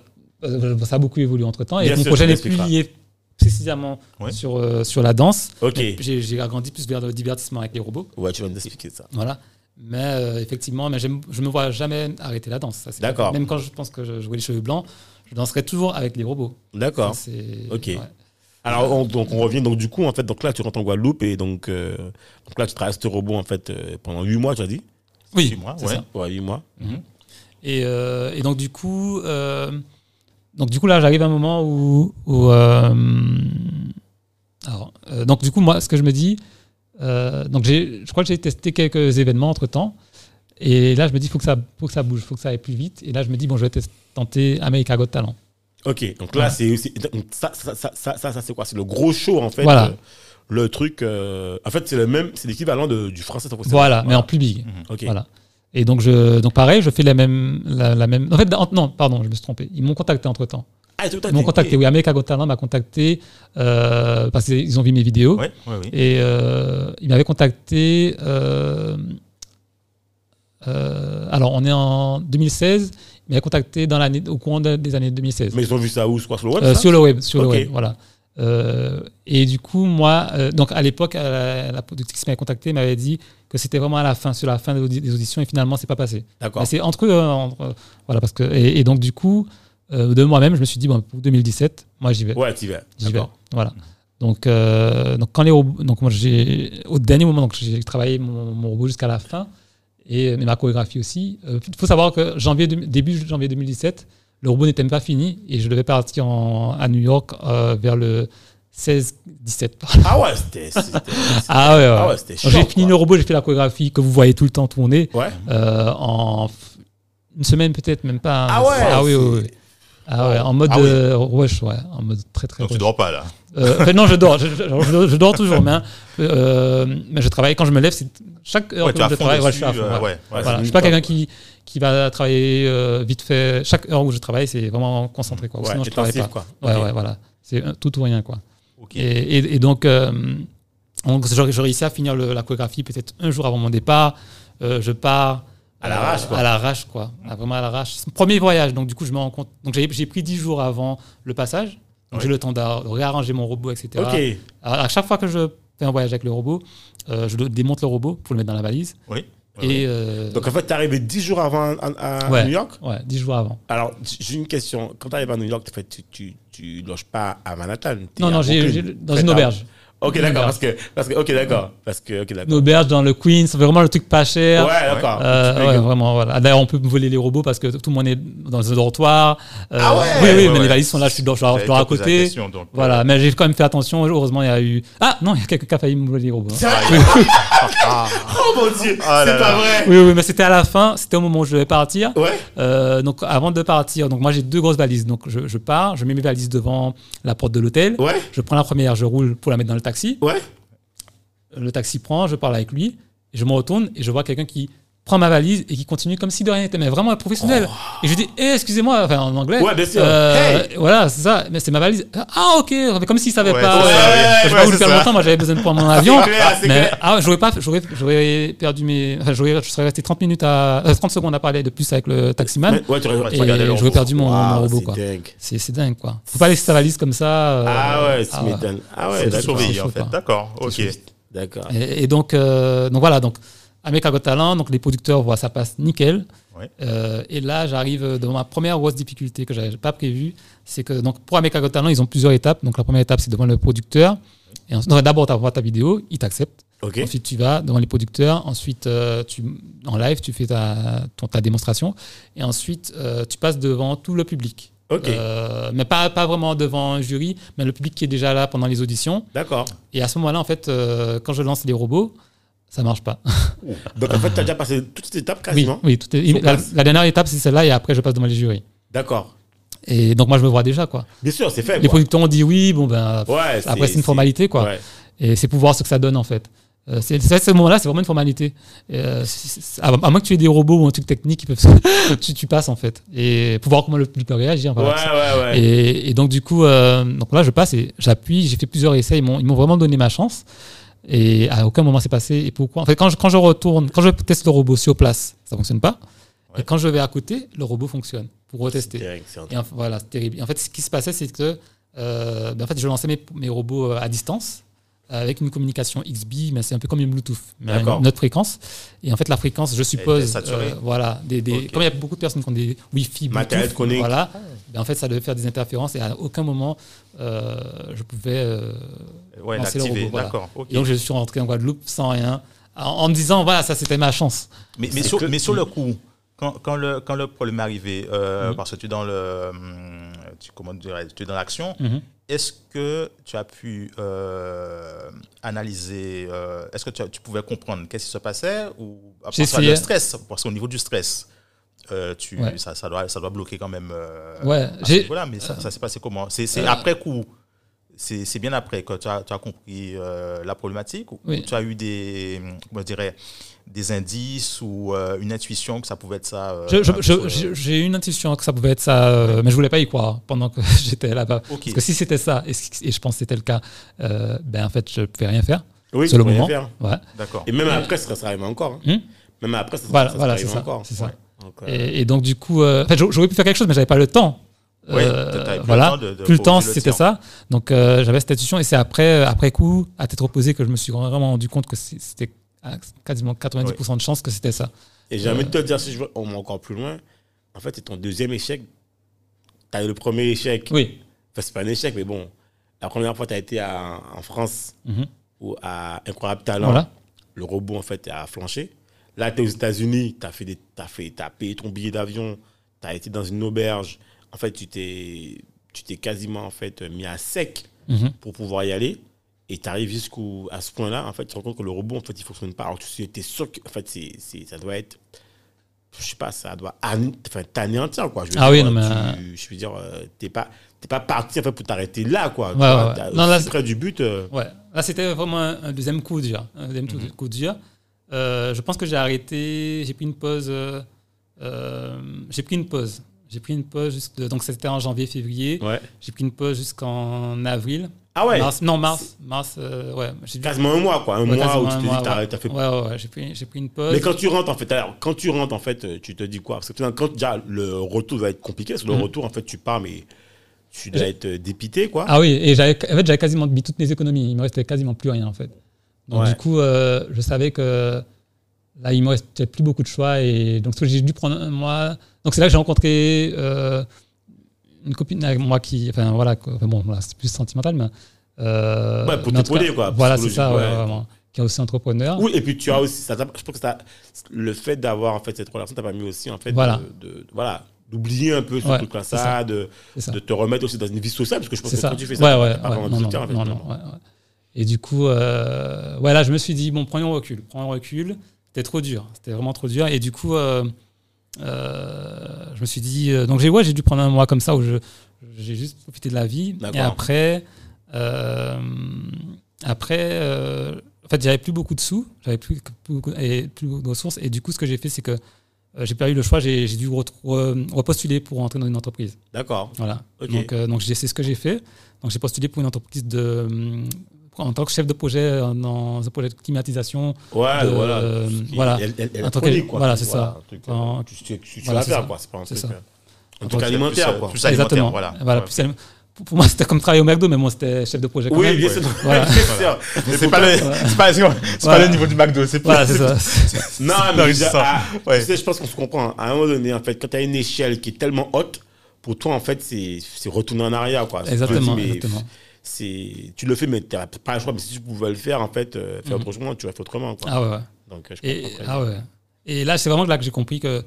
ça a beaucoup évolué entre temps. Et mon projet n'est plus lié précisément Ouais. sur, euh, sur la danse. Ok. J'ai agrandi plus vers le divertissement avec les robots. Ouais, tu vas nous expliquer ça. Voilà. Mais euh, effectivement, mais je ne me vois jamais arrêter la danse. D'accord. Même quand je pense que je jouais les cheveux blancs, je danserai toujours avec les robots. D'accord. Ok. ouais. Alors, on, donc, on revient. Donc, du coup, en fait, donc là, tu rentres en Guadeloupe et donc, euh, donc là, tu travailles ce robot, en fait, pendant 8 mois, tu as dit? Oui, Six mois, c'est ouais. ça. Ouais, 8 mois. Et, euh, et donc du coup, donc du coup là, j'arrive à un moment où, où, euh, alors, euh, donc du coup moi, ce que je me dis, euh, donc je crois que j'ai testé quelques événements entre temps, et là je me dis faut que ça, faut que ça bouge, faut que ça aille plus vite, et là je me dis bon, je vais tenter America Got Talent. Ok, donc là, Ouais. c'est ça, ça, ça, ça, ça, ça, c'est quoi? C'est le gros show, en fait. Voilà. euh, le truc. euh, en fait, c'est le même, c'est l'équivalent du français. c'est- Voilà, mais en plus big. Ok. Voilà. Et donc je, donc pareil, je fais la même, la, la même. En fait, en- non, pardon, je me suis trompé. Ils m'ont contacté entre temps. Ah, tout à Ils m'ont contacté. Oui, America Got Talent m'a contacté euh, parce qu'ils ont vu mes vidéos. Ouais, ouais, oui. Et euh, il m'avait contacté. euh, alors, on est en 2016. Il m'avait contacté dans l'année, au courant de- des années 2016. Mais ils ont vu ça où? Sur le web sur le web, sur le web, voilà. Euh, et du coup, moi, euh, donc à l'époque, euh, la, la productrice qui m'avait contacté m'avait dit que c'était vraiment à la fin, sur la fin des audi- des auditions, et finalement, c'est pas passé. D'accord. C'est entre eux, hein, entre- voilà, parce que et, et donc du coup, euh, de moi-même, je me suis dit bon, pour 2017, moi j'y vais. Ouais, tu vas. J'y vais. Voilà. Donc, euh, donc quand les robots, donc moi j'ai au dernier moment donc j'ai travaillé mon, mon robot jusqu'à la fin et ma chorégraphie aussi. Il faut savoir que janvier début janvier 2017, le robot n'était même pas fini et je devais partir en- à New York euh, vers le 16, 17. Ah ouais, c'était. Ah ouais, ouais. Ah ouais, J'ai fini quoi. le robot, j'ai fait la chorégraphie que vous voyez tout le temps tourner Ouais. euh, en une semaine peut-être, même pas. Ah ouais, Ah oui, oui, oui. Ah ouais, en mode Ah oui. euh, rush, ouais, en mode très très Donc tu rush. dors pas là. Euh, enfin, non, je dors, je, je- je- je dors toujours, mais, hein, euh, mais je travaille quand je me lève, c'est chaque heure Ouais, que tu je travaille, ouais, je dessus, suis à fond. ouais. ouais, ouais, Voilà, je suis pas quelqu'un qui, qui va travailler euh, vite fait. Chaque heure où je travaille, c'est vraiment concentré. Quoi. Ouais, Sinon, je travaille pas. quoi. Ouais, voilà. C'est tout ou rien. Quoi. Ok. Et, et- et donc, euh, donc je, je réussis à finir le- la chorégraphie peut-être un jour avant mon départ. Euh, je pars. À l'arrache, euh, quoi. À l'arrache, quoi. Ah, Vraiment à l'arrache. C'est mon premier voyage, donc du coup, je me rends compte. Donc, j'ai pris 10 jours avant le passage. Donc, j'ai le temps de réarranger mon robot, etc. Ok. Alors, à chaque fois que je fais un voyage avec le robot, je démonte le robot pour le mettre dans la valise. Oui. Et, euh, Donc en fait, t'es arrivé 10 jours avant à, à Ouais. New York? Ouais, 10 jours avant. Alors, j'ai une question. Quand tu arrives à New York, tu, tu, tu loges pas à Manhattan Non, non, j'ai dans une auberge. Ok, Une d'accord. Parce que, parce que, ok, d'accord. Parce que, ok, Une d'accord. auberge dans le Queens, c'est vraiment le truc pas cher. Ouais, d'accord. Euh, ouais, vraiment, voilà. D'ailleurs, on peut me voler les robots parce que tout le monde est dans un dortoir. Euh, Ah ouais? Oui, oui, Ouais, mais ouais. les valises sont là, je suis dors, je dors- à côté. question, donc, Voilà, euh, mais j'ai quand même fait attention. Heureusement, il y a eu. Ah non, il y a quelqu'un qui a failli me voler les robots. hein. Sérieux Oh mon dieu, Ah c'est pas vrai. Oui, oui, mais c'était à la fin, c'était au moment où je devais partir. Ouais. Euh, donc avant de partir, donc moi j'ai deux grosses valises. Donc je, je pars, je mets mes valises devant la porte de l'hôtel. Ouais. Je prends la première, je roule pour la mettre dans le taxi. Ouais. Le taxi prend, je parle avec lui, je me retourne et je vois quelqu'un qui prend ma valise et qui continue comme si de rien n'était, mais vraiment un professionnel. Et je lui dis, Eh, excusez-moi, enfin en anglais. Oh. Ouais, bien sûr. Euh, Hey. Voilà, c'est ça, mais c'est ma valise. Ah, ok, comme s'il savait Ouais, pas. ça, euh, ouais. Ouais, pas c'est faire ça. longtemps, moi j'avais besoin de prendre mon avion. Clair, mais ah, j'aurais pas, j'aurais, j'aurais perdu mes, enfin, j'aurais, je serais resté 30 minutes à, euh, 30 secondes à parler de plus avec le taximan. Ouais, ouais, tu aurais- Ouais, et tu j'aurais perdu mon, mon Waouh, robot, c'est quoi. dingue. C'est, dingue, quoi. Faut pas laisser sa valise comme ça. euh, Ah ouais, tu ah ouais. m'étonnes. Ah ouais, c'est en fait. D'accord. Ok. D'accord. Et, et donc, euh, donc voilà, donc America Got Talent, donc les producteurs voient ça passe nickel. Ouais. Euh, et là, j'arrive devant ma première grosse difficulté que j'avais pas prévue, c'est que donc pour America Got Talent, ils ont plusieurs étapes. Donc la première étape, c'est devant le producteur. Et d'abord, tu envoies ta vidéo, il t'accepte. Ok. Ensuite, tu vas devant les producteurs. Ensuite, euh, tu, en live, tu fais ta, ton- ta démonstration. Et ensuite, euh, tu passes devant tout le public. Euh, mais pas, pas vraiment devant un jury, mais le public qui est déjà là pendant les auditions. D'accord. Et à ce moment-là, en fait, quand je lance les robots, ça marche pas. Donc en fait, tu as déjà passé toute cette étape oui, quasiment oui Sur la, dernière étape, c'est celle-là, et après, je passe devant les jurys. D'accord. Et donc, moi, je me vois déjà, quoi. Bien sûr, c'est fait. Les quoi. producteurs ont dit oui, bon, ben, Ouais, après, c'est une formalité, quoi. Ouais. Et c'est pour voir ce que ça donne, en fait. Euh, c'est ce moment-là, c'est vraiment une formalité. Euh, à, à moins que tu aies des robots ou un truc technique qui peuvent, tu, tu passes en fait. Et pour voir comment le public peut réagir. Ouais, ouais, ouais. Et, et donc du coup, euh, donc là, je passe et j'appuie. J'ai fait plusieurs essais. Ils m'ont vraiment donné ma chance. Et à aucun moment c'est passé. Et pourquoi? En fait, quand je, quand je retourne, quand je teste le robot sur place, ça fonctionne pas. Ouais. Et quand je vais à côté, le robot fonctionne pour retester. Et en- voilà, c'est terrible. Et en fait, ce qui se passait, c'est que euh, ben, en fait, je lançais mes, mes robots euh, à distance avec une communication XB, mais c'est un peu comme une Bluetooth, mais à D'accord. une autre fréquence. Et en fait, la fréquence, je suppose, euh, voilà, des, des, Ok. comme il y a beaucoup de personnes qui ont des Wi-Fi, Bluetooth, voilà, ben, en fait, ça devait faire des interférences et à aucun moment euh, je pouvais. euh, Ouais, lancer le robot, voilà. Et donc, je suis rentré en Guadeloupe sans rien, en, en me disant, voilà, ça c'était ma chance. Mais, sur, que- mais sur le coup, quand, quand, le, quand le problème est arrivé, euh, Mhm. parce que tu es dans le, hum, tu, comment dirais tu es dans l'action, Mhm. Est-ce que tu as pu euh, analyser, euh, est-ce que tu, as- tu pouvais comprendre qu'est-ce qui se passait ou ça, le stress, parce qu'au niveau du stress, euh, tu, Ouais. ça, ça, doit, ça doit bloquer quand même. Ouais, à ce j'ai- niveau-là, mais ça, ça s'est passé comment? C'est c'est après coup? C'est bien après que tu as, tu as compris euh, la problématique ou Oui. tu as eu des, comment je dirais, des indices ou euh, une intuition que ça pouvait être ça euh, J'ai eu une intuition que ça pouvait être ça, euh, mais je voulais pas y croire pendant que j'étais là-bas. Parce que si c'était ça, et, je pense que c'était le cas, euh, ben en fait, je ne pouvais rien faire. Oui, C'est le tu peux rien moment. faire. Ouais. D'accord. Et même après, ça sera arrivé encore. hein. Hmm Même après, ça, Voilà, ça voilà, arrivé ça. encore. c'est ça. Ouais. Donc, Et, et donc, du coup, euh, en fait, j'aurais pu faire quelque chose, mais j'avais pas le temps. Euh, plus le voilà, temps de- de plus le temps, c'était ça. Donc, euh, j'avais cette intuition, et c'est après, après coup, à tête reposée, que je me suis vraiment rendu compte que c'était quasiment 90% de chance que c'était ça. Et j'ai envie de te dire, si je veux, on va encore plus loin, en fait, c'est ton deuxième échec. Tu as eu le premier échec. Oui. Enfin, c'est pas un échec, mais bon. La première fois, tu as été à- en France Mhm. ou à Incroyable Talent. Voilà. Le robot, en fait, a flanché. Là, tu es aux États-Unis, tu as, fait des- t'as fait, t'as payé ton billet d'avion, tu as été dans une auberge. En fait, tu t'es tu t'es quasiment en fait, mis à sec Mhm. pour pouvoir y aller. Et tu arrives jusqu'à ce point-là, en fait, tu te rends compte que le robot, en fait, il fonctionne pas. Alors, tu es sûr que, en fait, c'est, c'est- ça doit être, je sais pas, ça doit enfin, t'anéantir, quoi. Je veux Ah dire, oui, non, mais, tu- je veux dire, euh, t'es pas, t'es pas parti, en fait, pour t'arrêter là, quoi. Tu vois, ouais. Non, là, près du but. euh, Ouais, là c'était vraiment un, un deuxième coup dur. Un deuxième Mhm. coup dur. Euh, je pense que j'ai arrêté, j'ai pris une pause. euh, euh, j'ai pris une pause. J'ai pris une pause jusque donc c'était en janvier, février. ouais. J'ai pris une pause jusqu'en avril. Ah ouais, Mars, non, mars. Mars, euh, ouais. Quasiment un mois, quoi. Un ouais, mois où tu te dis, t'as ouais. fait. Ouais, ouais, ouais, j'ai pris, j'ai pris une pause. Mais quand tu rentres, en fait, alors, quand tu rentres, en fait, tu te dis quoi? Parce que quand déjà le retour va être compliqué, parce que le Mhm. retour, en fait, tu pars, mais tu dois être euh, dépité, quoi. Ah oui, et j'avais, en fait, j'avais quasiment mis toutes mes économies. Il me restait quasiment plus rien, en fait. Donc, du coup, euh, je savais que là, il me restait plus beaucoup de choix. Et donc, j'ai dû prendre un mois. Donc, c'est là que j'ai rencontré euh, une copine avec moi qui. Enfin, voilà. quoi. Enfin, bon, voilà, c'est plus sentimental, mais. euh, Ouais, pour t'épauler, quoi, Voilà, c'est ça, ouais, vraiment. Qui est aussi entrepreneur. Oui, et puis tu as aussi, ça, je pense que ça, le fait d'avoir en fait cette relation t'a permis aussi en fait Voilà. de, de- voilà d'oublier un peu ce Ouais, truc-là, ça, ça. de, ça. de te remettre aussi dans une vie sociale, parce que je pense C'est que ça. quand tu fais ça, ouais, pas ouais. vraiment Non, de non, soutien, non, non, ouais. Et du coup, euh, ouais, là, je me suis dit, bon, prenons recul. Prenons recul. C'était trop dur. C'était vraiment trop dur. Et du coup, euh, euh, je me suis dit. euh, donc, j'ai ouais, dû prendre un mois comme ça où j'ai juste profité de la vie. Et après, après en fait, j'avais plus beaucoup de sous. J'avais plus, plus beaucoup, et plus beaucoup de ressources. Et du coup, ce que j'ai fait, c'est que j'ai eu le choix. J'ai dû re- re- repostuler pour entrer dans une entreprise. D'accord. Voilà. Donc, euh, donc c'est ce que j'ai fait. Donc, j'ai postulé pour une entreprise de, en tant que chef de projet euh, dans un projet de climatisation. Ouais, de- voilà. euh, voilà. que- électronique, quoi. voilà, c'est ça. un truc, Tu tu- tu- voilà, c'est quoi. C'est pas un truc. ça. euh, Un En truc tant que- alimentaire, plus, quoi. plus alimentaire, Exactement. voilà. Voilà, Ouais. plus alim- pour, moi, c'était comme travailler au McDo, mais moi, c'était chef de projet. Quand Oui, même. bien sûr. Voilà. c'est pas, le, c'est pas, pas le niveau du McDo, c'est Voilà, c'est ça. Non, Non, mais je, c'est ça. ah, Ouais. tu sais, je pense qu'on se comprend. À un moment donné, en fait, quand tu as une échelle qui est tellement haute, pour toi, en fait, c'est c'est retourner en arrière. Quoi. Exactement, Tu te dis, mais exactement. C'est- Tu le fais, mais tu n'as pas le choix. Mais si tu pouvais le faire, en fait, euh, faire Mhm. autrement, tu faire autrement. Quoi. Ah ouais, ouais. Donc, euh, je Et, ah ouais. Et là, c'est vraiment là que j'ai compris que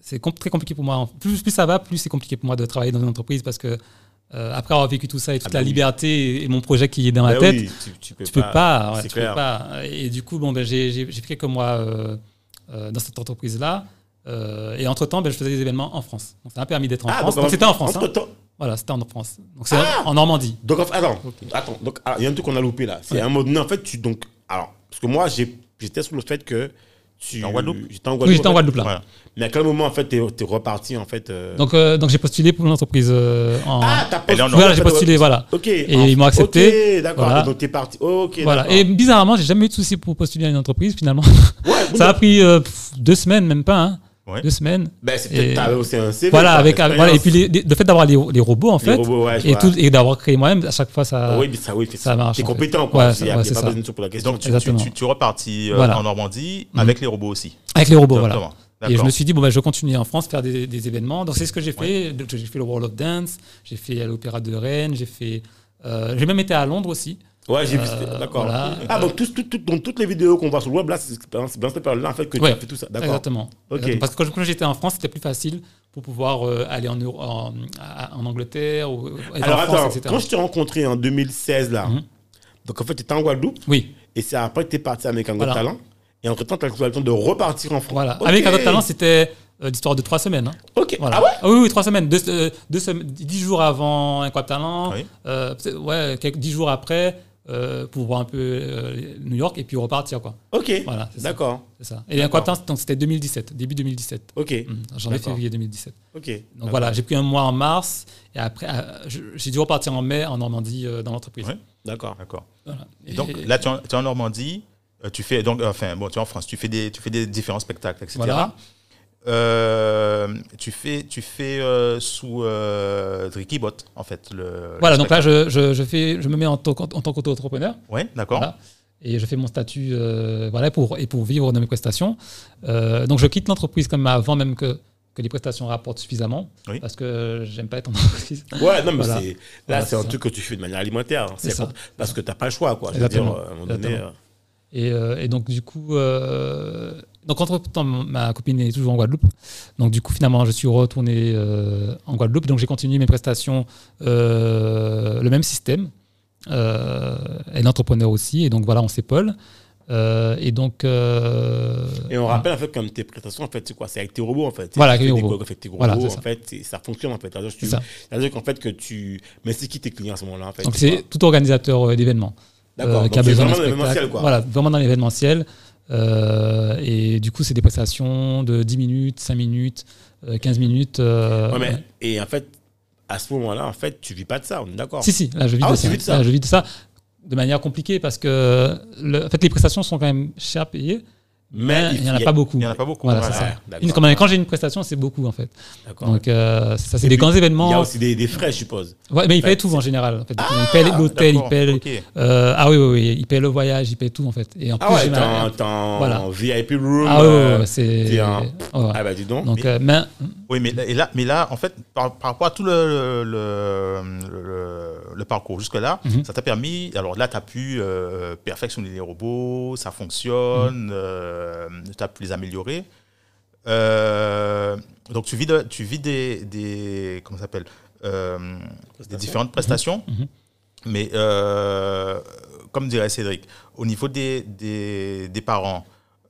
c'est com- très compliqué pour moi. Plus, plus ça va, plus c'est compliqué pour moi de travailler dans une entreprise parce que euh, après avoir vécu tout ça et toute Ah bah la oui. liberté et, et mon projet qui est dans ma Ben tête, oui, tu, tu peux tu peux pas. ouais, tu peux pas. Et du coup, bon, ben, j'ai fait quelques mois euh, dans cette entreprise-là. Euh, et entre-temps, ben, je faisais des événements en France. Donc, ça m'a permis d'être en Ah, France. donc, c'était en France. hein. Voilà, c'était en France. Donc, c'est Ah en Normandie. Donc, attends, attends. Donc, ah, il y a un truc qu'on a loupé là. C'est Ouais. un moment donné, en fait, tu. Donc, alors, parce que moi, j'ai- j'étais sur le fait que. Tu... En Guadeloupe J'étais en Oui, Guadeloupe. j'étais en. Guadeloupe là. Voilà. Mais à quel moment, en fait, t'es es reparti, en fait euh, Donc, euh, donc j'ai postulé pour une entreprise euh, en. Ah, t'as postulé. voilà, j'ai postulé, voilà. Ok. Et en- ils m'ont accepté. Ok, d'accord. Voilà. Donc, t'es parti. Ok, Voilà. d'accord. Et bizarrement, j'ai jamais eu de soucis pour postuler à une entreprise finalement. Ouais, Ça a pris euh, deux semaines, même pas. Hein. Ouais. Deux semaines. Ben, c'est peut-être aussi un CV. voilà, avec, voilà, et puis les- les- le fait d'avoir les, les robots en Les fait, robots, ouais, je et, tout, et d'avoir créé moi-même, à chaque fois ça. Oui, mais ça, oui, fait- ça marche, T'es compétent, quoi. Il a, ouais, il y a c'est pas ça. besoin de pour la question. Donc, tu, tu, tu, tu repartis euh, Voilà. en Normandie Mhm. avec les robots aussi. Avec les robots, voilà. Et je me suis dit, bon, bah, je continue en France, faire des, des événements. Donc, c'est ce que j'ai fait. J'ai fait le World of Dance, j'ai fait l'Opéra de Rennes, j'ai fait. euh, j'ai même été à Londres aussi. Ouais, j'ai vu. Euh, D'accord. voilà. Ah, donc, tout- tout- tout- donc, toutes les vidéos qu'on voit sur le web, là, c'est c'est dans cette période-là, en fait, que tu as fait tout ça. D'accord. Exactement. Parce que quand, quand j'étais en France, c'était plus facile pour pouvoir euh, aller en, en, en Angleterre ou Alors, en France, attends, etc. quand je t'ai rencontré en 2016, là, Mhm. donc en fait, tu étais en Guadeloupe, Oui, et c'est après que tu es parti avec un Voilà. Talent, et entre-temps, tu as le temps de repartir en France. voilà. Avec un autre talent, c'était euh, l'histoire de trois semaines. hein. Ok. Voilà. Ah ouais? Oui, oui, trois semaines. Deux, euh, deux dix jours avant un talent. Oui. Ouais, quelques, dix jours après euh, pour voir un peu euh, New York et puis repartir quoi. Ok. Voilà. D'accord. C'est ça. Et donc c'était 2017, début 2017. Ok. Mmh, janvier, février 2017. Ok. Donc D'accord. voilà, j'ai pris un mois en mars et après euh, j'ai dû repartir en mai en Normandie euh, dans l'entreprise. Ouais. D'accord. D'accord. Voilà. Et donc, là, tu es en, Normandie, euh, tu fais, donc, enfin, bon, tu es en France, tu fais des, tu fais des différents spectacles, etc. Voilà. Euh, tu fais, tu fais euh, sous euh, Drikibot, en fait. Le, Voilà, le donc là je, je, je fais, je me mets en, tant qu'en- en tant qu'auto-entrepreneur. Ouais, d'accord. Voilà. Et je fais mon statut euh, voilà, pour, et pour vivre de mes prestations. Euh, donc je quitte l'entreprise comme avant même que, que les prestations rapportent suffisamment. Oui. Parce que j'aime pas être en entreprise. Ouais, non, mais Voilà. c'est, là, Voilà, c'est un truc que tu fais de manière alimentaire. C'est C'est ça. parce que tu n'as pas le choix, quoi. Je veux dire, Exactement. à un moment donné, Exactement. Et, euh, et donc, du coup, euh, donc entre temps, ma copine est toujours en Guadeloupe. Donc, du coup, finalement, je suis retourné euh, en Guadeloupe. Donc, j'ai continué mes prestations, euh, le même système. euh, elle est entrepreneur aussi, et donc voilà, on s'épaule. Euh, et donc. euh, Et on rappelle en fait comme tes prestations en fait c'est quoi? C'est avec tes robots en fait. Voilà, avec robots. tes robots Voilà, en ça. fait ça fonctionne en fait. C'est-à-dire qu'en fait que tu mais c'est qui tes clients à ce moment-là en fait? Donc c'est tout organisateur euh, d'événements. D'accord. euh, qui a c'est besoin vraiment dans l'événementiel, quoi. Voilà, vraiment dans l'événementiel. Euh, et du coup, c'est des prestations de 10 minutes, 5 minutes, euh, 15 minutes. euh, Ouais, mais- et en fait à ce moment-là en fait tu vis pas de ça on est d'accord. Si, si, là je vis, Ah de, ça. vis de ça. Là, je vis de ça de manière compliquée parce que le- en fait, les prestations sont quand même chères à payer, mais il n'y en a pas beaucoup. Il n'y en a pas beaucoup. Voilà, ça. D'accord. Une- quand j'ai une prestation, c'est beaucoup en fait. D'accord. Donc euh, ça, c'est des grands Il y a événements. aussi des, des frais je suppose. Ouais, mais il Ouais. paye tout en général. En fait. il paye l'hôtel, il D'accord, paye. ok. euh, ah oui, oui, oui, il paye le voyage, il paye tout en fait. Et en Ah plus, ouais t'es en, Voilà. VIP room. Ah euh, ouais, c'est. un- ouais. Ah bah dis donc. Donc, euh, mais Oui, mais, là- et là, mais là, en fait, par, par rapport à tout le, le, le, le parcours jusque-là, Mhm. ça t'a permis. Alors là, tu as pu perfectionner les robots, ça fonctionne, tu as pu les améliorer. Euh, donc, tu vis, de- tu vis des, des. Comment ça s'appelle Euh, Des différentes prestations. Mhm. Mais, euh, comme dirait Cédric, au niveau des, des, des parents,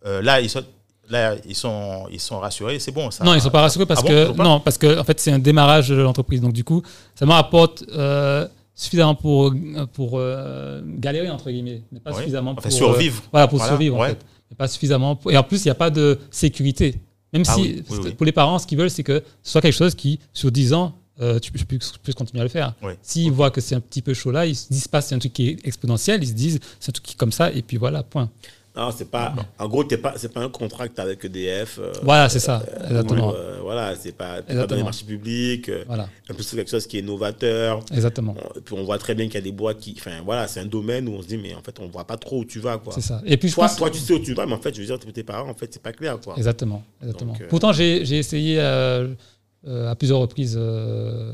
euh, là, ils sont. Là, ils sont, ils sont rassurés, c'est bon. Ça, non, ils sont pas rassurés parce Ah que non, parce que en fait, c'est un démarrage de l'entreprise. Donc du coup, ça me rapporte euh, suffisamment pour pour euh, galérer entre guillemets, mais pas Oui. suffisamment Enfin, pour survivre. euh, voilà, pour Voilà, survivre en fait. Pas suffisamment. pour- Et en plus, il n'y a pas de sécurité. Même Ah si oui, oui, oui. pour les parents, ce qu'ils veulent, c'est que ce soit quelque chose qui, sur 10 ans, euh, tu peux- puisses continuer à le faire. S'ils voient que c'est un petit peu chaud là, ils se disent pas c'est un truc qui est exponentiel, ils se disent c'est un truc qui est comme ça, et puis voilà, point. Non, c'est pas. En gros, t'es pas, c'est pas un contrat avec EDF. euh, Voilà, c'est ça, euh, exactement. euh, voilà, c'est pas, pas dans les marchés publics. Voilà, En plus, c'est quelque chose qui est novateur. exactement. On- puis on voit très bien qu'il y a des boîtes qui. Enfin, voilà, c'est un domaine où on se dit, mais en fait, on voit pas trop où tu vas, quoi. C'est ça. Et puis je Toi, toi, tu sais où tu vas, mais en fait, je veux dire, tes parents, en fait, c'est pas clair, quoi. Exactement. exactement. Donc, Pourtant, j'ai essayé à plusieurs reprises euh,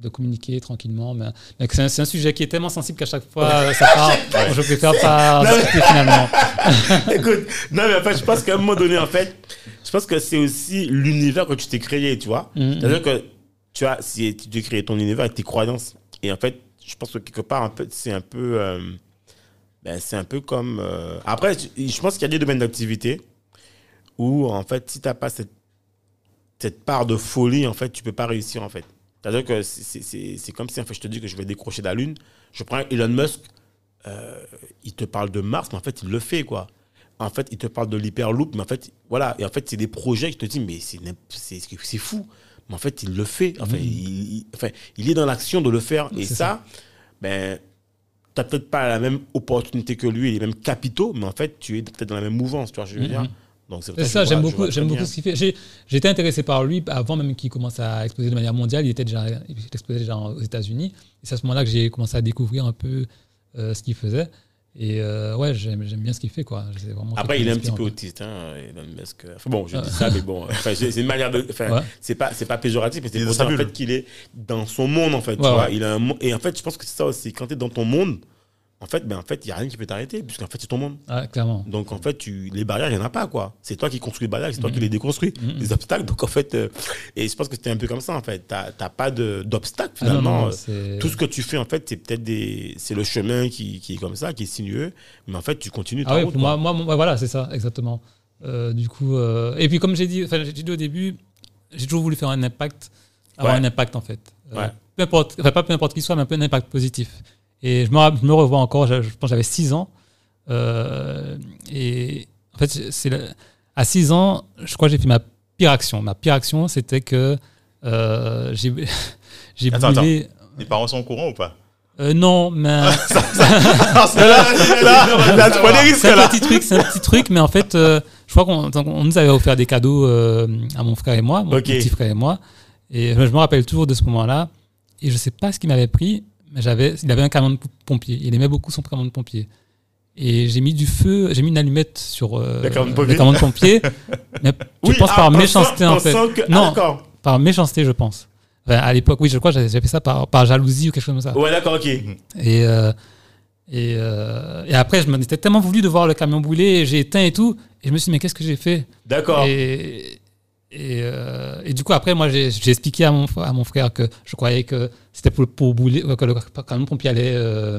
de communiquer tranquillement, mais, mais c'est un, un sujet qui est tellement sensible qu'à chaque fois euh, ça part. Je préfère pas en Non, mais- discuter finalement. Écoute, non, mais en fait, je pense qu'à un moment donné, en fait, je pense que c'est aussi l'univers que tu t'es créé, tu vois. Mhm. C'est-à-dire que tu as, si tu t'es créé ton univers avec tes croyances. Et en fait, je pense que quelque part, un peu, c'est un peu. euh, ben, c'est un peu comme. euh, Après, je je pense qu'il y a des domaines d'activité où, en fait, si tu n'as pas cette, cette part de folie, en fait, tu peux pas réussir, en fait. C'est-à-dire que c'est- comme si, en fait, je te dis que je vais décrocher de la Lune. Je prends Elon Musk, euh, il te parle de Mars, mais en fait, il le fait, quoi. En fait, il te parle de l'hyperloop, mais en fait, voilà. Et en fait, c'est des projets qui te disent, mais c'est fou. Mais en fait, il le fait. Enfin, il, il- enfin, il est dans l'action de le faire. Et ça, ben, tu n'as peut-être pas la même opportunité que lui les mêmes capitaux, mais en fait, tu es peut-être dans la même mouvance, tu vois, je veux dire? C'est ça, j'aime beaucoup, j'aime beaucoup ce qu'il fait. Été intéressé par lui avant même qu'il commence à exploser de manière mondiale. Il était déjà, il explosait déjà aux États-Unis. Et c'est à ce moment-là que j'ai commencé à découvrir un peu euh, ce qu'il faisait. Et euh, ouais, j'aime j'aime bien ce qu'il fait, quoi. C'est vraiment Après, il est un petit peu autiste, hein, Elon Musk. Enfin, bon, je dis ça, mais bon, enfin, c'est une manière de. Enfin, Ouais. c'est pas, c'est pas péjoratif, mais c'est en fait qu'il est dans son monde, en fait. tu Ouais, vois. Il a un et en fait, je pense que c'est ça aussi. Quand tu es dans ton monde, en fait, ben, en fait, il n'y a rien qui peut t'arrêter, puisqu'en fait, c'est ton monde. Ah, clairement. Donc, en fait, tu, les barrières, il n'y en a pas, quoi. C'est toi qui construis les barrières, c'est toi Mhm. qui les déconstruis. Mhm. Les obstacles, donc, en fait. euh, et je pense que c'était un peu comme ça, en fait. Tu n'as pas d'obstacles, Ah, non, finalement. non, tout ce que tu fais, en fait, c'est peut-être des. C'est le chemin qui, qui est comme ça, qui est sinueux. Mais en fait, tu continues ta Ah oui, route, moi, moi, moi, voilà, c'est ça, exactement. Euh, du coup, euh, et puis comme j'ai dit, dit au début, j'ai toujours voulu faire un impact, avoir Ouais. un impact en fait. Ouais. peu importe, enfin, pas peu importe qui soit, mais un peu un impact positif. Et je me, ra- je me revois encore, je, je pense que j'avais 6 ans. euh, et en fait, c'est à 6 ans, je crois que j'ai fait ma pire action. Ma pire action, c'était que euh, j'ai Attends, brûlé. Les parents sont au courant ou pas Euh, non, mais. C'est un petit truc, c'est un petit truc, mais en fait, euh, je crois qu'on on nous avait offert des cadeaux euh, à mon frère et moi, mon petit frère et moi. Et je me rappelle toujours de ce moment-là. Et je sais pas ce qu'il m'avait pris, j'avais, il avait un camion de pompier. Il aimait beaucoup son camion de pompier. Et j'ai mis du feu, j'ai mis une allumette sur euh, Le camion de pompier mais je Oui, pense ah, par méchanceté en fait. que- ah, Non. Par méchanceté, je pense. Enfin, à l'époque, oui, je crois j'avais fait ça par, par jalousie ou quelque chose comme ça. Ouais, d'accord, ok. Et, euh, et, euh, et après, je m'en étais tellement voulu de voir le camion brûler, j'ai éteint et tout. Et je me suis dit, mais qu'est-ce que j'ai fait? D'accord. et, et, euh, et du coup, après, moi, j'ai j'ai expliqué à mon, à mon frère que je croyais que c'était pour, pour bouler, que le, quand le pompier allait euh,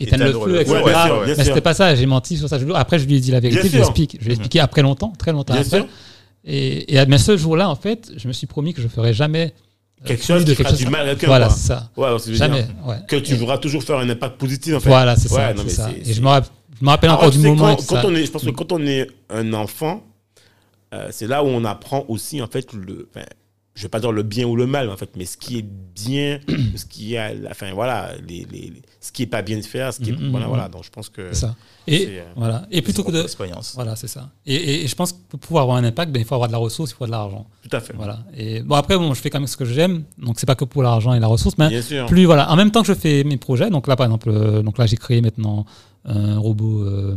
éteindre le feu, etc. ouais, bien sûr, bien mais c'était pas ça, j'ai menti sur ça. Après, je lui ai dit la vérité, Bien je lui. Je lui ai expliqué après longtemps, très longtemps après. Et, et mais ce jour-là, en fait, je me suis promis que je ferais jamais euh, Quelque chose plus qui fera du mal à quelqu'un, Voilà, c'est ça. Ouais, veux Jamais. Ouais. Que tu voudras toujours faire un impact positif, en fait. Voilà, c'est Ouais, ça. non, c'est mais ça. c'est- Et je me rappelle, je me rappelle Alors, encore du moment. quand, et tout quand ça. on est, je pense que quand on est un enfant, euh, c'est là où on apprend aussi, en fait, le, enfin, je vais pas dire le bien ou le mal, en fait, mais ce qui est bien, ce qui est, enfin, voilà, les, les, les- ce qui est pas bien de faire, ce qui est, Mhm, voilà, mhm. voilà. Donc, je pense que C'est ça. Et euh, voilà. Et plutôt que de, Expérience. voilà, c'est ça. Et, et- et je pense que pour pouvoir avoir un impact, ben, il faut avoir de la ressource, il faut de l'argent. tout à fait. Voilà. Et bon après, bon, je fais quand même ce que j'aime, donc c'est pas que pour l'argent et la ressource, mais Bien sûr. plus voilà. En même temps que je fais mes projets, donc là par exemple, euh, donc là j'ai créé maintenant un robot euh,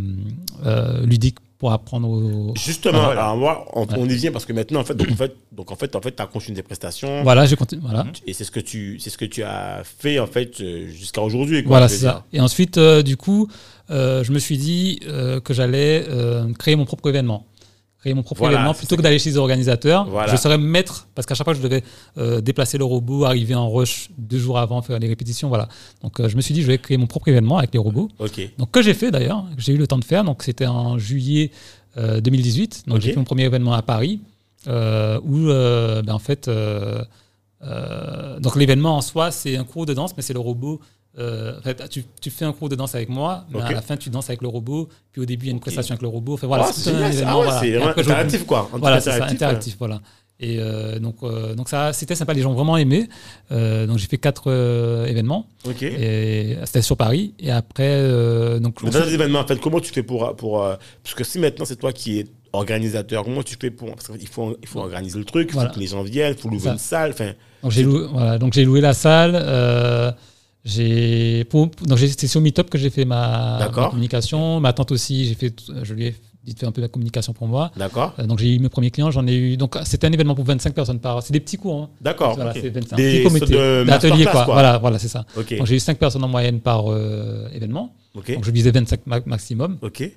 euh, ludique pour apprendre aux. Justement, Ah, voilà. alors, moi, on, Ouais. on y vient parce que maintenant, en fait, donc, en fait, donc, en fait, en fait, as continué des prestations. Voilà, j'ai continué. Voilà. Et c'est ce que tu, c'est ce que tu as fait, en fait, euh, jusqu'à aujourd'hui, Voilà, c'est ça. Et ensuite, euh, du coup, euh, je me suis dit euh, que j'allais créer mon propre événement. Créer mon propre Voilà, événement plutôt que d'aller chez les organisateurs. Voilà. Je serais maître, parce qu'à chaque fois, je devais euh, déplacer le robot, arriver en rush deux jours avant, faire les répétitions. Voilà. Donc, euh, je me suis dit, je vais créer mon propre événement avec les robots. Ok. Donc, que j'ai fait d'ailleurs, j'ai eu le temps de faire. Donc, c'était en juillet euh, 2018. Donc, Ok. j'ai fait mon premier événement à Paris, euh, où, euh, ben, en fait, euh, euh, donc l'événement en soi, c'est un cours de danse, mais c'est le robot. Euh, en fait, tu, tu fais un cours de danse avec moi, mais à la fin, tu danses avec le robot. Puis au début, il y a une Ok. prestation avec le robot. Enfin, voilà, Ah, c'est un événement. Ah ouais, voilà. c'est interactif, quoi. Voilà, c'est interactif, voilà. Et euh, donc, euh, donc ça, c'était sympa. Les gens ont vraiment aimé. Donc j'ai fait quatre événements. Ok. Et c'était sur Paris. Et après, donc dans les événements, en fait, comment tu fais pour. pour parce que si maintenant c'est toi qui es organisateur, comment tu fais pour. Parce qu'il faut, il faut organiser le truc, il faut que les gens viennent, il faut louer Ça. une salle. Donc j'ai loué, voilà, donc j'ai loué la salle. J'ai donc c'est sur Meetup que j'ai fait ma, communication. Ma tante aussi, j'ai fait, je lui ai dit de faire un peu la communication pour moi. d'accord Euh, donc j'ai eu mes premiers clients, j'en ai eu. Donc c'était un événement pour 25 personnes par. C'est des petits cours. Hein. D'accord. Voilà, ok. c'est 25. Des Petit comité sortes de quoi. quoi. Voilà, voilà, c'est ça. Donc j'ai eu 5 personnes en moyenne par euh, événement. Donc je visais 25 ma- maximum. Ok. Et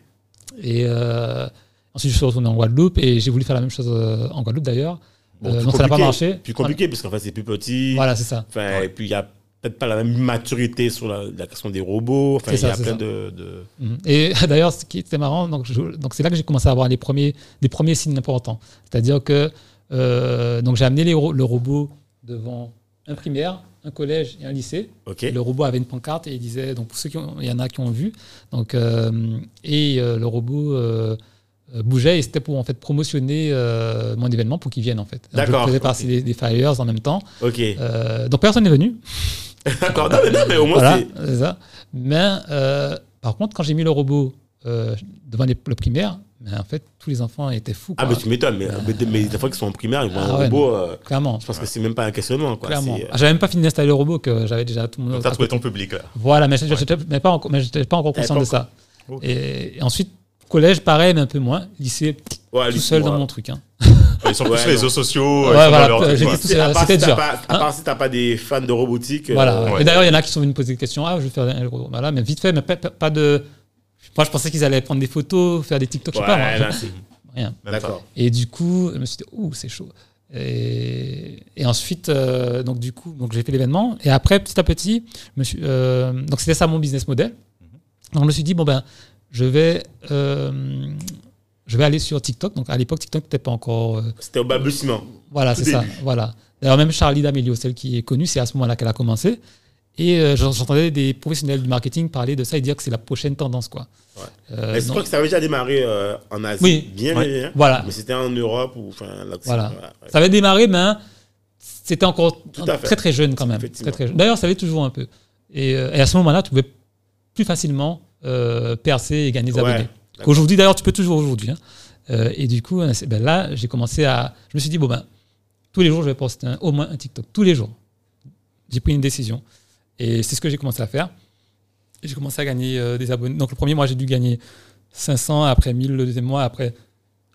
euh, ensuite je suis retourné en Guadeloupe et j'ai voulu faire la même chose en Guadeloupe d'ailleurs. Bon, Euh, donc ça n'a pas marché. Plus compliqué, parce qu'en fait, c'est plus petit. Voilà, c'est ça. Enfin, Et puis, il n'y a peut-être pas la même maturité sur la, la question des robots. Enfin, il y a plein de. de- Mhm. Et d'ailleurs, ce qui était marrant, donc je- donc c'est là que j'ai commencé à avoir les premiers, des premiers signes importants. C'est-à-dire que euh, donc j'ai amené les le robot devant un primaire, un collège et un lycée. Le robot avait une pancarte et il disait, donc pour ceux qui ont, il y en a qui ont vu, donc euh, et euh, le robot bougeait et c'était pour en fait promotionner euh, mon événement pour qu'ils viennent en fait. Donc, D'accord, Je faisais partie des, des flyers en même temps. Ok. Euh, donc personne n'est venu. D'accord. Non, mais, non, mais au moins, Voilà, c'est. ça. Mais euh, par contre, quand j'ai mis le robot euh, devant les- le primaire, mais en fait, tous les enfants étaient fous. Ah, quoi. mais tu m'étonnes. Mais, mais, mais des fois qu'ils sont en primaire, ils voient Ah un ouais, robot. euh, Clairement. je pense que c'est même pas un questionnement. Quoi. Clairement. Euh, Ah, J'avais même pas fini d'installer le robot que j'avais déjà tout le monde. T'as trouvé ton public, là. Voilà, mais je n'étais pas, encore- pas conscient pas de ça. Et, et ensuite, collège, pareil, mais un peu moins. Lycée, ouais, tout seul dans mon truc. hein. Ils sont plus Ouais, sur les réseaux sociaux. Ouais, voilà, euh, j'ai dit tout c'était si t'as dur. pas- À Hein part si t'as pas des fans de robotique. euh, Voilà. ouais. Et d'ailleurs, il y en a qui sont venus me poser des questions. Ah, je vais faire un robot. Voilà, mais vite fait, mais pas, de. Moi, je pensais qu'ils allaient prendre des photos, faire des TikTok, je sais pas. moi. là, Rien. D'accord. Et du coup, je me suis dit, ouh, c'est chaud. Et, et ensuite, euh, donc du coup, donc j'ai fait l'événement. Et après, petit à petit, je me suis, euh, donc c'était ça mon business model. Donc je me suis dit, bon ben, je vais, euh, je vais aller sur TikTok. Donc à l'époque, TikTok n'était pas encore. euh, C'était au balbutiement. voilà, c'est ça. Voilà. D'ailleurs, même Charlie D'Amelio, celle qui est connue, c'est à ce moment-là qu'elle a commencé. Et euh, j'en- j'entendais des professionnels du marketing parler de ça et dire que c'est la prochaine tendance, quoi. Ouais. Euh, Mais je crois que ça avait déjà démarré euh, en Asie. Oui. Bien, Ouais. bien, bien. Voilà. Mais c'était en Europe ou enfin là Voilà. ouais. Ça avait démarré, mais hein, c'était encore très très jeune quand même. Très, très jeune. D'ailleurs, ça l'est toujours un peu. Et, euh, et à ce moment-là, tu pouvais plus facilement euh, percer et gagner des Ouais, abonnés. Aujourd'hui, d'ailleurs, tu peux toujours aujourd'hui. hein. Euh, et du coup, ben là, j'ai commencé à. Je me suis dit, bon, ben, tous les jours, je vais poster un- au moins un TikTok. Tous les jours. J'ai pris une décision. Et c'est ce que j'ai commencé à faire. J'ai commencé à gagner euh, des abonnés. Donc, le premier mois, j'ai dû gagner 500, après 1000 le deuxième mois, après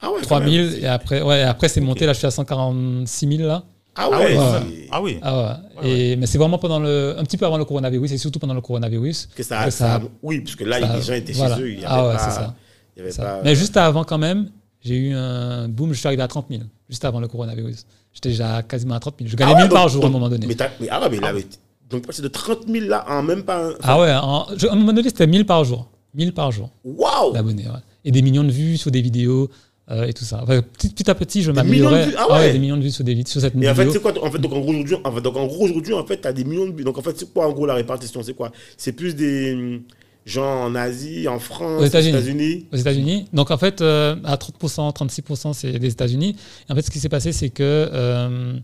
Ah ouais. quand 3000, même. et après, ouais, après c'est monté. Là, je suis à 146 000 là. Ah Ah ouais. c'est- Ah oui. Ah ouais. Et, Mais c'est vraiment pendant le, un petit peu avant le coronavirus et surtout pendant le coronavirus. Que ça, que ça, ça- oui, parce que là, ça- les gens étaient voilà. chez eux. Il y avait Ah ouais, pas, c'est ça. Il y avait Ça. pas- Mais juste avant quand même, j'ai eu un boom, je suis arrivé à 30 000, juste avant le coronavirus. J'étais déjà quasiment à 30 000. Je gagnais Ah ouais, 1000 par donc- jour à un donc- moment donné. Mais mais, ah ouais, mais là, mais- donc passer de 30 000 là en même pas. Ah ouais, en- je- à un moment donné, c'était 1000 par jour. 1000 par jour Waouh d'abonnés. ouais. Et des millions de vues sur des vidéos euh, et tout ça. Enfin, petit, petit à petit, je de m'améliorais. vues Ah ouais. des millions de vues sur, des, sur cette Et en fait, vidéo. c'est quoi En fait, donc en gros aujourd'hui, en fait, donc en gros aujourd'hui, en fait, t'as des millions de buts. Donc en fait, c'est quoi en gros la répartition C'est quoi? C'est plus des gens en Asie, en France, Aux États-Unis. Aux États-Unis. Donc en fait, euh, à 30%, 36%, c'est les États-Unis. En fait, ce qui s'est passé, c'est que euh,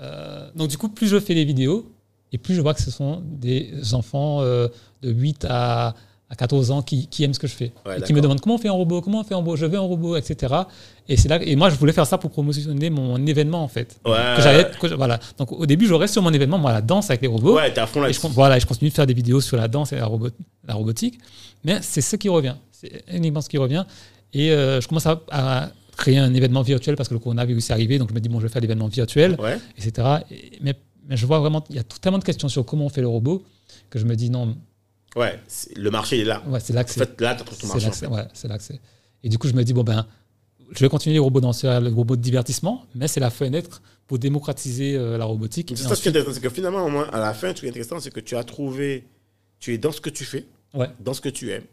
euh, donc du coup, plus je fais les vidéos et plus je vois que ce sont des enfants euh, de 8 à, à 14 ans qui, qui aiment ce que je fais Ouais, et qui me demandent comment on fait un robot, comment on fait un robot, je veux un robot, etc. Et c'est là et moi je voulais faire ça pour promotionner mon événement en fait. Ouais. Que j'avais, que je- voilà. Donc au début, je reste sur mon événement, moi la danse avec les robots. Ouais, t'es à fond Et je, voilà, et je continue de faire des vidéos sur la danse et la, robot- la robotique. Mais c'est ce qui revient. C'est uniquement ce qui revient. Et euh, je commence à, à créer un événement virtuel parce que le coronavirus est arrivé. Donc je me dis, bon, je vais faire l'événement virtuel, Ouais. etc. Et- mais, mais je vois vraiment, il y a tellement de questions sur comment on fait le robot que je me dis, non, Ouais. Le marché est là. ouais, c'est là que En fait, là, t'as tout ton marché. là en que c'est- fait. ouais, c'est là que c'est. Et du coup, je me dis, bon, ben, je vais continuer les robots danseurs, les robots de divertissement, mais c'est la fenêtre pour démocratiser euh, la robotique. C'est ça ce qui est intéressant, c'est que finalement, au moins, à la fin, ce qui est intéressant, c'est que tu as trouvé, tu es dans ce que tu fais, Ouais, dans ce que tu aimes.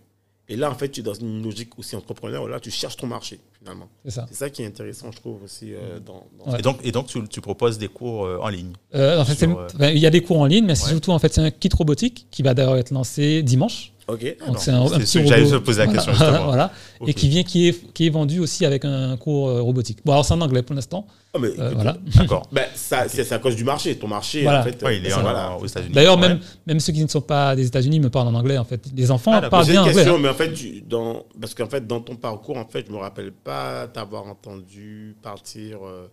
Et là, en fait, tu es dans une logique aussi entrepreneur, où là, tu cherches ton marché, finalement. c'est ça. C'est ça qui est intéressant, je trouve, aussi, euh, dans, dans Ouais. Et donc, et donc tu, tu proposes des cours euh, en ligne. Euh, en fait, Sur, euh, il y a des cours en ligne, mais c'est Ouais. surtout en fait c'est un kit robotique qui va d'ailleurs être lancé dimanche. Ok. Donc c'est un, un petit ce que j'allais robot. te poser la Voilà, question, justement. voilà. Et qui vient, qui est, qui est vendu aussi avec un cours euh, robotique. Bon, alors c'est en anglais pour l'instant. Ah, mais, Euh, voilà. D'accord. ben, ça, c'est c'est à cause du marché. Ton marché, Voilà. en fait. Ouais, il est en- voilà. aux États-Unis. D'ailleurs, Ouais. même, même ceux qui ne sont pas des États-Unis me parlent en anglais en fait. Les enfants Ah, parlent bien une anglais. question, hein. mais en fait, tu- dans, parce qu'en fait, dans ton parcours, en fait, je me rappelle pas t'avoir entendu partir euh,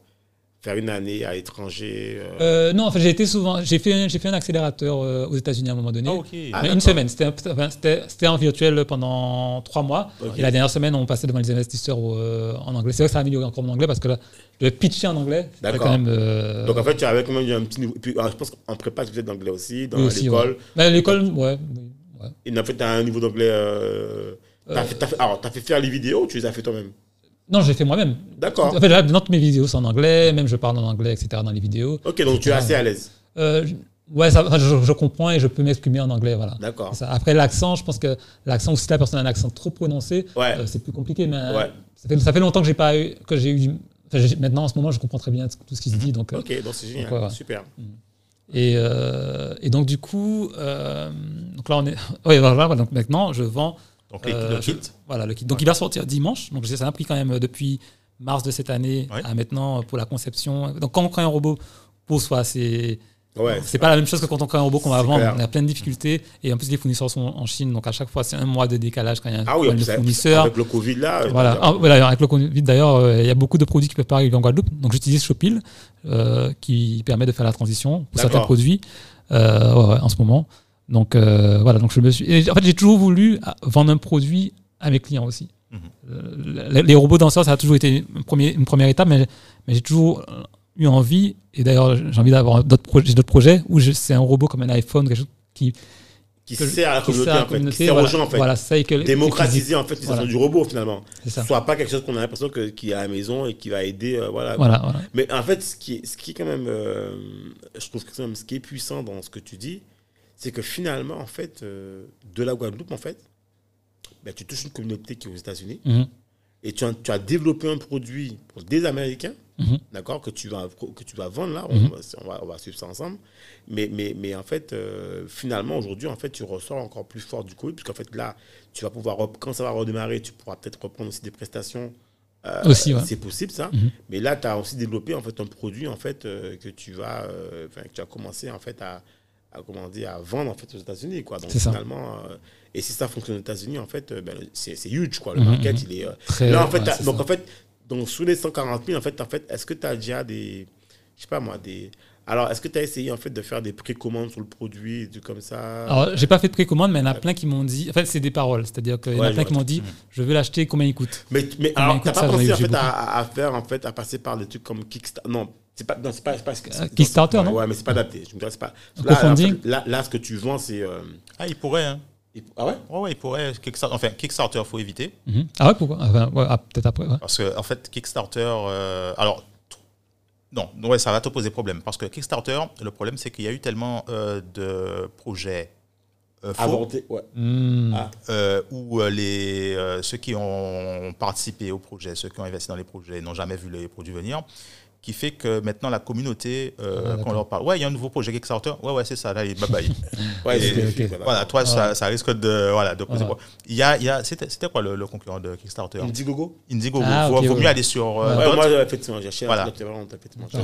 faire une année à l'étranger. euh. Euh, non, en fait, j'ai été souvent. J'ai fait, un- j'ai fait un accélérateur euh, aux États-Unis à un moment donné. Ah, ok. Ah, une semaine, c'était c'était c'était en virtuel pendant trois mois. Et la dernière semaine, on passait devant les investisseurs euh, en anglais. C'est vrai que ça a amélioré encore mon anglais parce que là, je devais pitcher en anglais. D'accord. quand même. euh, Donc, en fait, tu avais quand même un petit niveau. Et puis, ah, je pense qu'en prépa, tu faisais d'anglais aussi, dans oui, aussi, l'école. ouais. Mais l'école, ouais. Et en fait, tu as un niveau d'anglais. Euh, t'as Euh, fait, t'as fait, alors, t'as fait faire les vidéos ou tu les as fait toi-même? Non, j'ai fait moi-même. D'accord. En fait, là, dans toutes mes vidéos, c'est en anglais. Même je parle en anglais, etc. dans les vidéos. Ok, donc tu es assez à l'aise. Euh, ouais, ça, je, je comprends et je peux m'exprimer en anglais. Voilà. D'accord. Après, l'accent, je pense que l'accent, ou si la personne a un accent trop prononcé, Ouais. euh, c'est plus compliqué. Mais Ouais. ça, fait, ça fait longtemps que j'ai pas eu. Que j'ai eu enfin, maintenant, en ce moment, je comprends très bien tout ce qui se dit. Donc, euh, Ok, donc c'est génial. Donc, ouais, ouais. Super. Et, euh, et donc, du coup, euh, donc là, on est. Oui, voilà, donc maintenant, je vends. Donc, les- euh, le je- kit. Voilà, le kit. Donc, il va sortir dimanche. Donc, ça a pris quand même euh, depuis mars de cette année Ouais. à maintenant euh, pour la conception. Donc, quand on crée un robot pour soi, c'est. Ouais. C'est pas la même chose que quand on crée un robot qu'on va vendre. clair. On a plein de difficultés. Et en plus, les fournisseurs sont en Chine. Donc, à chaque fois, c'est un mois de décalage quand il y a un Ah oui, de fournisseur. avec le Covid là. Voilà. Ah, voilà, avec le Covid, d'ailleurs, euh, il y a beaucoup de produits qui peuvent pas arriver en Guadeloupe. Donc, j'utilise Shopil, euh, qui permet de faire la transition pour certains produits euh, ouais, ouais, en ce moment. Donc, euh, voilà. Donc, je me suis. et en fait, j'ai toujours voulu ah, vendre un produit à mes clients aussi. Mhm. Euh, les, robots danseurs, ça a toujours été une première, une première étape, mais, mais j'ai toujours euh, eu envie, et d'ailleurs, j'ai envie d'avoir d'autres projets, j'ai d'autres projets où c'est un robot comme un iPhone, quelque chose qui, Qui sert à la communauté, en fait. Qui sert voilà, aux gens, en fait. Voilà, ça, et que- Démocratiser, en fait, l'utilisation Voilà. du robot, finalement. Ça. Soit pas quelque chose qu'on a l'impression que- qu'il est à la maison et qui va aider. euh, voilà. Voilà. Mais en fait, ce qui est, ce qui est quand même, euh, je trouve que quand même ce qui est puissant dans ce que tu dis, c'est que finalement, en fait, euh, de la Guadeloupe, en fait, ben, tu touches une communauté qui est aux États-Unis Mhm. et tu as, tu as développé un produit pour des Américains, Mhm. d'accord, que tu vas que tu vas vendre là. On, Mhm. va, on va on va suivre ça ensemble. Mais mais mais en fait, euh, finalement aujourd'hui, en fait, tu ressors encore plus fort du Covid, puisqu'en fait là, tu vas pouvoir quand ça va redémarrer, tu pourras peut-être reprendre aussi des prestations. Euh, Aussi, ouais. C'est possible ça. Mais là, tu as aussi développé en fait un produit en fait que tu vas, que tu as commencé en fait à, à, comment dire, à vendre en fait aux États-Unis quoi. Donc finalement, euh, et si ça fonctionne aux États-Unis en fait, euh, ben, c'est huge quoi. Le Mhm, market il est. euh, Très, là en fait, ouais, donc ça. en fait, donc sous les 140 000 en fait, en fait, est-ce que tu as déjà des, je sais pas moi des, alors est-ce que tu as essayé en fait de faire des précommandes sur le produit, et tout comme ça? Alors, j'ai pas fait de précommande, mais il y en a plein qui m'ont dit. En fait, c'est des paroles. C'est-à-dire qu'il y en a plein qui m'ont dit je veux l'acheter, combien il coûte? Mais, mais Combien alors, t'as pas pensé en fait à- à faire en fait à passer par des trucs comme Kickstarter Non, c'est pas, non, c'est pas, c'est pas, c'est- Euh, Kickstarter, non Ouais, mais c'est pas adapté. Je me c'est pas. Là, en crowdfunding fait, là, là, ce que tu vends, c'est. euh, Ah, il pourrait, hein. Il- Ah ouais? Ouais, ouais, il pourrait. Kickstarter, enfin, Kickstarter, faut éviter. Mhm. Ah ouais, pourquoi? Enfin, ouais, ah, Peut-être après. ouais. Parce que, en fait, Kickstarter. euh, alors, non, ouais, ça va te poser problème. Parce que Kickstarter, le problème, c'est qu'il y a eu tellement euh, de projets euh, faux ouais. Hmm. Ah. euh, où euh, les, euh, ceux qui ont participé au projet, ceux qui ont investi dans les projets, n'ont jamais vu les produits venir. Qui fait que maintenant, la communauté, euh, Ah, quand on leur parle, ouais, il y a un nouveau projet Kickstarter. Ouais, ouais, c'est ça, là, bye bye. Ouais, Et- c'est- ok. voilà. toi, ça, ça risque de, voilà, de poser Ah. problème. Il y a, il y a, c'était, c'était quoi le, le concurrent de Kickstarter? Indiegogo Indiegogo. Ah, faut, ok, faut ouais. mieux aller sur euh, Ouais, moi, effectivement, j'ai acheté Voilà.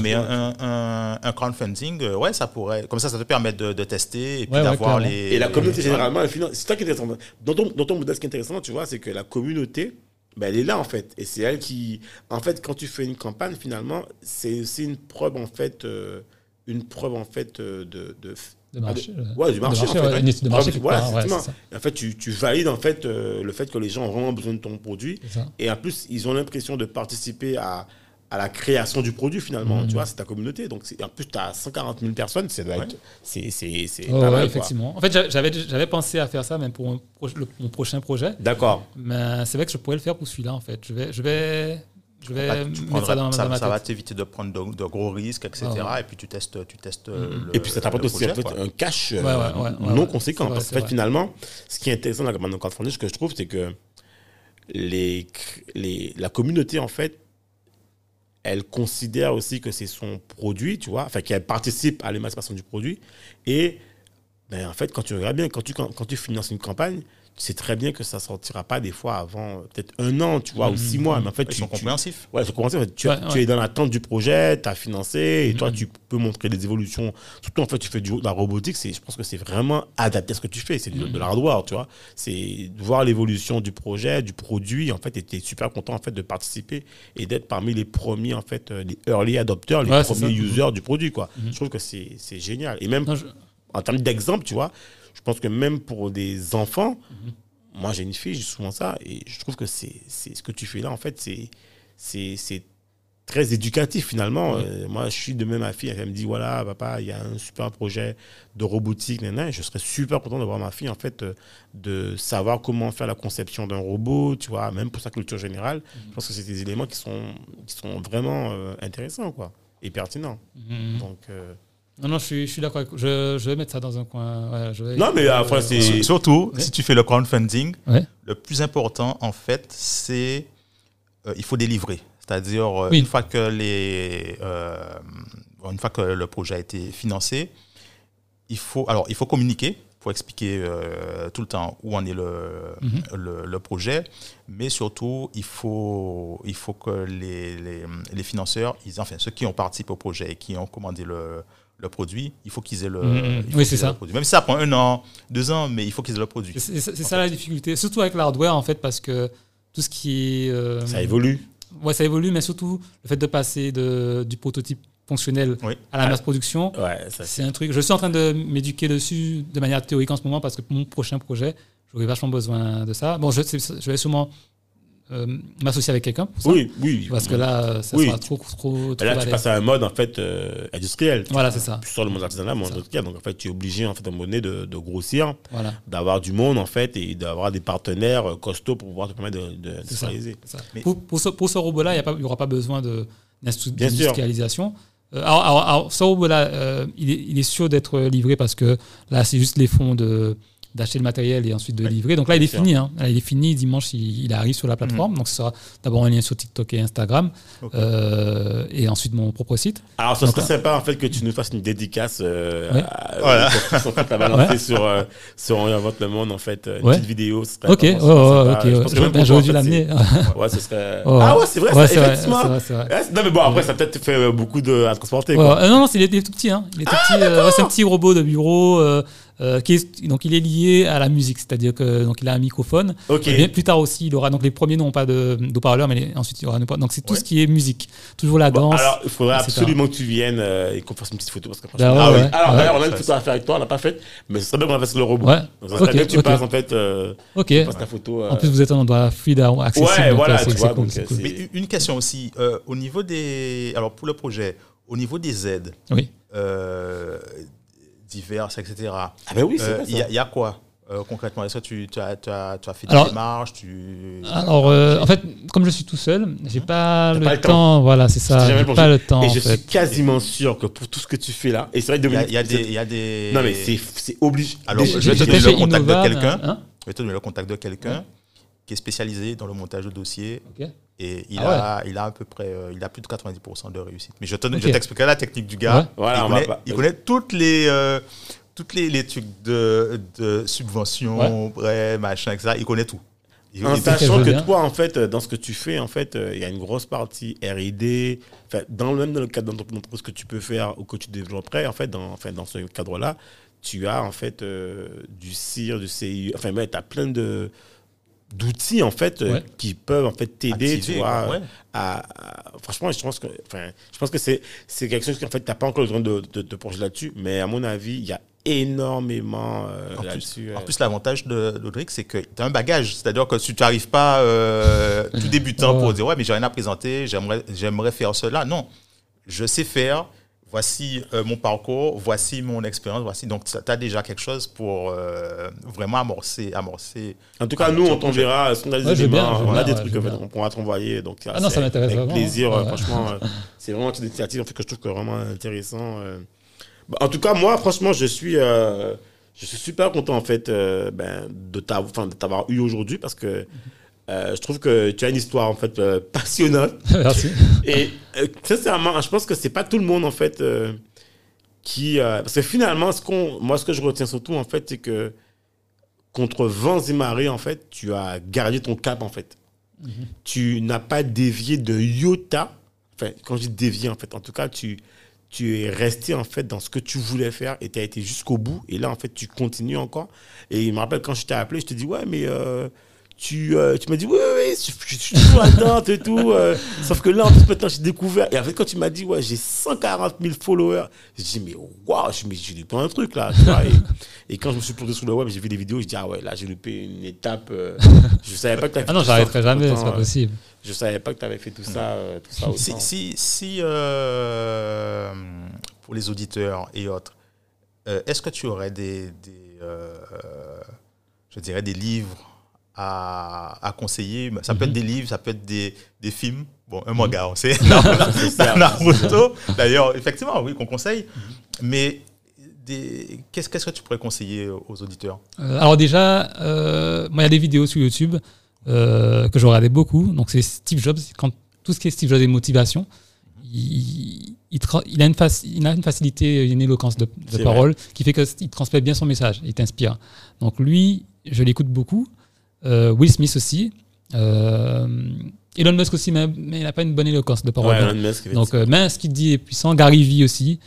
Mais un, un, un crowdfunding, euh, ouais, ça pourrait. Comme ça, ça te permet de, de tester et puis d'avoir les. Et la communauté, généralement. C'est ça qui est intéressant. Dans ton, dans ton modèle, ce qui est intéressant, tu vois, c'est que la communauté, ben, elle est là, en fait. Et c'est elle qui. En fait, quand tu fais une campagne, finalement, c'est aussi une preuve, en fait, euh, une preuve, en fait, euh, de. de De marché. Ouais, du marché. de en fait, ouais, ouais. une étude de marché. quelque Voilà, ouais, en fait, tu, tu valides, en fait, euh, le fait que les gens ont vraiment besoin de ton produit. Et en plus, ils ont l'impression de participer à, à la création du produit, finalement. Mhm. Tu vois, c'est ta communauté. Donc, c'est- en plus, tu as 140 000 personnes. C'est Ouais. c'est c'est- c'est Oh, ouais, effectivement. En fait, j'a- j'avais j'avais pensé à faire ça même pour mon, pro- le- mon prochain projet, D'accord. mais c'est vrai que je pourrais le faire pour celui-là en fait. Je vais, je vais, je vais Bah, tu mettre prendras- ça dans, ça, dans ma ça va tête. t'éviter de prendre de, de gros risques, etc. Ah ouais. Et puis tu testes, tu testes euh, Mhm. le- Et puis ça t'apporte aussi projet, un cash euh, Ouais, ouais, ouais, ouais, non ouais. conséquent. Vrai, parce qu'en fait, vrai. finalement, ce qui est intéressant dans la ce que je trouve, c'est que les, les, la communauté, en fait, elle considère aussi que c'est son produit, tu vois, enfin qu'elle participe à l'émancipation du produit. Et ben, en fait, quand tu regardes bien, quand tu, quand, quand tu finances une campagne, tu sais très bien que ça sortira pas des fois avant euh, peut-être un an, tu vois, ou Mhm. six mois. Mais en fait, Ils tu, sont tu- compréhensifs. Ouais, c'est commencé. en fait, Tu, Ouais, tu ouais. es dans l'attente du projet, tu as financé, et toi, Mhm. tu peux montrer des évolutions. Surtout, en fait, tu fais du, de la robotique. c'est- Je pense que c'est vraiment adapté à ce que tu fais. C'est du- de l'hardware, tu vois. C'est de voir l'évolution du projet, du produit. En fait, et tu es super content, en fait, de participer et d'être parmi les premiers, en fait, euh, les early adopters, les Ouais, premiers users du produit, quoi. Mhm. Je trouve que c'est c'est génial. Et même Non, je- en termes d'exemple, tu vois, je pense que même pour des enfants, moi j'ai une fille, j'ai souvent ça, et je trouve que c'est c'est- ce que tu fais là, en fait, c'est c'est c'est très éducatif finalement. Euh, moi, je suis de même ma fille, elle me dit voilà, papa, il y a un super projet de robotique, nan, je serais super content de voir ma fille, en fait, euh, de savoir comment faire la conception d'un robot, tu vois, même pour sa culture générale. Mhm. Je pense que c'est des éléments qui sont, qui sont vraiment euh, intéressants, quoi, et pertinents. Mhm. Donc, Non, non, je suis, je suis d'accord. avec- Je, je vais mettre ça dans un coin. ouais, je vais- Non, mais après, euh, c'est- Sur- Surtout, Ouais. si tu fais le crowdfunding, Ouais. le plus important, en fait, c'est euh, il faut délivrer. C'est-à-dire, euh, Oui. une, fois que les, euh, une fois que le projet a été financé, il faut, alors, il faut communiquer, il faut expliquer euh, tout le temps où en est le, Mhm. le, le projet, mais surtout, il faut, il faut que les, les, les financeurs, ils, enfin, ceux qui ont participé au projet et qui ont commandé le, le produit, il faut qu'ils aient le, Oui, c'est ça. le produit. Même si ça prend un an, deux ans, mais il faut qu'ils aient le produit. C'est ça la difficulté, surtout avec l'hardware en fait, parce que tout ce qui est. euh, ça évolue. Ouais, ça évolue, mais surtout le fait de passer de, du prototype fonctionnel Oui. à la masse production, Ouais, c'est un truc. Je suis en train de m'éduquer dessus de manière théorique en ce moment parce que pour mon prochain projet, j'aurai vachement besoin de ça. Bon, je, je vais sûrement euh, m'associer avec quelqu'un pour ça. Oui, oui. Parce que là, ça Oui. sera trop, trop, trop là, tu passes à un mode en fait euh, industriel. Voilà, c'est ça. Plus sur le monde artisanal, le monde industriel. Donc en fait, tu es obligé en fait à un moment donné de, de grossir, Voilà, d'avoir du monde en fait et d'avoir des partenaires euh, costauds pour pouvoir te permettre de, de, ça. Mais- Pour, pour ce, pour ce robot-là, il n'y aura pas besoin d'industrialisation. Alors, alors- alors, ce robot-là, euh, il, est, il est sûr d'être livré parce que là, c'est juste les fonds de d'acheter le matériel et ensuite de Ouais, livrer. Donc là, il est bien fini. hein. Là, il est fini. Dimanche, il, il arrive sur la plateforme. Donc ce sera d'abord un lien sur TikTok et Instagram euh, et ensuite mon propre site. Alors, ce serait sympa en fait que tu nous fasses une dédicace euh, Ouais. à, Voilà. la balancer Ouais. sur, euh, sur On invente le monde en fait, euh, une Ouais. petite vidéo. ce serait Ok, sympa. ok. Pour J'aurais dû en fait, l'amener. Ouais, ce serait. Ah ouais, c'est vrai, Ouais, ça, c'est vrai, effectivement. vrai, non mais bon après ça a peut-être fait euh, beaucoup de à transporter. Quoi. euh, non, non, c'est- il est, tout petit. Hein. Il est tout petit. euh, ouais, c'est un petit robot de bureau. Euh, qui est, donc il est lié à la musique, c'est-à-dire que donc il a un microphone. Ok. Et bien plus tard aussi, il aura donc les premiers n'ont pas de d'haut-parleur, mais les- ensuite il y aura un haut-parleur. donc c'est tout Ouais. ce qui est musique, toujours la Bon, danse. alors, il faudrait absolument que tu viennes euh, et qu'on fasse une petite photo. Parce que, Bah ouais, ah, oui. ouais. Alors, Ouais. d'ailleurs, on a une Ça, photo à faire avec toi, on l'a pas faite, mais ce serait bien qu'on fasse le robot. Ouais. Donc, ça serait Ok, bien que tu ok. passes, en fait, euh, Ok. tu passes ta photo. euh, En plus, vous êtes un endroit fluide, accessible. Ouais, voilà, c'est- tu vois, cool, cool. Mais une question aussi, euh, au niveau des. Alors, pour le projet, au niveau des aides Oui. Diverses, etc., Ah ben oui, c'est euh, vrai, il y, a- il y a quoi Euh, concrètement, est-ce que tu, tu as, tu as- tu as fait Alors- des démarches tu... Alors, euh, en fait, comme je suis tout seul, j'ai pas le, pas le temps. temps. Voilà, c'est ça. J'ai pas le temps. Et je fait. suis quasiment sûr que pour tout ce que tu fais là, et c'est vrai que Il y a, Dominique, il y a des... il y a des... non mais c'est obligé. Alors, Déjà, je vais te donner le contact de quelqu'un. hein, Je vais te donner le contact de quelqu'un qui est spécialisé dans le montage de dossiers et il, Ah a, il a à peu près euh, il a plus de 90% de réussite. Mais je te- Ok. je t'expliquerai la technique du gars. Ouais. Voilà, il, connaît, pas- il connaît toutes les euh, toutes les, les trucs de, de subventions, prêts, machin, etc. Il connaît tout. Il- En il- sachant que toi, en fait, dans ce que tu fais, en fait, euh, il y a une grosse partie R&D. Enfin, dans le même dans le cadre d'entreprise que tu peux faire ou que tu développerais, en fait, dans, enfin, dans ce cadre-là, tu as en fait euh, du CIR, du CI. Enfin, tu as plein de d'outils en fait euh, Ouais. qui peuvent en fait t'aider tu vois ouais. à, à- franchement je pense que enfin je pense que c'est c'est quelque chose qu'en fait t'as pas encore besoin de de, de plonger là-dessus mais à mon avis il y a énormément euh, En plus, là-dessus en euh. plus, l'avantage de d'Audric, c'est que tu as un bagage. C'est-à-dire que si tu n'arrives pas euh, tout débutant pour dire Ouais, mais j'ai rien à présenter, j'aimerais j'aimerais faire cela. Non, je sais faire. Voici euh, mon parcours, voici mon expérience, voici. Donc, tu as déjà quelque chose pour euh, vraiment amorcer. amorcer. En tout cas, Ah, nous, on t'enverra, si on a des Ouais, bien, a ouais, trucs en fait, on pourra t'envoyer. Donc, Ah non, c'est ça m'intéresse avec vraiment, plaisir, hein. euh, Ouais. franchement. euh, c'est vraiment une initiative en fait, que je trouve que vraiment intéressant. Bah, en tout cas, moi, franchement, je suis, euh, je suis super content en fait euh, ben, de t'avoir enfin, de t'avoir eu aujourd'hui parce que euh, je trouve que tu as une histoire en fait euh, passionnante. Merci. Et euh, sincèrement, je pense que c'est pas tout le monde en fait qui. parce que finalement, ce qu'on, moi, ce que je retiens surtout en fait, c'est que contre vents et marées, en fait, tu as gardé ton cap en fait. Tu n'as pas dévié de iota. Enfin, quand je dis dévié, en fait, en tout cas, tu, tu es resté en fait dans ce que tu voulais faire et tu as été jusqu'au bout. Et là, en fait, tu continues encore. Et il me rappelle quand je t'ai appelé, je te dis, ouais, mais. Euh, tu, euh, tu m'as dit, oui, oui, oui, je, je suis toujours là-dedans et tout. euh, sauf que là, en plus, maintenant, j'ai découvert. Et en fait, quand tu m'as dit, ouais, j'ai 140 000 followers, j'ai dit, mais waouh, je me suis dit, j'ai loupé un truc là. tu vois, et, et quand je me suis plongé sur le web, j'ai vu des vidéos, je dis, ah ouais, là, j'ai loupé une étape. euh, je savais pas que tu Ah non, j'arrêterai jamais, c'est pas possible. Je savais pas que tu avais fait tout ça, euh, tout ça Si, si, si, euh, pour les auditeurs et autres, euh, est-ce que tu aurais des, des, euh, je dirais des livres à, à conseiller Ça peut être des livres, ça peut être des, des films. Bon, un manga, on sait. Naruto. D'ailleurs, effectivement, oui, qu'on conseille. Mais des- qu'est-ce que tu pourrais conseiller aux auditeurs? Euh, alors déjà, euh, moi, il y a des vidéos sur YouTube euh, que je regardais beaucoup. Donc c'est Steve Jobs. Quand tout ce qui est Steve Jobs et motivation, il, il, tra- il a, une il a une facilité, une éloquence de, parole qui fait qu'il transmet bien son message. Il t'inspire. Donc lui, je l'écoute beaucoup. Euh, Will Smith aussi. Euh, Elon Musk aussi, mais, mais il n'a pas une bonne éloquence de parole. Ouais, Elon Musk, Donc, euh, mais ce qu'il dit est puissant. Gary Vee aussi.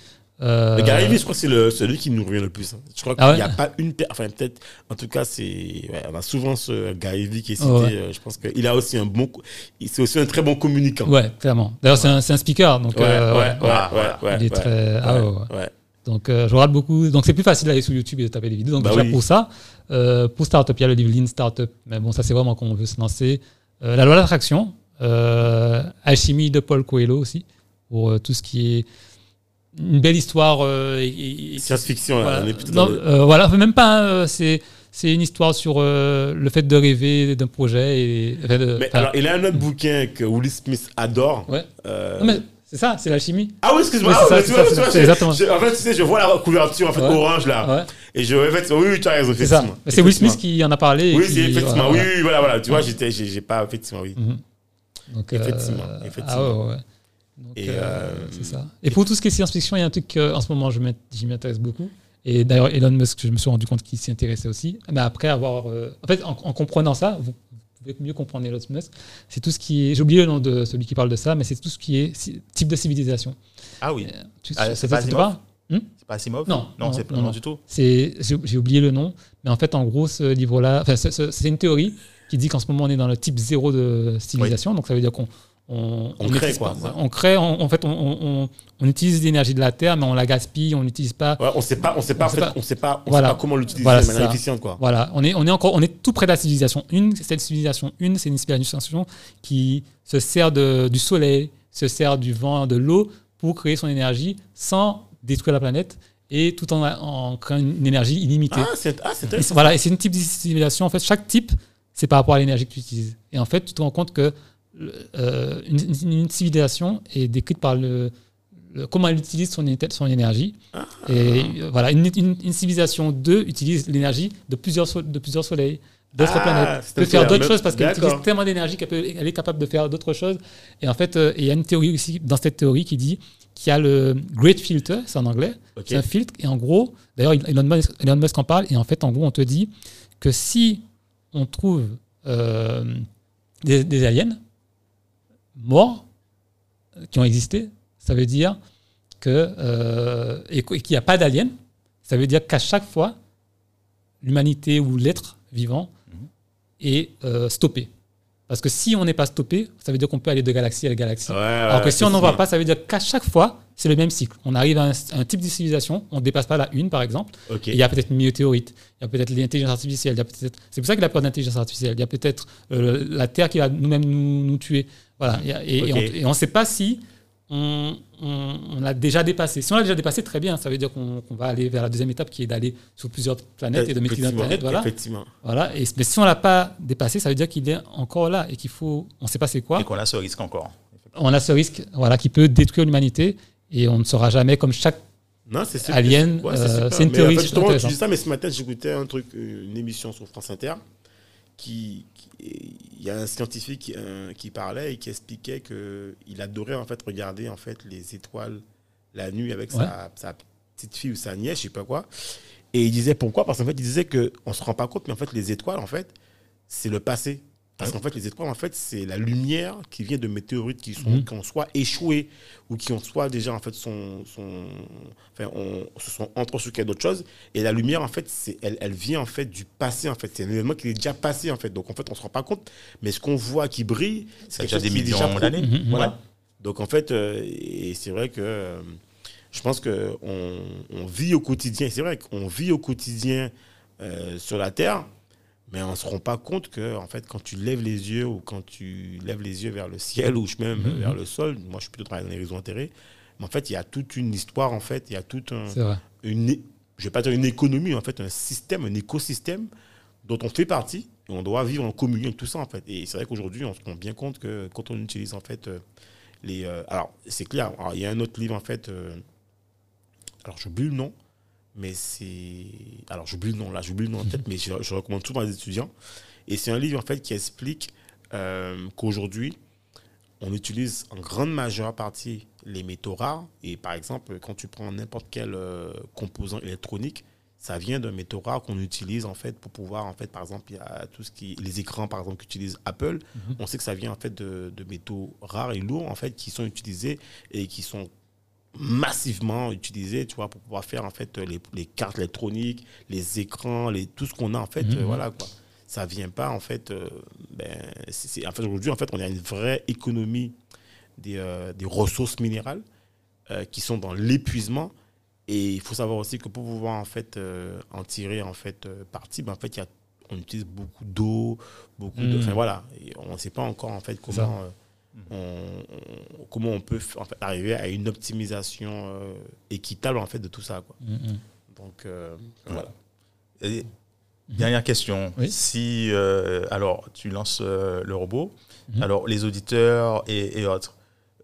Euh, Gary Vee, je crois que c'est celui qui nous revient le plus. hein. Je crois qu'il Ah n'y a pas une. Enfin, peut-être. En tout cas, c'est. ouais, on a souvent ce Gary Vee qui est cité. Oh, ouais. Je pense qu'il a aussi un bon. C'est aussi un très bon communicant. Ouais, clairement. D'ailleurs, c'est un, un speaker. Donc, ouais, euh, Il est très- ah ouais. Donc, euh, je regarde beaucoup. Donc, c'est plus facile d'aller sur YouTube et de taper des vidéos. Donc, Bah déjà oui. pour ça, euh, pour Startup, il y a le livre Lean Startup. Mais bon, ça, c'est vraiment quand on veut se lancer. Euh, la loi d'attraction, Alchimie de Paul Coelho aussi, pour tout ce qui est une belle histoire. Science-fiction, là, voilà. on est plutôt Non, dans le- voilà, même pas. hein, c'est c'est une histoire sur euh, le fait de rêver d'un projet. Et, enfin, Mais alors, il a un autre bouquin que Will Smith adore. ouais. Euh, Non, mais c'est ça, c'est l'alchimie. Ah oui, excuse-moi. Oui, ah, c'est je- exactement. je- En fait, tu sais, je vois la couverture en fait, Ouais. orange là. Ouais. Et je en fait, oui, tu as raison, C'est ça. effectivement. C'est Will Smith Effectivement. qui en a parlé. et Oui, qui- effectivement. voilà, Oui, voilà, voilà. Tu vois, j'étais, j'ai pas, effectivement, oui. Mhm. Donc, euh, Effectivement, ah effectivement. ouais, ouais. Donc, Et, euh, euh, c'est ça. Et pour tout ce qui est science-fiction, il y a un truc en ce moment, je m'intéresse beaucoup. Et d'ailleurs, Elon Musk, je me suis rendu compte qu'il s'y intéressait aussi. Mais après avoir. en fait, en, en comprenant ça, mieux comprendre Elon Musk. C'est tout ce qui est. J'ai oublié le nom de celui qui parle de ça, mais c'est tout ce qui est ci- type de civilisation. Ah oui. Tu, Ah, c'est pas Asimov parle C'est pas Asimov Non, Non, non, c'est pas non, non, non. du tout. J'ai oublié le nom, mais en fait, en gros, ce livre-là, c'est une théorie qui dit qu'en ce moment, on est dans le type zéro de civilisation. Donc, ça veut dire qu'on on, On crée, quoi. pas- on crée, on- en fait, on, utilise l'énergie de la terre, mais on la gaspille, on n'utilise pas. Ouais, on sait pas, on sait pas, On sait pas. sait Voilà. sait pas comment l'utiliser Voilà, de manière efficiente, quoi. Voilà, on est, on est encore, on est tout près de la civilisation 1. Cette civilisation 1, c'est une civilisation qui se sert de, du soleil, se sert du vent, de l'eau pour créer son énergie sans détruire la planète et tout en, en créant une énergie illimitée. Ah, c'est ah, c'est Et c'est- voilà, et c'est une type de civilisation. En fait, chaque type, c'est par rapport à l'énergie que tu utilises. Et en fait, tu te rends compte que euh, une, civilisation est décrite par le, le- comment elle utilise son, énergie. Et euh, voilà, une, une- une civilisation 2 utilise l'énergie de plusieurs, so- de plusieurs soleils, d'autres Ah, planètes. peut faire d'autres choses parce qu'elle utilise tellement d'énergie qu'elle est capable de faire d'autres choses. Et en fait, euh, il y a une théorie aussi dans cette théorie qui dit qu'il y a le Great Filter, c'est en anglais, Ok. c'est un filtre. Et en gros, d'ailleurs, Elon Musk, Elon Musk en parle. Et en fait, en gros, on te dit que si on trouve euh, des, des aliens morts euh, qui ont existé, ça veut dire que euh, et qu- et qu'il n'y a pas d'aliens, ça veut dire qu'à chaque fois, l'humanité ou l'être vivant est euh, stoppé. Parce que si on n'est pas stoppé, ça veut dire qu'on peut aller de galaxie à galaxie. Ouais, Alors que ouais, si on n'en voit effectivement. pas, ça veut dire qu'à chaque fois, c'est le même cycle. On arrive à un, à un type de civilisation, on ne dépasse pas la une, par exemple. Et Il y a peut-être une météorite, il y a peut-être l'intelligence artificielle, il y a peut-être. C'est pour ça qu'il a peur d'intelligence artificielle. Il y a peut-être euh, la Terre qui va nous-mêmes nous, nous tuer. Voilà. Et, on- et on ne sait pas si on, on- on l'a déjà dépassé. Si on l'a déjà dépassé, très bien. Ça veut dire qu'on va aller vers la deuxième étape qui est d'aller sur plusieurs planètes et de maîtriser notre Effectivement, planète. Voilà. Effectivement. voilà. Et, mais si on l'a pas dépassé, ça veut dire qu'il est encore là et qu'il faut. On ne sait pas c'est quoi Et qu'on a ce risque encore. on a ce risque voilà, qui peut détruire l'humanité et on ne saura jamais, comme chaque Non, c'est. Alien, Ouais, euh, c'est une Mais théorie en fait, justement, tu dis ça, mais ce matin, j'écoutais un truc, une émission sur France Inter, qui, qui- il y a un scientifique qui, euh, qui parlait et qui expliquait que il adorait en fait regarder en fait les étoiles la nuit avec Ouais. sa, sa petite fille ou sa nièce, je sais pas quoi. Et il disait pourquoi? Parce qu'en fait, il disait que on se rend pas compte, mais en fait, les étoiles, en fait, c'est le passé. Parce qu'en fait, les étoiles, en fait, c'est la lumière qui vient de météorites qui, sont, Mhm. qui ont soit échoué ou qui ont soit déjà, en fait, sont, sont, enfin, on, se sont entrechoqués d'autres choses. Et la lumière, en fait, c'est, elle, elle vient, en fait, du passé, en fait. C'est un événement qui est déjà passé, en fait. Donc, en fait, on se rend pas compte. Mais ce qu'on voit qui brille, c'est déjà des millions d'années. Mhm, Voilà. Ouais. Donc, en fait, euh, et c'est vrai que euh, je pense qu'on on vit au quotidien, c'est vrai qu'on vit au quotidien euh, sur la Terre, mais on ne se rend pas compte que, en fait, quand tu lèves les yeux ou quand tu lèves les yeux vers le ciel ou même Mhm. vers le sol, moi je suis plutôt dans les réseaux enterrés, mais en fait, il y a toute une histoire, en fait, il y a toute un, une, je vais pas dire une économie, en fait, un système, un écosystème dont on fait partie et on doit vivre en communion avec tout ça, en fait. Et c'est vrai qu'aujourd'hui, on se rend bien compte que quand on utilise, en fait, euh, les. euh, alors, c'est clair, il y a un autre livre, en fait, euh, alors j'oublie le nom, mais c'est. Alors, j'oublie le nom, là, j'oublie le nom en tête, mais je, je recommande souvent à des étudiants. Et c'est un livre, en fait, qui explique euh, qu'aujourd'hui, on utilise en grande majeure partie les métaux rares. Et par exemple, quand tu prends n'importe quel euh, composant électronique, ça vient d'un métaux rare qu'on utilise en fait pour pouvoir, en fait, par exemple, il y a tout ce qui, les écrans par exemple qu'utilise Apple. On sait que ça vient en fait de, de métaux rares et lourds en fait qui sont utilisés et qui sont massivement utilisés, tu vois, pour pouvoir faire en fait les, les cartes électroniques, les écrans, les, tout ce qu'on a en fait, Mhm. euh, voilà quoi. Ça vient pas en fait, euh, ben, c'est- en fait aujourd'hui en fait on a une vraie économie des, euh, des ressources minérales euh, qui sont dans l'épuisement. Et il faut savoir aussi que pour pouvoir en fait en tirer en fait parti, ben, en fait y a, on utilise beaucoup d'eau, beaucoup de, Mm. enfin voilà, Et on ne sait pas encore en fait comment on, on- comment on peut f- en fait, arriver à une optimisation euh, équitable en fait de tout ça quoi. Mhm. Donc euh, voilà. Et dernière question. Oui. Si euh, alors tu lances euh, le robot, Mhm. alors les auditeurs et, et autres,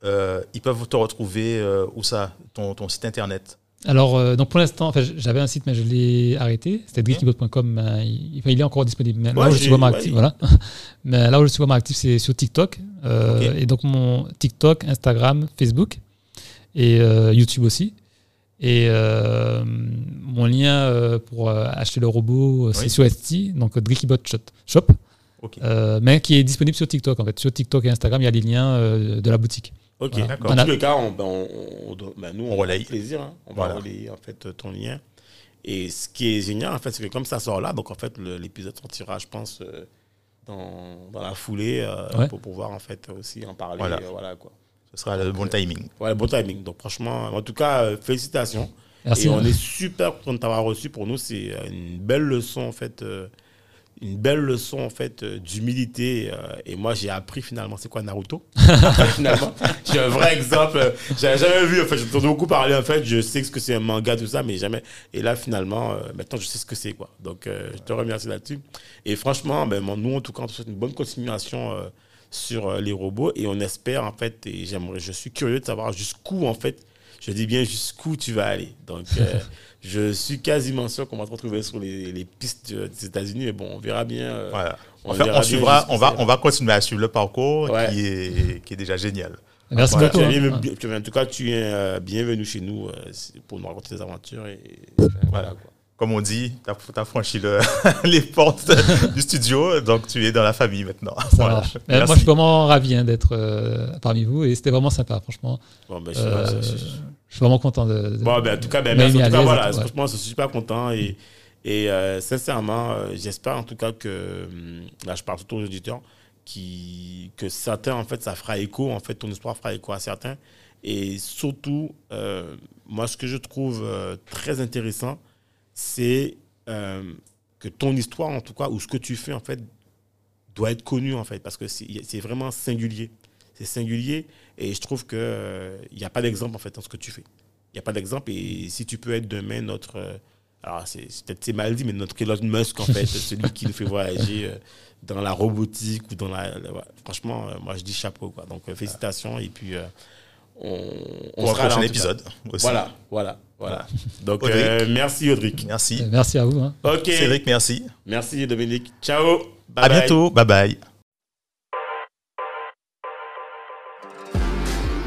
euh, ils peuvent te retrouver euh, où ça? Ton, ton site internet? Alors, euh, donc pour l'instant, enfin, j'avais un site, mais je l'ai arrêté. C'était driftybot.com. euh, il, est encore disponible. Mais là où je suis vraiment ouais, actif, voilà. Mais là où je suis vraiment actif, c'est sur TikTok. Euh. Et donc, mon TikTok, Instagram, Facebook et euh, YouTube aussi. Et mon lien pour acheter le robot, c'est Oui. sur Etsy, donc Driftybot Shop, Euh, mais qui est disponible sur TikTok. En fait, sur TikTok et Instagram, il y a les liens euh, de la boutique. Ok, Voilà. d'accord. Dans a- tous les cas, on, ben, on- on- ben, nous, on, On relaye. plaisir. hein. On Voilà. va relayer en fait ton lien. Et ce qui est génial, en fait, c'est que comme ça sort là, donc en fait, le- l'épisode sortira, je pense, euh, dans, dans la foulée euh, Ouais. pour pouvoir en fait aussi en parler. Voilà. euh, voilà quoi. Ce sera le bon timing. Ouais, bon timing. Donc franchement, en tout cas, euh, félicitations. Merci. Et on est super content de t'avoir reçu. Pour nous, c'est euh, une belle leçon en fait. Euh, une belle leçon en fait euh, d'humilité. euh, et moi, j'ai appris finalement c'est quoi Naruto? finalement, j'ai un vrai exemple. J'avais jamais vu. En fait, j'entendais beaucoup parler. En fait, je sais ce que c'est un manga tout ça, mais jamais. Et là, finalement, euh, maintenant, je sais ce que c'est quoi. Donc, euh, je te remercie là-dessus. Et franchement, ben, nous en tout cas, on te souhaite une bonne continuation. euh, sur euh, les robots et on espère en fait et j'aimerais je suis curieux de savoir jusqu'où en fait je dis bien jusqu'où tu vas aller donc euh, je suis quasiment sûr qu'on va se retrouver sur les, les pistes euh, des États-Unis mais bon on verra bien euh, Voilà. on verra suivra, on va, on va continuer à suivre le parcours Ouais. qui, est, qui est déjà génial. Merci Voilà, beaucoup. tu es hein. bien- tu es- en tout cas tu es euh, bienvenu chez nous euh, pour nous raconter des aventures et voilà quoi. Comme on dit, tu as, franchi le- les portes du studio, donc tu es dans la famille maintenant. Ça Voilà. marche. Merci. moi, je suis vraiment ravi hein, d'être euh, parmi vous et c'était vraiment sympa, franchement. Bon, ben, je- Euh, je- je- je suis vraiment content de. de- Bon, ben, en tout cas, ben, merci. En tout cas, voilà, ouais. franchement, je suis super content et, et euh, sincèrement, euh, j'espère en tout cas que, hum, là, je parle surtout aux auditeurs, qui, que certains, en fait, ça fera écho, en fait, ton histoire fera écho à certains. Et surtout, euh, moi, ce que je trouve euh, très intéressant, c'est euh, que ton histoire, en tout cas, ou ce que tu fais, en fait, doit être connu, en fait, parce que c'est vraiment singulier. C'est singulier et je trouve qu'il n'y a pas d'exemple, en fait, dans ce que tu fais. Il n'y a pas d'exemple. Et si tu peux être demain notre. euh, alors, c'est c'est peut-être c'est mal dit, mais notre Elon Musk, en fait, celui qui nous fait voyager euh, dans la robotique ou dans la. la- ouais, franchement, euh, moi, je dis chapeau, quoi. Donc, euh, félicitations. Et puis, euh, on, on Pour un sera prochain cas. épisode aussi. Voilà, voilà, voilà. Donc, Audric. euh, merci, Audric. Merci. Euh, Merci à vous. hein. Ok. Cédric, merci. Merci, Dominique. Ciao. Bye à bye. bientôt. Bye bye.